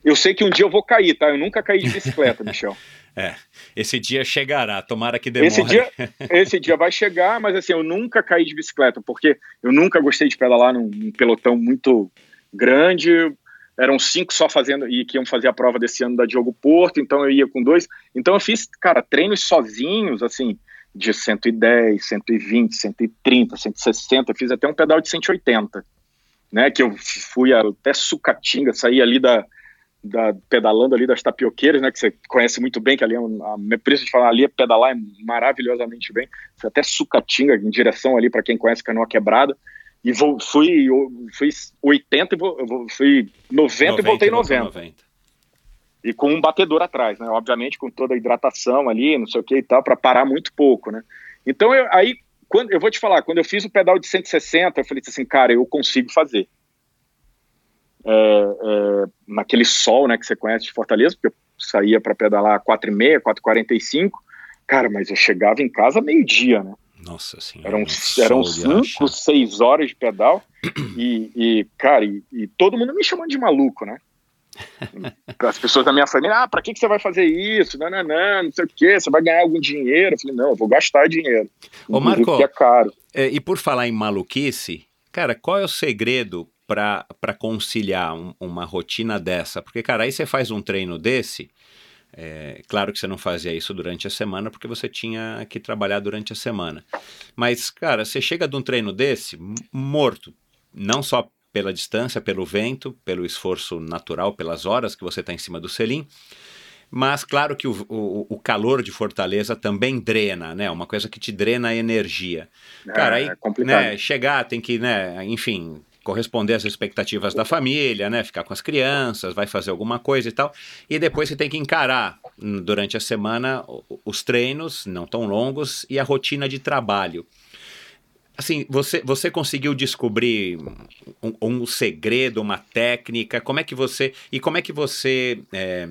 Eu sei que um dia eu vou cair, tá? Eu nunca caí de bicicleta, Michel. É, esse dia chegará, tomara que demore. Esse dia, esse dia vai chegar, mas assim, eu nunca caí de bicicleta, porque eu nunca gostei de pedalar num, num pelotão muito grande. Eram cinco só fazendo, e que iam fazer a prova desse ano da Diogo Porto, então eu ia com dois. Então eu fiz, cara, treinos sozinhos, assim, de 110, 120, 130, 160. Eu fiz até um pedal de 180, né? Que eu fui até Sucatinga, saí ali da, da, pedalando ali das tapioqueiras, né, que você conhece muito bem, que ali é um, a preço de falar ali é pedalar é maravilhosamente bem, fui até Sucatinga em direção ali para quem conhece Canoa Quebrada e vou, fui fui 80 e vou, fui 90, 90 e voltei 90. 90. E com um batedor atrás, né? Obviamente com toda a hidratação ali, não sei o que e tal, para parar muito pouco, né? Então eu, aí quando eu vou te falar, quando eu fiz o pedal de 160, eu falei assim, cara, eu consigo fazer. É, naquele sol, né, que você conhece de Fortaleza, porque eu saía para pedalar 4 e meia, 4h45, cara, mas eu chegava em casa meio-dia, né? Nossa senhora. Eram, eram cinco, seis horas de pedal e, e cara, e, e, todo mundo me chamando de maluco, né? As pessoas da minha família, ah, pra que, que você vai fazer isso? Não, não, não, não sei o que, você vai ganhar algum dinheiro. Eu falei, não, eu vou gastar dinheiro. Ô, Marco, que é caro. É, e por falar em maluquice, cara, qual é o segredo para conciliar um, uma rotina dessa? Porque, cara, aí você faz um treino desse. É, claro que você não fazia isso durante a semana porque você tinha que trabalhar durante a semana. Mas, cara, você chega de um treino desse morto, não só pela distância, pelo vento, pelo esforço natural, pelas horas que você está em cima do selim. Mas claro que o, o, o, calor de Fortaleza também drena, né? Uma coisa que te drena a energia. É, Cara, aí é né, chegar tem que, né, enfim, corresponder às expectativas da família, né? Ficar com as crianças, vai fazer alguma coisa e tal. E depois você tem que encarar hum, durante a semana os treinos, não tão longos, e a rotina de trabalho. assim, você, você conseguiu descobrir um, um, segredo, uma técnica? Como é que você e como é que você é,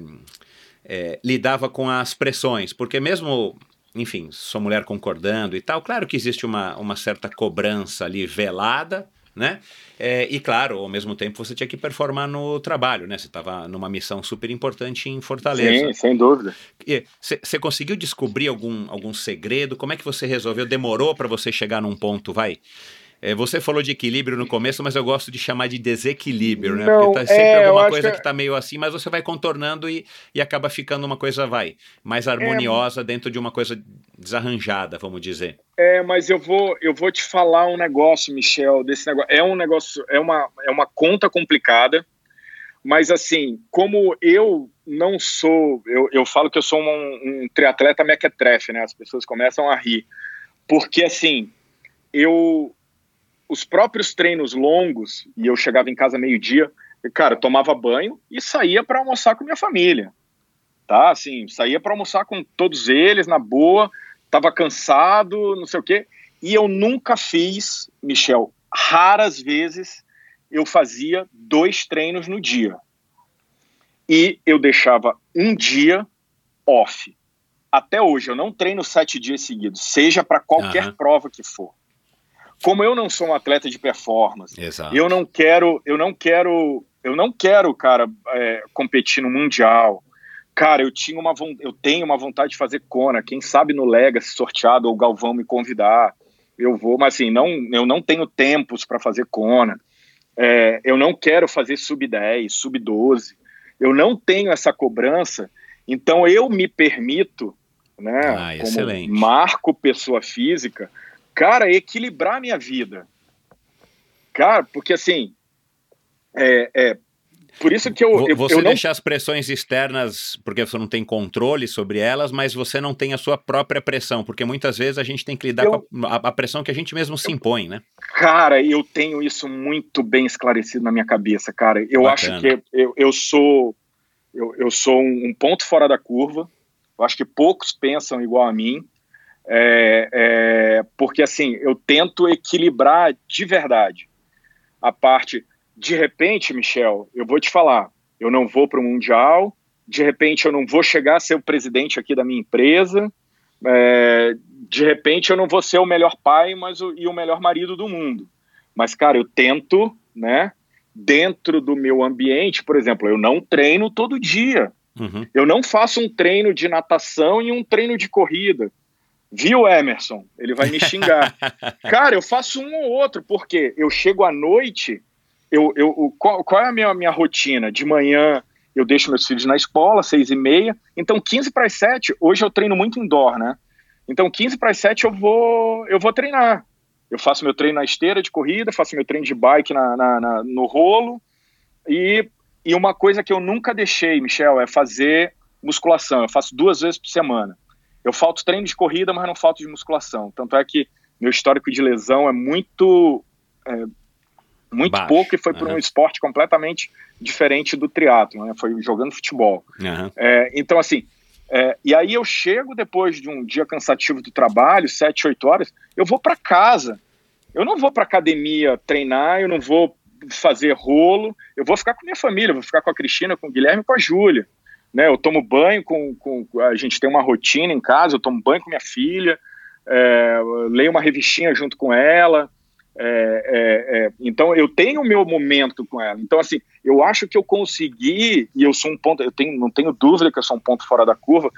é, lidava com as pressões? Porque mesmo enfim, sua mulher concordando e tal, claro que existe uma, uma certa cobrança ali velada, né? É, e claro, ao mesmo tempo você tinha que performar no trabalho, né? Você estava numa missão super importante em Fortaleza. Sim, sem dúvida. Você conseguiu descobrir algum, algum segredo? Como é que você resolveu? Demorou para você chegar num ponto, vai? É, você falou de equilíbrio no começo, mas eu gosto de chamar de desequilíbrio, né? Não, Porque tá sempre é, alguma coisa que... que tá meio assim, mas você vai contornando e, e acaba ficando uma coisa, vai, mais harmoniosa é, dentro de uma coisa desarranjada, vamos dizer. É, mas eu vou, eu vou te falar um negócio, Michel, desse negócio. É um negócio, é uma, é uma conta complicada, mas assim, como eu não sou, eu, eu falo que eu sou um, um triatleta mequetrefe, né? As pessoas começam a rir. Porque assim, eu os próprios treinos longos, e eu chegava em casa meio-dia, cara, tomava banho e saía para almoçar com minha família. Tá? Assim, saía para almoçar com todos eles na boa, tava cansado, não sei o quê. E eu nunca fiz, Michel, raras vezes eu fazia dois treinos no dia. E eu deixava um dia off. Até hoje, eu não treino sete dias seguidos, seja para qualquer uhum. prova que for como eu não sou um atleta de performance, Exato. eu não quero, eu não quero, eu não quero, cara, é, competir no mundial. Cara, eu tinha uma eu tenho uma vontade de fazer Kona. Quem sabe no Legacy sorteado ou o Galvão me convidar, eu vou. Mas assim, não, eu não tenho tempos para fazer Kona. É, eu não quero fazer sub 10, sub 12. Eu não tenho essa cobrança. Então eu me permito, né, ah, como excelente. marco pessoa física, cara, equilibrar a minha vida. Cara, porque assim, é, é por isso que eu. Você eu não... deixa as pressões externas, porque você não tem controle sobre elas, mas você não tem a sua própria pressão, porque muitas vezes a gente tem que lidar eu... com a, a, pressão que a gente mesmo se impõe, né? Cara, eu tenho isso muito bem esclarecido na minha cabeça, cara. Eu Bacana. acho que eu, eu sou. Eu, eu sou um ponto fora da curva. Eu acho que poucos pensam igual a mim. É, é, porque assim, eu tento equilibrar de verdade a parte. De repente, Michel, eu vou te falar, eu não vou para o Mundial, de repente eu não vou chegar a ser o presidente aqui da minha empresa, é, de repente eu não vou ser o melhor pai mas o, e o melhor marido do mundo. Mas, cara, eu tento, né, dentro do meu ambiente, por exemplo, eu não treino todo dia. Uhum. Eu não faço um treino de natação e um treino de corrida. Viu, Emerson? Ele vai me xingar. Cara, eu faço um ou outro, porque eu chego à noite, eu, eu, qual, qual é a minha, minha rotina? De manhã eu deixo meus filhos na escola, seis e meia, então 15 para as 7, hoje eu treino muito indoor, né? Então 15 para as 7 eu vou, eu vou treinar. Eu faço meu treino na esteira de corrida, faço meu treino de bike na, na, na no rolo, e, e uma coisa que eu nunca deixei, Michel, é fazer musculação. Eu faço duas vezes por semana. Eu falto treino de corrida, mas não falto de musculação. Tanto é que meu histórico de lesão é muito é, muito Baixo. pouco e foi uhum. por um esporte completamente diferente do triatlo, né? Foi jogando futebol. Uhum. É, então assim, é, e aí eu chego depois de um dia cansativo do trabalho, sete, oito horas, eu vou para casa. Eu não vou para academia treinar, eu não vou fazer rolo, eu vou ficar com minha família, vou ficar com a Cristina, com o Guilherme, com a Júlia né? Eu tomo banho com, com a gente tem uma rotina em casa, eu tomo banho com minha filha, é, leio uma revistinha junto com ela. É, é, é, então eu tenho o meu momento com ela. Então assim, eu acho que eu consegui e eu sou um ponto, eu tenho, não tenho dúvida que eu sou um ponto fora da curva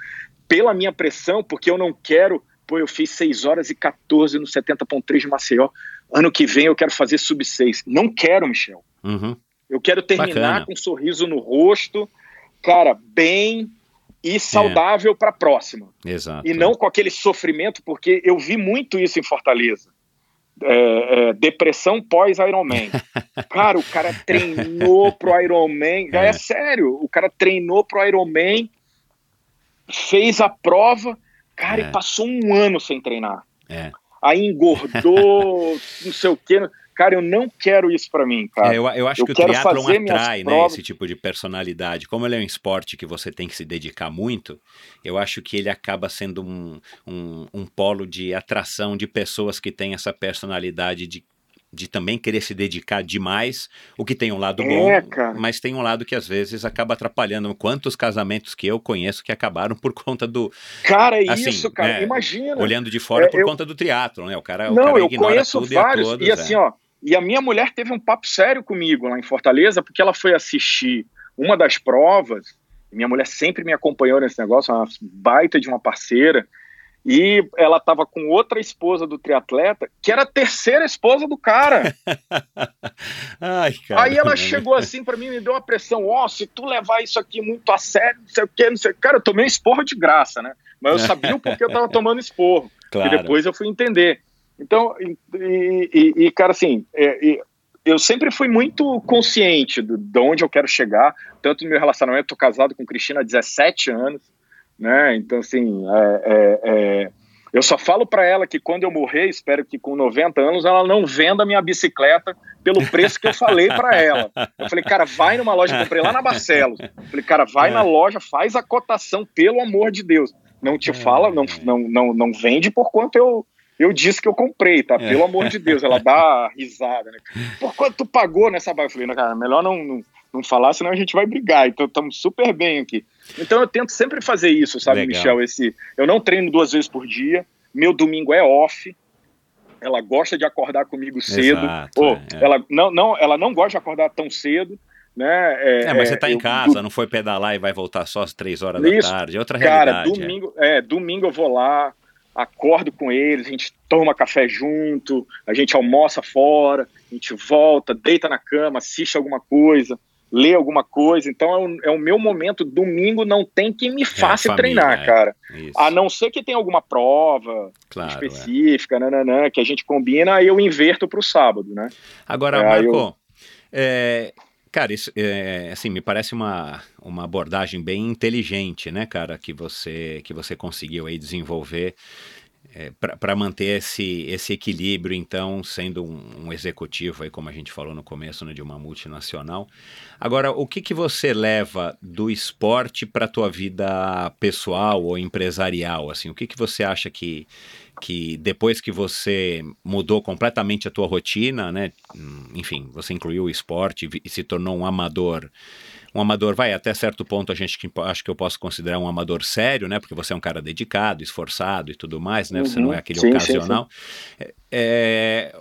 pela minha pressão, porque eu não quero, pô, eu fiz 6 horas e 14 no 70.3 de Maceió. Ano que vem eu quero fazer sub 6. Não quero, Michel. Uhum. Eu quero terminar Bacana. com um sorriso no rosto, cara, bem e saudável é. para a próxima. Exato. E não com aquele sofrimento, porque eu vi muito isso em Fortaleza. É, é, depressão pós-Ironman. cara, o cara treinou pro Ironman. É. é sério, o cara treinou pro Ironman, fez a prova, cara, e é. passou um ano sem treinar. É. Aí engordou, não sei o quê. Cara, eu não quero isso para mim, cara. É, eu, eu acho Eu que o triatlon atrai, né, provas. esse tipo de personalidade. Como ele é um esporte que você tem que se dedicar muito, eu acho que ele acaba sendo um, um, um polo de atração de pessoas que têm essa personalidade de, de também querer se dedicar demais, o que tem um lado bom, É, cara. mas tem um lado que às vezes acaba atrapalhando. Quantos casamentos que eu conheço que acabaram por conta do... Cara, é Assim, isso, cara. é, Imagina. Olhando de fora É, por eu- conta do triatlo, né? O cara, o Não, cara eu ignora conheço tudo vários. e a todos. e assim, é. ó, e a minha mulher teve um papo sério comigo lá em Fortaleza, porque ela foi assistir uma das provas. Minha mulher sempre me acompanhou nesse negócio, uma baita de uma parceira. E ela estava com outra esposa do triatleta, que era a terceira esposa do cara. Ai, cara. Aí ela chegou assim pra mim e me deu uma pressão: Ó, se tu levar isso aqui muito a sério, não sei o quê, não sei o quê. Cara, eu tomei um esporro de graça, né? Mas eu sabia o porquê eu tava tomando esporro. Claro. E depois eu fui entender. Então, e, e- e, cara, assim, é, eu sempre fui muito consciente do- de onde eu quero chegar, tanto no meu relacionamento, tô casado com Cristina há 17 anos, né? Então, assim, é, é, é, eu só falo para ela que quando eu morrer, espero que com 90 anos, ela não venda minha bicicleta pelo preço que eu falei para ela. Eu falei, cara, vai numa loja, comprei lá na Barcelos. Eu falei, cara, vai na loja, faz a cotação, pelo amor de Deus. Não te fala, não, não, não, não vende por quanto eu, eu disse que eu comprei, tá? Pelo amor de Deus. Ela dá risada, né? Por quanto tu pagou nessa bike? Eu falei, não, cara, melhor não, não, não falar, senão a gente vai brigar. Então estamos super bem aqui. Então eu tento sempre fazer isso, sabe, Legal. Michel? Esse, eu não treino duas vezes por dia, meu domingo é off. Ela gosta de acordar comigo cedo. Exato, Ou, é, é. Ela, não, não, ela não gosta de acordar tão cedo. Né? É, mas você tá em eu- casa, não foi pedalar e vai voltar só às três horas Isso. da tarde. É outra Cara, realidade. é. domingo, é. domingo eu vou lá, acordo com eles, a gente toma café junto, a gente almoça fora, a gente volta, deita na cama, assiste alguma coisa, lê alguma coisa. Então é o, é o meu momento. Domingo não tem que me faça família, treinar, é. cara. Isso, A não ser que tenha alguma prova claro. é. específica, nananã, que a gente combina, aí eu inverto pro sábado, né? Agora, É, Marco, eu- é, cara, isso é, assim, me parece uma, uma abordagem bem inteligente, né, cara, que você, que você conseguiu aí desenvolver é, para manter esse, esse equilíbrio, então, sendo um, um executivo, aí, como a gente falou no começo, né, de uma multinacional. Agora, o que, que você leva do esporte para a tua vida pessoal ou empresarial? Assim, o que, que você acha que, que depois que você mudou completamente a tua rotina, né? Enfim, você incluiu o esporte e se tornou um amador. Um amador, vai, até certo ponto a gente que- acho que eu posso considerar um amador sério, né? Porque você é um cara dedicado, esforçado e tudo mais, né? Você Uhum. não é aquele Sim, sim, ocasional. É, é,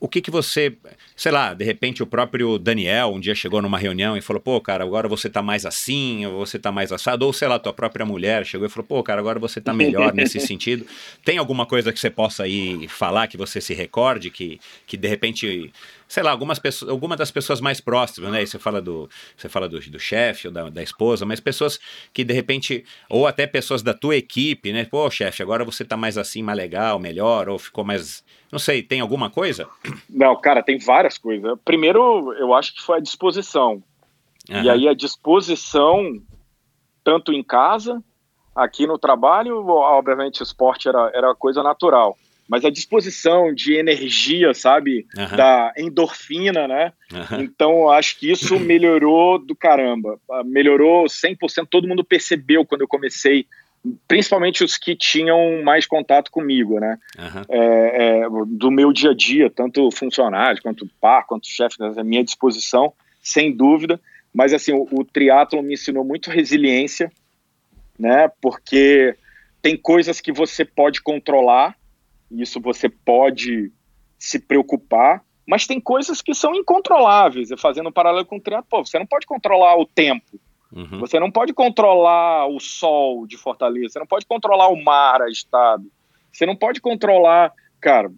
o- que que você, sei lá, de repente o próprio Daniel um dia chegou numa reunião e falou, pô, cara, agora você tá mais assim, ou você tá mais assado, ou sei lá, tua própria mulher chegou e falou, pô, cara, agora você tá melhor nesse sentido. Tem alguma coisa que você possa aí falar, que você se recorde, que, que de repente, sei lá, algumas pessoas, alguma das pessoas mais próximas, né? Você fala do, você fala do, do chefe ou da, da esposa, mas pessoas que de repente, ou até pessoas da tua equipe, né? Pô, chefe, agora você tá mais assim, mais legal, melhor, ou ficou mais, não sei, tem alguma coisa? Não, cara, tem várias coisas. Primeiro, eu acho que foi a disposição. E Aham. aí a disposição, tanto em casa, aqui no trabalho, obviamente o esporte era, era coisa natural. Mas a disposição de energia, sabe? Da endorfina, né? Então, acho que isso melhorou do caramba. Ah, Melhorou 100%. Todo mundo percebeu quando eu comecei, principalmente os que tinham mais contato comigo, né? É, é, do meu dia a dia, tanto funcionário, quanto par, quanto chefe, né, à minha disposição, sem dúvida. Mas assim, o, o triatlo me ensinou muito resiliência, né? Porque tem coisas que você pode controlar, isso você pode se preocupar, mas tem coisas que são incontroláveis. Eu fazendo um paralelo com o triatlo, pô, você não pode controlar o tempo, Uhum. você não pode controlar o sol de Fortaleza, você não pode controlar o mar agitado, você não pode controlar, cara,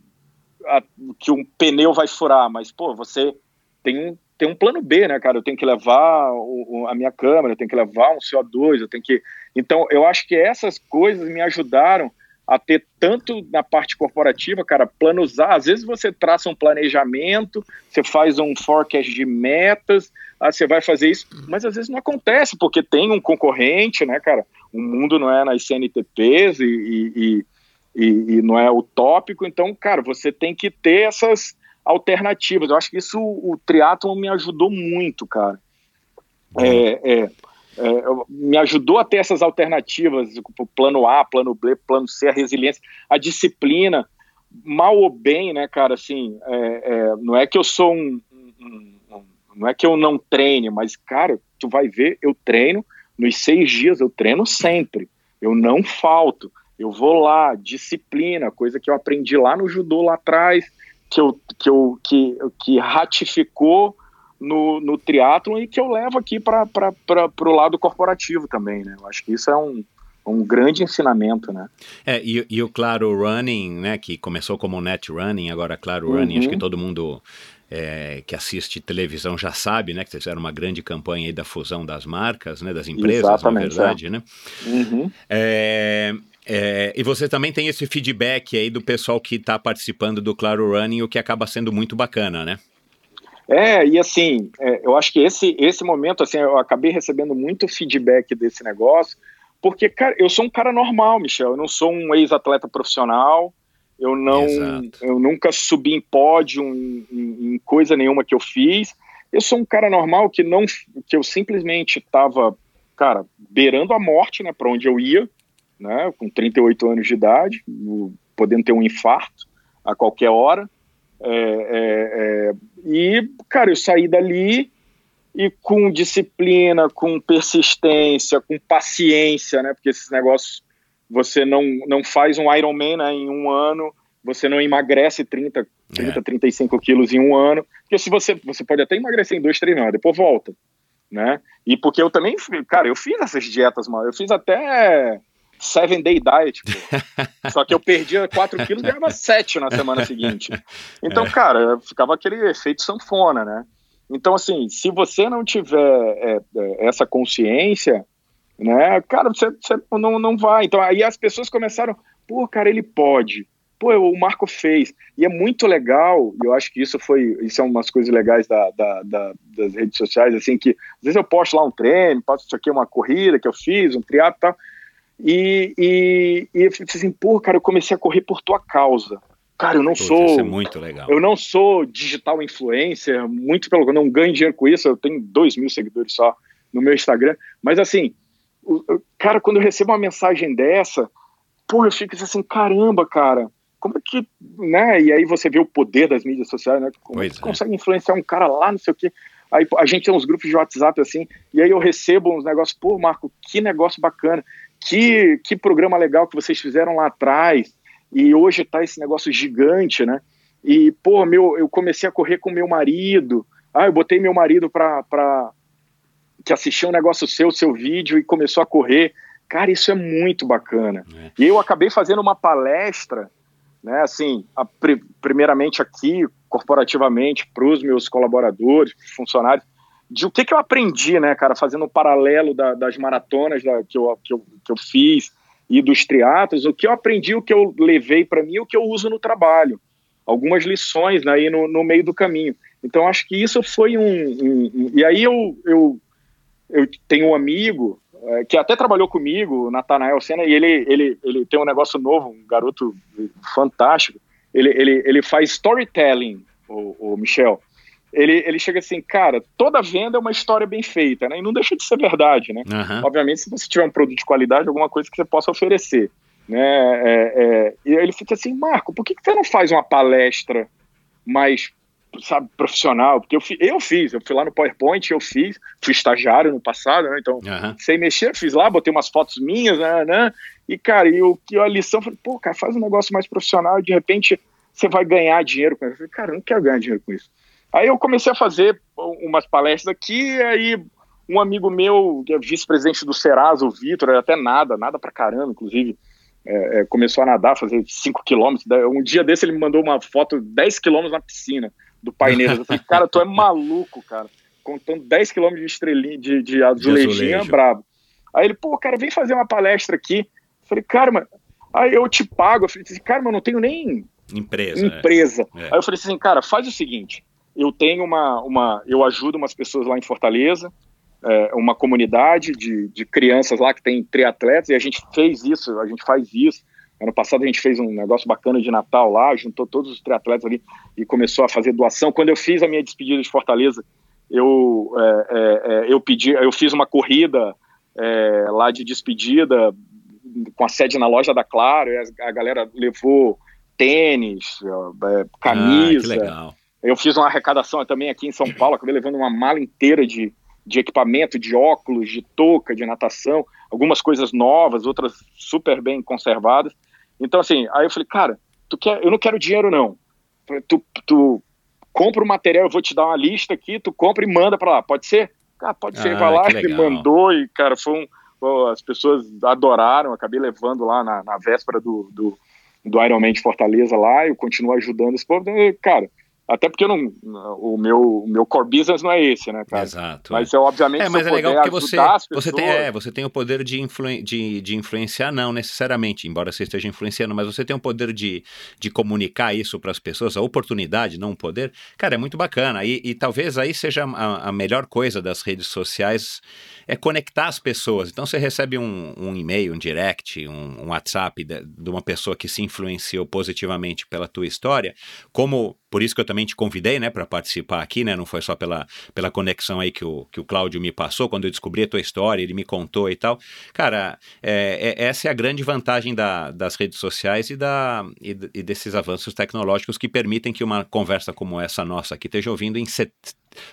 a- que um pneu vai furar, mas, pô, você tem um, tem um plano B, né, cara? Eu tenho que levar o- a minha câmera, eu tenho que levar um CO2, eu tenho que. Então, eu acho que essas coisas me ajudaram a ter tanto na parte corporativa, cara, planuzar. Às vezes você traça um planejamento, você faz um forecast de metas, ah, você vai fazer isso, mas às vezes não acontece, porque tem um concorrente, né, cara? O mundo não é nas CNTPs e, e, e, e- e não é utópico, então, cara, você tem que ter essas alternativas. Eu acho que isso o triatlon me ajudou muito, cara. É, é, é, me ajudou a ter essas alternativas, o plano A, plano B, plano C, a resiliência, a disciplina, mal ou bem, né, cara, assim, é, é, não é que eu sou um, um, um, não é que eu não treine, mas, cara, tu vai ver, eu treino, nos seis dias eu treino sempre, eu não falto, eu vou lá, disciplina, coisa que eu aprendi lá no judô lá atrás, que eu, que eu que, que ratificou no, no triatlon e que eu levo aqui para o lado corporativo também, né? Eu acho que isso é um, um grande ensinamento, né? É, e, e o Claro Running, né, que começou como Net Running, agora Claro uhum. Running, acho que todo mundo é, que assiste televisão já sabe, né, que fizeram uma grande campanha aí da fusão das marcas, né, das empresas, Exatamente, na verdade, é. né? Uhum. É, é, e você também tem esse feedback aí do pessoal que está participando do Claro Running, o que acaba sendo muito bacana, né? É, e assim, é, eu acho que esse, esse momento, assim, eu acabei recebendo muito feedback desse negócio, porque, cara, eu sou um cara normal, Michel, eu não sou um ex-atleta profissional, eu não, eu nunca subi em pódio em, em, em, coisa nenhuma que eu fiz, eu sou um cara normal que não, que eu simplesmente estava, cara, beirando a morte, né, para onde eu ia, né, com 38 anos de idade, podendo ter um infarto a qualquer hora, é, é, é, e, cara, eu saí dali e com disciplina, com persistência, com paciência, né? Porque esses negócios, você não, não faz um Ironman né, em um ano, você não emagrece 30, 30 é. 35 quilos em um ano, porque se você, você pode até emagrecer em dois, três anos, depois volta, né? E porque eu também, cara, eu fiz essas dietas, mano, eu fiz até seven day diet, pô. Só que eu perdia 4 quilos e ganhava 7 na semana seguinte. Então, é. cara, ficava aquele efeito sanfona, né? Então, assim, se você não tiver é, é, essa consciência, né, cara, você, você, não, não vai. Então, aí as pessoas começaram, pô, cara, ele pode. Pô, o Marco fez. E é muito legal, e eu acho que isso foi, isso é umas coisas legais da, da, da, das redes sociais, assim, que às vezes eu posto lá um treino, posto isso aqui, uma corrida que eu fiz, um triatlo e tal, e, e, e eu falei assim, pô, cara, eu comecei a correr por tua causa. Cara, eu não Puta, sou. Isso é muito legal. Eu não sou digital influencer, muito pelo eu não ganho dinheiro com isso. Eu tenho dois mil seguidores só no meu Instagram. Mas assim, cara, quando eu recebo uma mensagem dessa, pô, eu fico assim, caramba, cara, como é que, né? E aí você vê o poder das mídias sociais, né? Como é que é. consegue influenciar um cara lá, não sei o quê. Aí a gente tem uns grupos de WhatsApp assim, e aí eu recebo uns negócios, pô, Marco, que negócio bacana que, que programa legal que vocês fizeram lá atrás, e hoje tá esse negócio gigante, né? E, pô, meu, eu comecei a correr com meu marido, ah, eu botei meu marido pra, pra que assistiu um negócio seu, seu vídeo, e começou a correr. Cara, isso é muito bacana. É. E eu acabei fazendo uma palestra, né, assim, a, primeiramente aqui, corporativamente, para os meus colaboradores, funcionários, de o que, que eu aprendi, né, cara, fazendo um paralelo da, das maratonas da, que, eu, que, eu, que eu fiz e dos triatlos, o que eu aprendi, o que eu levei para mim, o que eu uso no trabalho. Algumas lições né, aí no, no meio do caminho. Então, acho que isso foi um. um, um e aí eu, eu, eu tenho um amigo é, que até trabalhou comigo, o Natanael Senna, e ele, ele, ele tem um negócio novo, um garoto fantástico. Ele, ele, ele faz storytelling, o, o Michel ele, ele chega assim, cara, toda venda é uma história bem feita, né? E não deixa de ser verdade, né? Uhum. Obviamente, se você tiver um produto de qualidade, alguma coisa que você possa oferecer, né? É, é, e ele fica assim, Marco, por que, que você não faz uma palestra mais, sabe, profissional? Porque eu, eu fiz, eu fui lá no PowerPoint, eu fiz, fui estagiário no passado, né? Então, uhum. sem mexer, fiz lá, botei umas fotos minhas, né? né? E, cara, e o que a lição, foi, pô, cara, faz um negócio mais profissional e de repente você vai ganhar dinheiro com isso. Eu falei, cara, eu não quero ganhar dinheiro com isso. Aí eu comecei a fazer umas palestras aqui, aí um amigo meu, que é vice-presidente do Serasa, o Vitor, até nada, nada pra caramba, inclusive, é, é, começou a nadar, fazer 5 quilômetros. Um dia desse ele me mandou uma foto 10 quilômetros na piscina do Paineiras. Eu falei, cara, tu é maluco, cara. Contando 10 quilômetros de estrelinha, de, de azulejinha, de brabo. Aí ele, pô, cara, vem fazer uma palestra aqui. Eu falei, cara, mas... aí eu te pago. Eu falei, cara, mas eu não tenho nem empresa. empresa. É. Aí eu falei assim, cara, faz o seguinte, eu tenho uma, uma eu ajudo umas pessoas lá em Fortaleza, é, uma comunidade de, de crianças lá que tem triatletas, e a gente fez isso, a gente faz isso. Ano passado a gente fez um negócio bacana de Natal lá, juntou todos os triatletas ali e começou a fazer doação. Quando eu fiz a minha despedida de Fortaleza, eu, é, é, é eu pedi, eu fiz uma corrida é, lá de despedida com a sede na loja da Claro, a, a galera levou tênis, é, camisa. Ah, eu fiz uma arrecadação também aqui em São Paulo, acabei levando uma mala inteira de, de equipamento, de óculos, de touca, de natação, algumas coisas novas, outras super bem conservadas. Então, assim, aí eu falei, cara, tu quer, eu não quero dinheiro, não. Tu, tu compra o material, eu vou te dar uma lista aqui, tu compra e manda para lá, pode ser? Ah, pode ser, ah, vai lá, ele mandou e, cara, foi um, as pessoas adoraram, acabei levando lá na, na véspera do, do, do Ironman de Fortaleza lá, eu continuo ajudando esse povo, cara, até porque não, o, meu, o meu core business não é esse, né, cara? Exato. Mas é, obviamente, é, mas é legal porque você, pessoas... você, tem, é, você tem o poder de, influen de, de influenciar, não necessariamente, embora você esteja influenciando, mas você tem o poder de, de comunicar isso para as pessoas, a oportunidade, não o poder. Cara, é muito bacana. E, e talvez aí seja a, a, melhor coisa das redes sociais, é conectar as pessoas. Então você recebe um, um e-mail, um direct, um, um WhatsApp de, de uma pessoa que se influenciou positivamente pela tua história, como por isso que eu também te convidei, né, para participar aqui, né? Não foi só pela, pela conexão aí que o, que o Cláudio me passou, quando eu descobri a tua história, ele me contou e tal. Cara, é, é, essa é a grande vantagem da, das redes sociais e, da, e, e, desses avanços tecnológicos que permitem que uma conversa como essa nossa aqui esteja ouvindo em set,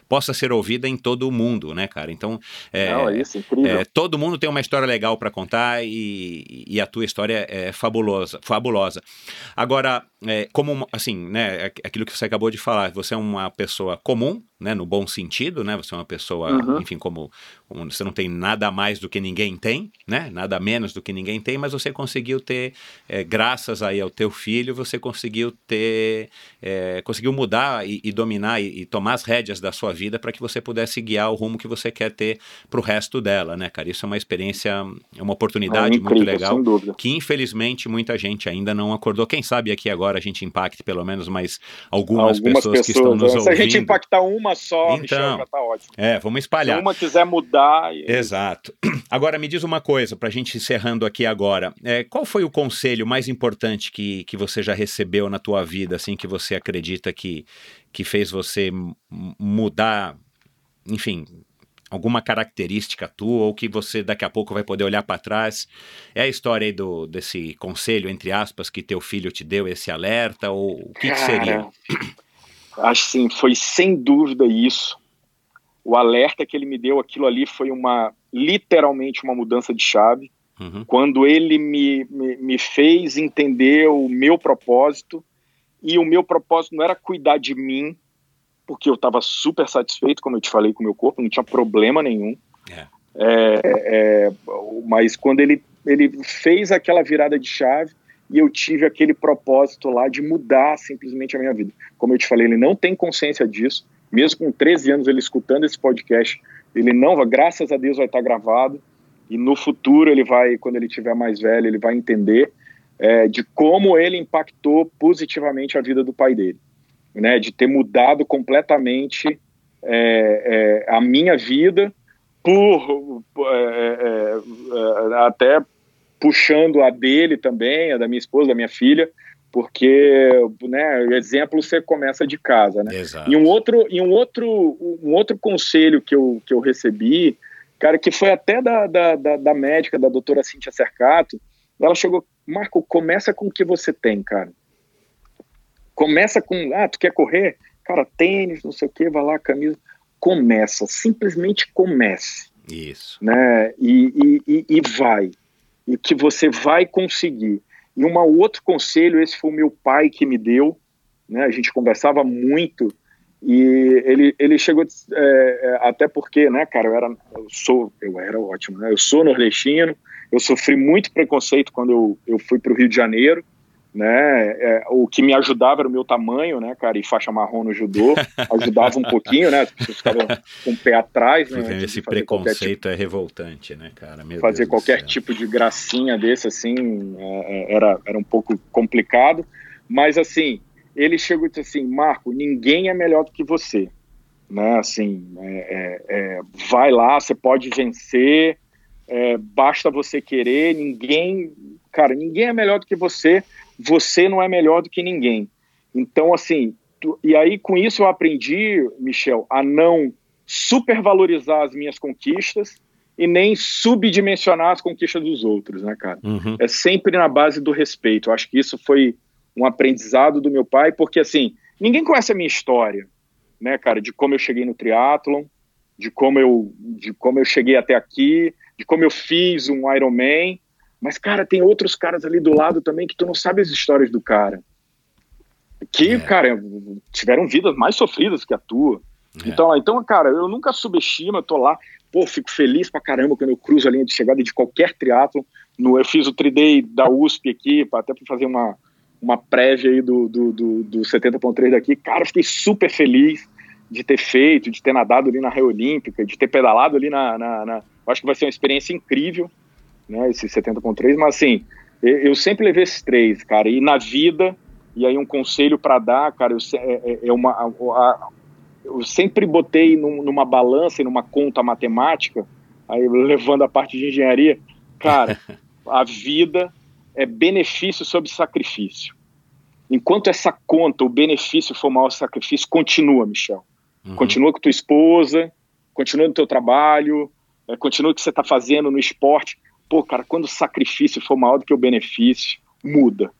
possa ser ouvida em todo o mundo, né, cara? Então, é, Não, é isso, incrível. É, todo mundo tem uma história legal para contar e, e, a tua história é fabulosa, fabulosa. Agora, é, como assim, né, é aquilo que você acabou de falar, você é uma pessoa comum, né, no bom sentido, né? Você é uma pessoa, uhum. enfim, como, você não tem nada mais do que ninguém tem, né? Nada menos do que ninguém tem, mas você conseguiu ter, é, graças aí ao teu filho, você conseguiu ter, é, conseguiu mudar e, e dominar e, e, tomar as rédeas da sua vida para que você pudesse guiar o rumo que você quer ter para o resto dela, né, cara? Isso é uma experiência, é uma oportunidade é incrível, muito legal que infelizmente muita gente ainda não acordou. Quem sabe aqui agora a gente impacte pelo menos mais algumas, algumas pessoas, pessoas, que estão nos ouvindo. Se a gente impactar uma uma só, então, Michel, já tá ótimo. É, vamos espalhar. Se uma quiser mudar. E... Exato. Agora, me diz uma coisa, para a gente encerrando aqui agora. É, qual foi o conselho mais importante que, que você já recebeu na tua vida, assim, que você acredita que, que fez você mudar, enfim, alguma característica tua ou que você daqui a pouco vai poder olhar para trás? É a história aí do, desse conselho, entre aspas, que teu filho te deu, esse alerta? Ou o que, que seria? Assim, foi sem dúvida isso. O alerta que ele me deu, aquilo ali foi uma literalmente uma mudança de chave. Uhum. Quando ele me, me, me fez entender o meu propósito, e o meu propósito não era cuidar de mim, porque eu estava super satisfeito, como eu te falei, com o meu corpo, não tinha problema nenhum. É. É, é, mas quando ele, ele fez aquela virada de chave, e eu tive aquele propósito lá de mudar simplesmente a minha vida. Como eu te falei, ele não tem consciência disso, mesmo com 13 anos ele escutando esse podcast, ele não, graças a Deus vai estar gravado, e no futuro ele vai, quando ele tiver mais velho, ele vai entender é, de como ele impactou positivamente a vida do pai dele, né, de ter mudado completamente é, é, a minha vida por, por é, é, é, até puxando a dele também, a da minha esposa, da minha filha, porque, né, exemplo você começa de casa, né? Exato. E um outro, e um outro, um outro conselho que eu, que eu recebi, cara, que foi até da, da, da, da médica, da doutora Cíntia Cercato, ela chegou, Marco, começa com o que você tem, cara. Começa com, ah, tu quer correr? Cara, tênis, não sei o que, vai lá, camisa. Começa, simplesmente comece. Isso. Né? E, e, e, e vai e que você vai conseguir. E um outro conselho, esse foi o meu pai que me deu, né? A gente conversava muito e ele, ele chegou é, é, até porque, né, cara, eu era eu sou eu era ótimo, né? Eu sou nordestino, eu sofri muito preconceito quando eu, eu fui para o Rio de Janeiro né? É, o que me ajudava era o meu tamanho, né, cara? E faixa marrom no judô ajudava um pouquinho, né? As pessoas ficavam com o pé atrás, né? Esse preconceito tipo, é revoltante, né, cara? Meu fazer Deus qualquer tipo de gracinha desse, assim, é, é, era, era um pouco complicado. Mas, assim, ele chegou e disse assim: Marco, ninguém é melhor do que você, né? Assim, é, é, é vai lá, você pode vencer. basta você querer, ninguém cara, ninguém é melhor do que você, você não é melhor do que ninguém. Então, assim, tu, e aí com isso eu aprendi, Michel, a não supervalorizar as minhas conquistas e nem subdimensionar as conquistas dos outros, né, cara? Uhum. É sempre na base do respeito. Eu acho que isso foi um aprendizado do meu pai, porque assim, ninguém conhece a minha história, né, cara, de como eu cheguei no triatlon, de como eu de como eu cheguei até aqui, de como eu fiz um Ironman, mas cara, tem outros caras ali do lado também que tu não sabe as histórias do cara. Que, É. cara, tiveram vidas mais sofridas que a tua. É. Então, então, cara, eu nunca subestimo, eu tô lá, pô, fico feliz pra caramba quando eu cruzo a linha de chegada de qualquer triatlo. No, eu fiz o 3D da USP aqui, pra, até para fazer uma, uma prévia aí do, do, do, do 70.3 daqui. Cara, fiquei super feliz de ter feito, de ter nadado ali na Rio Olímpica, de ter pedalado ali na, na, na... Acho que vai ser uma experiência incrível, né, esse 70.3, mas assim, eu, sempre levei esses três, cara, e na vida, e aí um conselho para dar, cara, eu, é, é- é uma, a- a- eu sempre botei num- numa balança e numa conta matemática, aí levando a parte de engenharia, cara, a vida é benefício sobre sacrifício. Enquanto essa conta, o benefício for maior sacrifício, continua, Michel. Uhum. Continua com tua esposa, continua no teu trabalho, é, continua o que você está fazendo no esporte. Pô, cara, quando o sacrifício for maior do que o benefício, muda.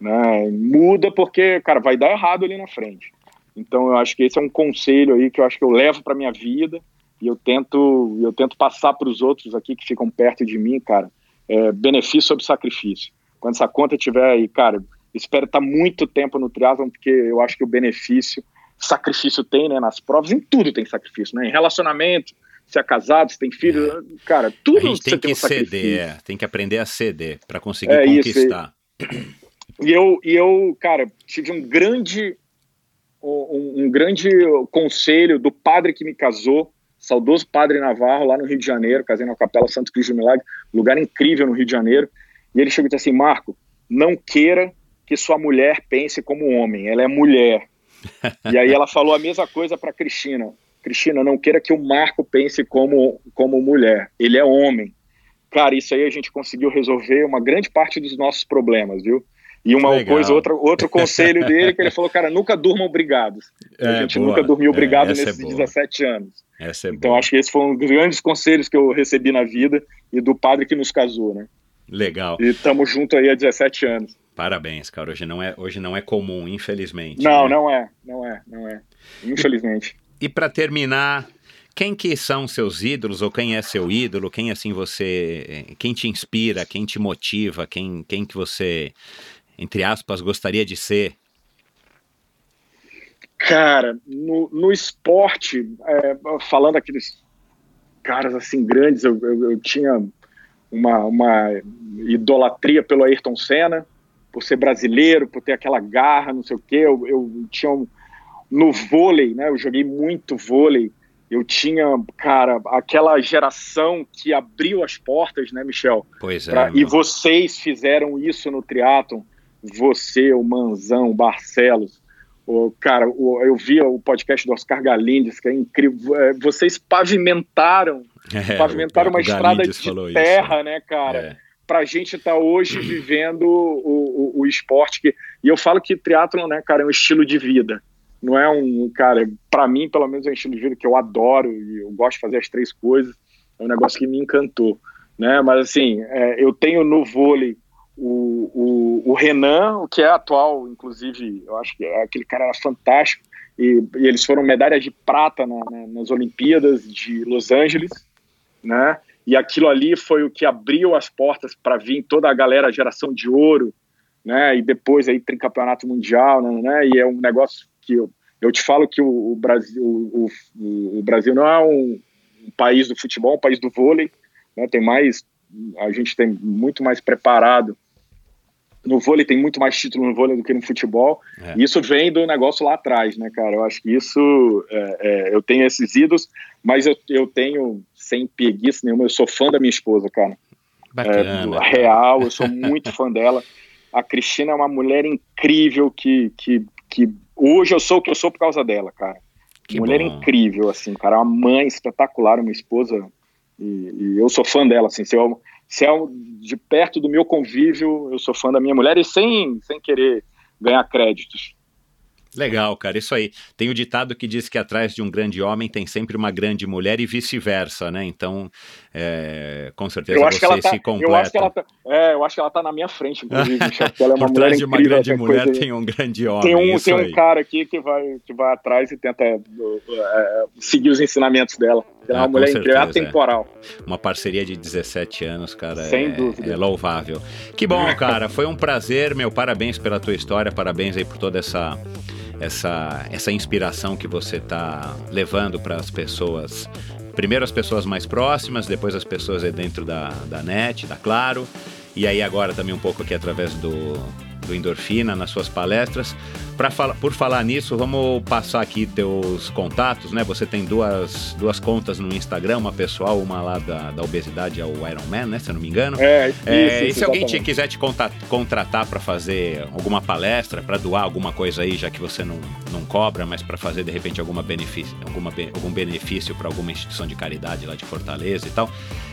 Né? Muda porque, cara, vai dar errado ali na frente. Então, eu acho que esse é um conselho aí que eu acho que eu levo para minha vida e eu tento, eu tento passar para os outros aqui que ficam perto de mim, cara. É, benefício sobre sacrifício. Quando essa conta tiver aí, cara, espero estar muito tempo no triatlon porque eu acho que o benefício sacrifício tem, né? Nas provas, em tudo tem sacrifício, né? Em relacionamento, se é casado, se tem filho, cara, A tudo você tem tem que um sacrifício. ceder, é, tem que aprender a ceder para conseguir É isso, conquistar. E eu, e eu, cara, tive um grande, um, um grande conselho do padre que me casou, saudoso padre Navarro, lá no Rio de Janeiro, casei na Capela Santo Cristo do Milagre, lugar incrível no Rio de Janeiro. E ele chegou e disse assim: Marco, não queira que sua mulher pense como homem, ela é mulher. e aí ela falou a mesma coisa para Cristina: Cristina, não queira que o Marco pense como, como mulher, ele é homem. Cara, isso aí a gente conseguiu resolver uma grande parte dos nossos problemas, viu? E uma Legal. coisa, outra, outro conselho dele, que ele falou, cara, nunca durmam brigados. a É, gente boa. nunca dormiu É, obrigado essa é nesses boa. 17 anos. É Então, boa. acho que esse foi um dos grandes conselhos que eu recebi na vida e do padre que nos casou, né? Legal. E estamos juntos aí há 17 anos. Parabéns, cara. Hoje não é, hoje não é comum, infelizmente. Não, né? não é, não é, não é. Infelizmente. E para terminar, quem que são seus ídolos ou quem é seu ídolo? Quem assim você, quem te inspira, quem te motiva, quem, quem que você, entre aspas, gostaria de ser? Cara, no, no esporte, é, falando aqueles caras assim grandes, eu, eu, eu tinha uma, uma idolatria pelo Ayrton Senna, por ser brasileiro, por ter aquela garra, não sei o quê. Eu, eu tinha um, no vôlei, né? Eu joguei muito vôlei. Eu tinha, cara, aquela geração que abriu as portas, né, Michel? Pois é. Pra- e vocês fizeram isso no triatlon, você, o Manzão, o Barcelos, o, cara, o- eu vi o podcast do Oscar Galindes, que é incrível, é, vocês pavimentaram, É, pavimentaram uma estrada de falou isso, terra, né, cara? É. Pra gente estar hoje vivendo o, o, o esporte que, e eu falo que triatlon, né, cara, é um estilo de vida. Não é um, cara, pra mim, pelo menos é um estilo de vida que eu adoro e eu gosto de fazer as três coisas. É um negócio que me encantou, né? Mas assim, é, eu tenho no vôlei o, o, o Renan, o que é atual, inclusive, eu acho que é, aquele cara era fantástico. E, e eles foram medalhas de prata na- na- nas Olimpíadas de Los Angeles, né? E aquilo ali foi o que abriu as portas para vir toda a galera, geração de ouro, né? E depois aí tem campeonato mundial, né? E é um negócio que eu, eu te falo que o, o Brasil, o, o- Brasil não é um, um país do futebol, é um país do vôlei, né? Tem mais, a gente tem muito mais preparado no vôlei tem muito mais título no vôlei do que no futebol. É. E isso vem do negócio lá atrás, né, cara? Eu acho que isso. é, é, eu tenho esses ídolos, mas eu, eu tenho, sem preguiça nenhuma, eu sou fã da minha esposa, cara. Bacana. É, real, eu sou muito fã dela. A Cristina é uma mulher incrível que, que, que hoje eu sou o que eu sou por causa dela, cara. Que mulher bom. incrível, assim, cara. Uma mãe espetacular, uma esposa. E, e eu sou fã dela, assim. Se eu, se é de perto do meu convívio, eu sou fã da minha mulher e sem, sem querer ganhar créditos. Legal, cara, isso aí. Tem o ditado que diz que atrás de um grande homem tem sempre uma grande mulher e vice-versa, né? Então, é, com certeza eu acho você que ela tá, se completa. Eu acho que ela tá, é, eu acho que ela tá na minha frente, inclusive. ela é uma Por trás de uma incrível, grande mulher coisa- tem um grande homem. Tem um, tem um aí. cara aqui que vai, que vai atrás e tenta uh, seguir os ensinamentos dela. Ela é Ah, uma com mulher incrível, é certeza, é. atemporal. Uma parceria de 17 anos, cara, Sem é, dúvida. é louvável. Que bom, cara, foi um prazer, meu, parabéns pela tua história, parabéns aí por toda essa essa essa inspiração que você tá levando para as pessoas, primeiro as pessoas mais próximas, depois as pessoas aí dentro da, da net, da Claro, e aí agora também um pouco aqui através do do Endorfina nas suas palestras. Pra fala, por falar nisso, vamos passar aqui teus contatos, né? Você tem duas, duas contas no Instagram, uma pessoal, uma lá da, da obesidade ao Iron Man, né? Se eu não me engano. É, É, isso, e isso, se alguém te, quiser te contratar para fazer alguma palestra, para doar alguma coisa aí, já que você não, não cobra, mas para fazer de repente alguma benefício, alguma, algum benefício para alguma instituição de caridade lá de Fortaleza e tal,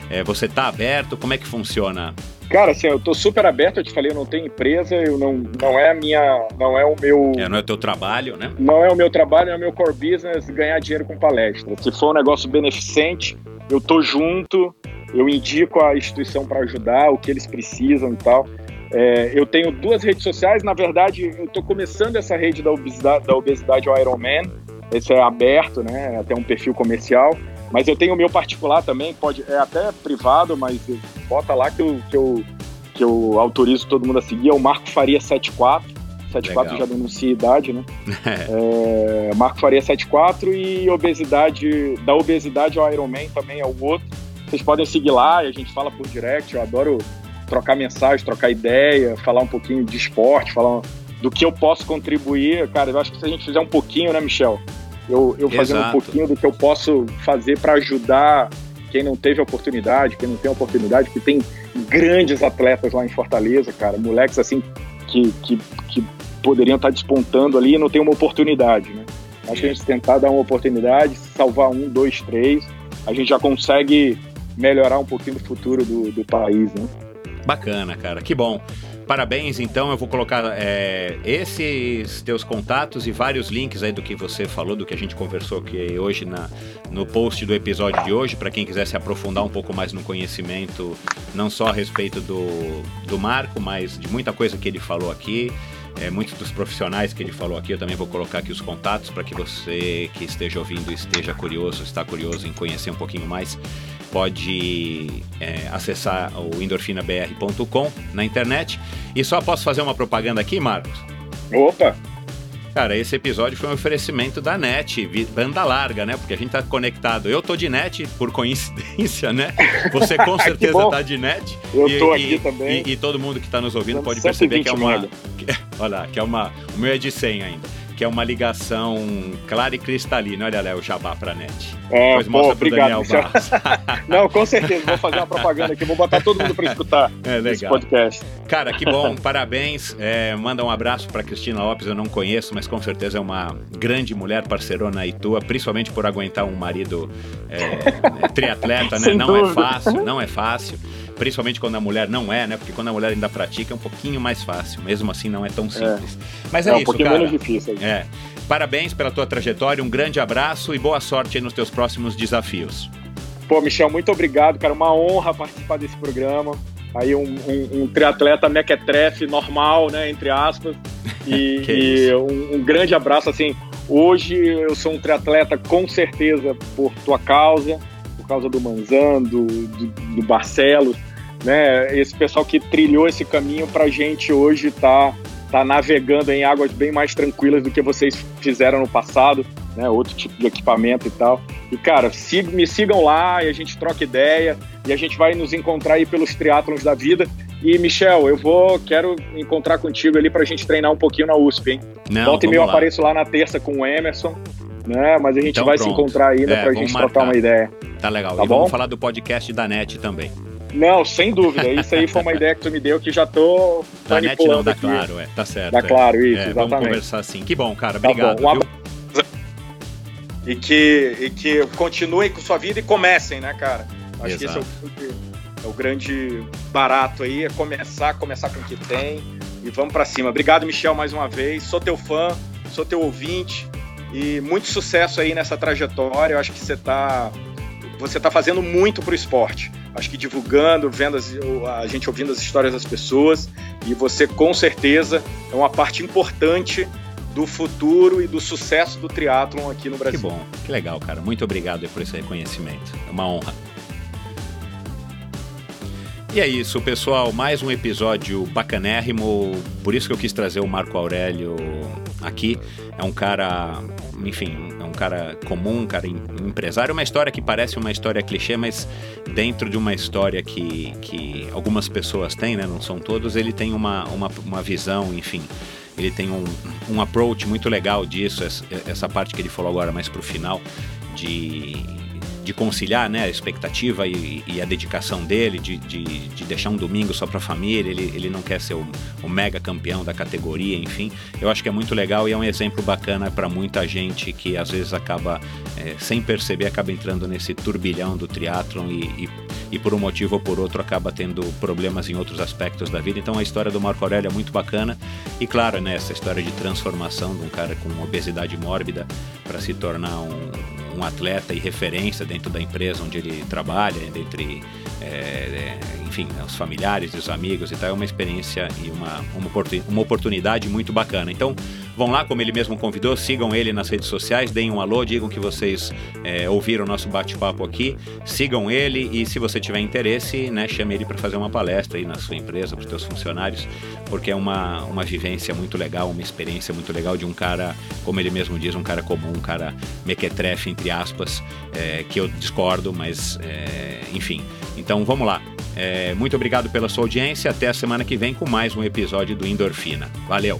é, você tá aberto? Como é que funciona? Cara, assim, eu tô super aberto, eu te falei, eu não tenho empresa, eu não, não é a minha, não é o meu, É, não é o teu trabalho, né? não é o meu trabalho, é o meu core business ganhar dinheiro com palestra. Se for um negócio beneficente, eu tô junto, eu indico a instituição para ajudar, o que eles precisam e tal. É, eu tenho duas redes sociais, na verdade, eu tô começando essa rede da obesidade, da obesidade ao Ironman, esse é aberto, né, até um perfil comercial, mas eu tenho o meu particular também, pode, é até privado, mas bota lá que eu, que eu, que eu autorizo todo mundo a seguir, é o Marco Faria 74, 74 Legal. já denuncia idade, né? É, Marco Faria 74 e obesidade, da obesidade ao Ironman também é o outro. Vocês podem seguir lá e a gente fala por direct. Eu adoro trocar mensagem, trocar ideia, falar um pouquinho de esporte, falar do que eu posso contribuir. Cara, eu acho que se a gente fizer um pouquinho, né, Michel? Eu, eu fazendo um pouquinho do que eu posso fazer para ajudar quem não teve oportunidade, quem não tem oportunidade, que tem grandes atletas lá em Fortaleza, cara, moleques assim que, que, que poderiam estar despontando ali e não tem uma oportunidade, né? Acho que a gente tentar dar uma oportunidade, salvar um, dois, três, a gente já consegue melhorar um pouquinho do futuro do, do país, né? Bacana, cara, que bom. Parabéns, então. Eu vou colocar é, esses teus contatos e vários links aí do que você falou, do que a gente conversou aqui hoje na, no post do episódio de hoje, para quem quiser se aprofundar um pouco mais no conhecimento, não só a respeito do, do Marco, mas de muita coisa que ele falou aqui. É, muitos dos profissionais que ele falou aqui, eu também vou colocar aqui os contatos para que você que esteja ouvindo esteja curioso, está curioso em conhecer um pouquinho mais, pode é, acessar o endorfinabr.com na internet. E só posso fazer uma propaganda aqui, Marcos? Opa! Cara, esse episódio foi um oferecimento da NET, banda larga, né? Porque a gente tá conectado. Eu tô de NET, por coincidência, né? Você com certeza tá de NET. Eu E- tô e- aqui também. E, e todo mundo que tá nos ouvindo Dando pode perceber que é 120 uma. que- olha lá, que é uma. O meu é de 100 ainda. Que é uma ligação clara e cristalina. Olha lá, o jabá pra NET. É, Depois pô, mostra pro obrigado, Daniel. Barros. Não, com certeza, vou fazer uma propaganda aqui, vou botar todo mundo para escutar É esse legal. podcast. Cara, que bom, parabéns. É, manda um abraço para Cristina Lopes, eu não conheço, mas com certeza é uma grande mulher parceirona aí tua, principalmente por aguentar um marido é, é, triatleta, né? Sem Não é dúvida. fácil, não é fácil. Principalmente quando a mulher não é, né? Porque quando a mulher ainda pratica é um pouquinho mais fácil. Mesmo assim, não é tão simples. Mas é, É, um isso, pouquinho cara. menos difícil. aí. É. Parabéns pela tua trajetória, um grande abraço e boa sorte nos teus próximos desafios. Pô, Michel, muito obrigado, cara. Uma honra participar desse programa. Aí um, um, um triatleta mequetrefe normal, né, entre aspas. E, e um, um grande abraço, assim. Hoje eu sou um triatleta com certeza por tua causa, por causa do Manzan, do, do, do Barcelos, né? Esse pessoal que trilhou esse caminho pra gente hoje tá, tá navegando em águas bem mais tranquilas do que vocês fizeram no passado, né? Outro tipo de equipamento e tal. E, cara, sig- me sigam lá e a gente troca ideia e a gente vai nos encontrar aí pelos triatlons da vida. E, Michel, eu vou, quero encontrar contigo ali pra gente treinar um pouquinho na USP, hein? Não, Volta e meio eu lá. apareço lá na terça com o Emerson, né? Mas a gente Então vai se pronto. encontrar ainda É, pra vamos gente marcar. trocar uma ideia. Tá legal. Tá e bom? vamos falar do podcast da NET também. Não, sem dúvida. Isso aí foi uma ideia que tu me deu que já tô Da NET não, manipulando da aqui. Claro, é. Tá certo. Da é. Claro, isso, É, vamos exatamente. conversar assim. Que bom, cara. Tá Obrigado. bom. Um viu? E que, e que continuem com sua vida e comecem, né, cara? Acho que esse é Exato. o É o grande barato aí, é começar, começar com o que tem e vamos para cima. Obrigado, Michel, mais uma vez. Sou teu fã, sou teu ouvinte e muito sucesso aí nessa trajetória. Eu acho que você está você tá fazendo muito pro esporte. Acho que divulgando, vendo as, a gente ouvindo as histórias das pessoas e você com certeza é uma parte importante do futuro e do sucesso do triatlon aqui no Brasil. Que bom, que legal, cara. Muito obrigado por esse reconhecimento. É uma honra. E é isso, pessoal. Mais um episódio bacanérrimo. Por isso que eu quis trazer o Marco Aurélio aqui. É um cara, enfim, é um cara comum, um cara empresário. Uma história que parece uma história clichê, mas dentro de uma história que, que algumas pessoas têm, né? Não são todos. Ele tem uma, uma, uma visão, enfim ele tem um, um approach muito legal disso, essa parte que ele falou agora mais pro final, de de conciliar né, a expectativa e, e a dedicação dele, de, de, de, deixar um domingo só para a família, ele, ele não quer ser o, o, mega campeão da categoria, enfim. Eu acho que é muito legal e é um exemplo bacana para muita gente que às vezes acaba, é, sem perceber, acaba entrando nesse turbilhão do triatlon e, e, e, por um motivo ou por outro acaba tendo problemas em outros aspectos da vida. Então a história do Marco Aurélio é muito bacana e claro, né, essa história de transformação de um cara com obesidade mórbida para se tornar um um atleta e referência dentro da empresa onde ele trabalha, dentre é, enfim, né, os familiares e os amigos e tal, é uma experiência e uma, uma oportunidade muito bacana. Então, vão lá, como ele mesmo convidou, sigam ele nas redes sociais, deem um alô, digam que vocês é, ouviram o nosso bate-papo aqui, sigam ele e se você tiver interesse, né, chame ele para fazer uma palestra aí na sua empresa, para os seus funcionários, porque é uma, uma vivência muito legal, uma experiência muito legal de um cara, como ele mesmo diz, um cara comum, um cara mequetrefe, entre aspas, é, que eu discordo, mas é, enfim. Então vamos lá. É, muito obrigado pela sua audiência. Até a semana que vem com mais um episódio do Endorfina. Valeu!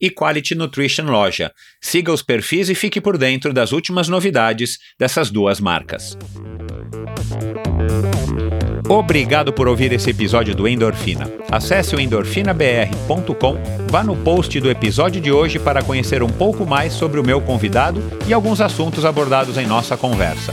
e Quality Nutrition Loja. Siga os perfis e fique por dentro das últimas novidades dessas duas marcas. Obrigado por ouvir esse episódio do Endorfina. Acesse o endorfinabr.com, vá no post do episódio de hoje para conhecer um pouco mais sobre o meu convidado e alguns assuntos abordados em nossa conversa.